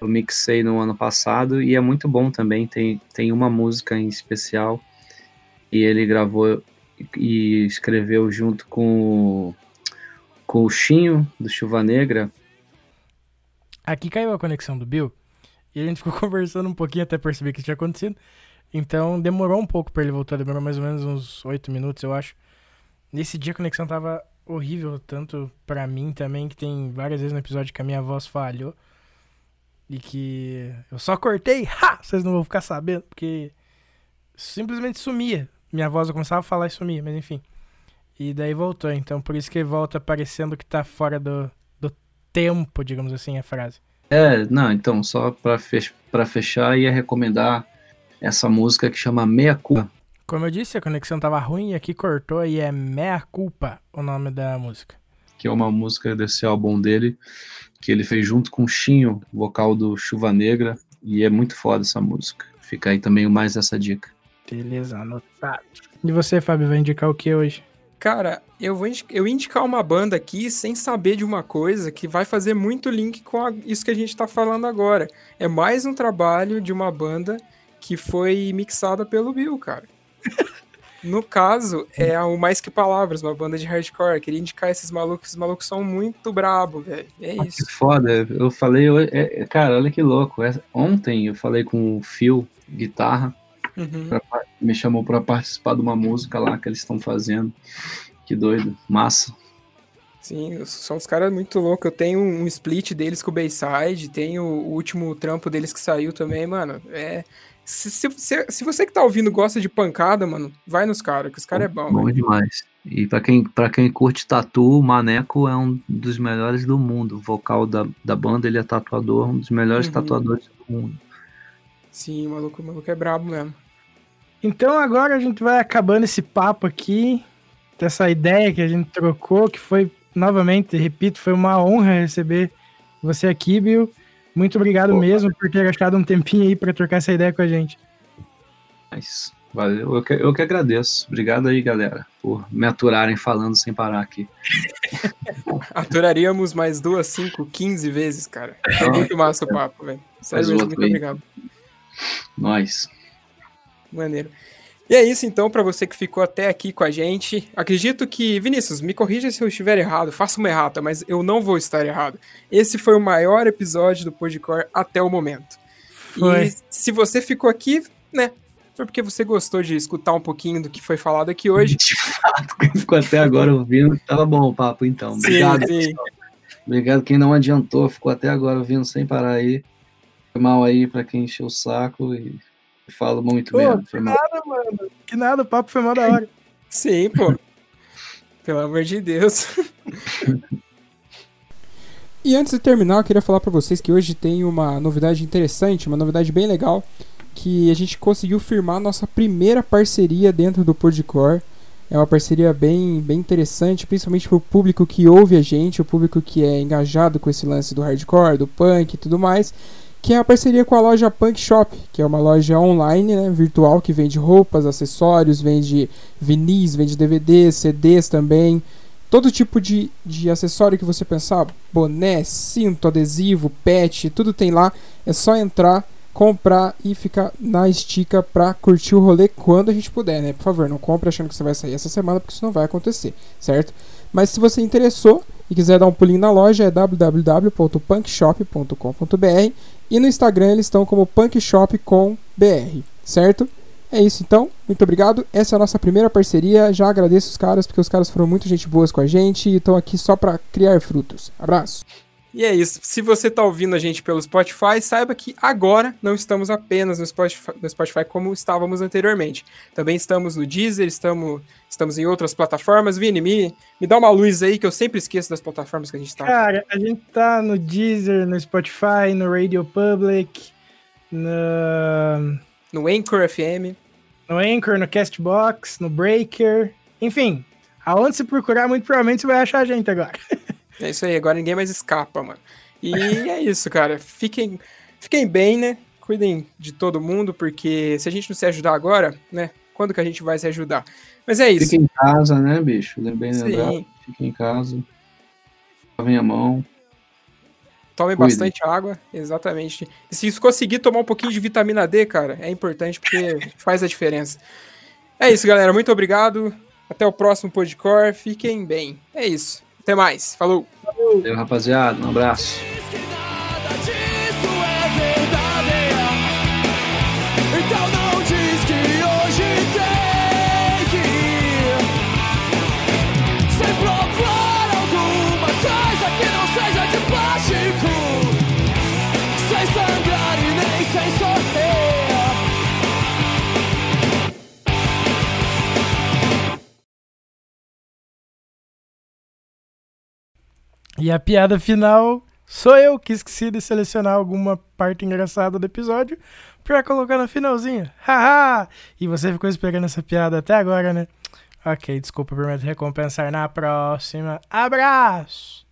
eu mixei no ano passado e é muito bom também. Tem, tem uma música em especial e ele gravou e escreveu junto com, com o Chinho, do Chuva Negra, Aqui caiu a conexão do Bill e a gente ficou conversando um pouquinho até perceber que isso tinha acontecido. Então demorou um pouco para ele voltar, demorou mais ou menos uns 8 minutos, eu acho. Nesse dia a conexão tava horrível, tanto para mim também, que tem várias vezes no episódio que a minha voz falhou. E que eu só cortei, ha! Vocês não vão ficar sabendo, porque simplesmente sumia. Minha voz eu começava a falar e sumia, mas enfim. E daí voltou, então por isso que volta parecendo que tá fora do, tempo, digamos assim, a frase. É, não, então, só pra, fech pra fechar, ia recomendar essa música que chama Meia Culpa. Como eu disse, a conexão tava ruim e aqui cortou e é Meia Culpa o nome da música. Que é uma música desse álbum dele, que ele fez junto com o Chinho, vocal do Chuva Negra, e é muito foda essa música. Fica aí também mais essa dica. Beleza, anotado. E você, Fábio, vai indicar o que hoje? Cara, eu vou eu indicar uma banda aqui sem saber de uma coisa que vai fazer muito link com a, isso que a gente tá falando agora. É mais um trabalho de uma banda que foi mixada pelo Bill, cara. No caso, é o Mais Que Palavras, uma banda de hardcore. Eu queria indicar esses malucos. Esses malucos são muito brabo, velho. É isso. Que foda. Eu falei, é, cara, olha que louco. Ontem eu falei com o Phil, guitarra. Uhum. pra- me chamou para participar de uma música lá que eles estão fazendo. Que doido, massa. Sim, são uns caras muito loucos. Eu tenho um split deles com o Bayside, tenho o último trampo deles que saiu também, mano. É. Se, se, se, se você que tá ouvindo gosta de pancada, mano, vai nos caras, que os caras é bom. Bom velho. demais. E pra quem, pra quem curte tatu, o Maneco é um dos melhores do mundo. O vocal da, da banda, ele é tatuador, um dos melhores Uhum. tatuadores do mundo. Sim, o maluco, o maluco é brabo mesmo. Então agora a gente vai acabando esse papo aqui, dessa ideia que a gente trocou, que foi, novamente, repito, foi uma honra receber você aqui, Bill. Muito obrigado Opa. mesmo por ter achado um tempinho aí pra trocar essa ideia com a gente. Mas valeu, eu que, eu que agradeço. Obrigado aí, galera, por me aturarem falando sem parar aqui. Aturaríamos mais duas, cinco, quinze vezes, cara. É muito massa o papo, velho. Sério muito aí. obrigado. Nós. Maneiro. E é isso então, pra você que ficou até aqui com a gente. Acredito que, Vinícius, me corrija se eu estiver errado, faça uma errata, mas eu não vou estar errado. Esse foi o maior episódio do Podcore até o momento. Foi. E se você ficou aqui, né? Foi porque você gostou de escutar um pouquinho do que foi falado aqui hoje. De fato, quem ficou até agora ouvindo, tava bom o papo então. Obrigado. sim. pessoal. Obrigado quem não adiantou, ficou até agora ouvindo sem parar aí. Foi mal aí pra quem encheu o saco e falo muito Pô, mesmo. Mal. Nada, mano. Que nada, o papo foi mó da hora. Sim, pô. Pelo amor de Deus. E antes de terminar, eu queria falar pra vocês que hoje tem uma novidade interessante, uma novidade bem legal, que a gente conseguiu firmar nossa primeira parceria dentro do Podcore. É uma parceria bem, bem interessante, principalmente pro público que ouve a gente, o público que é engajado com esse lance do hardcore, do punk e tudo mais, que é a parceria com a loja Punk Shop, que é uma loja online, né, virtual, que vende roupas, acessórios, vende vinis, vende DVDs, CDs também, todo tipo de, de acessório que você pensar, boné, cinto, adesivo, pet, tudo tem lá, é só entrar, comprar e ficar na estica pra curtir o rolê quando a gente puder, né? Por favor, não compre achando que você vai sair essa semana, porque isso não vai acontecer, certo? Mas se você interessou e quiser dar um pulinho na loja, é www.punkshop.com.br e no Instagram eles estão como punkshop com br, certo? É isso então, muito obrigado. Essa é a nossa primeira parceria. Já agradeço os caras, porque os caras foram muito gente boas com a gente e estão aqui só para criar frutos. Abraço. E é isso. Se você está ouvindo a gente pelo Spotify, saiba que agora não estamos apenas no Spotify, no Spotify como estávamos anteriormente. Também estamos no Deezer, estamos, estamos em outras plataformas. Vini, me, me dá uma luz aí que eu sempre esqueço das plataformas que a gente está. Cara, a gente tá no Deezer, no Spotify, no Radio Public, no, No Anchor FM. no Anchor, no Castbox, no Breaker. Enfim, aonde você procurar, muito provavelmente você vai achar a gente agora. É isso aí, agora ninguém mais escapa, mano. E é isso, cara. Fiquem, fiquem bem, né? Cuidem de todo mundo, porque se a gente não se ajudar agora, né? Quando que a gente vai se ajudar? Mas é isso. Fica em casa, né, bicho? Bem lembrado. Sim. Fica em casa. Lavem a mão. Tomem Cuidem. bastante água, exatamente. E se conseguir tomar um pouquinho de vitamina D, cara, é importante porque faz a diferença. É isso, galera. Muito obrigado. Até o próximo Podcore. Fiquem bem. É isso. Até mais. Falou. Valeu, rapaziada. Um abraço. E a piada final sou eu que esqueci de selecionar alguma parte engraçada do episódio pra colocar no finalzinho. Haha! E você ficou esperando essa piada até agora, né? Ok, desculpa me recompensar na próxima. Abraço!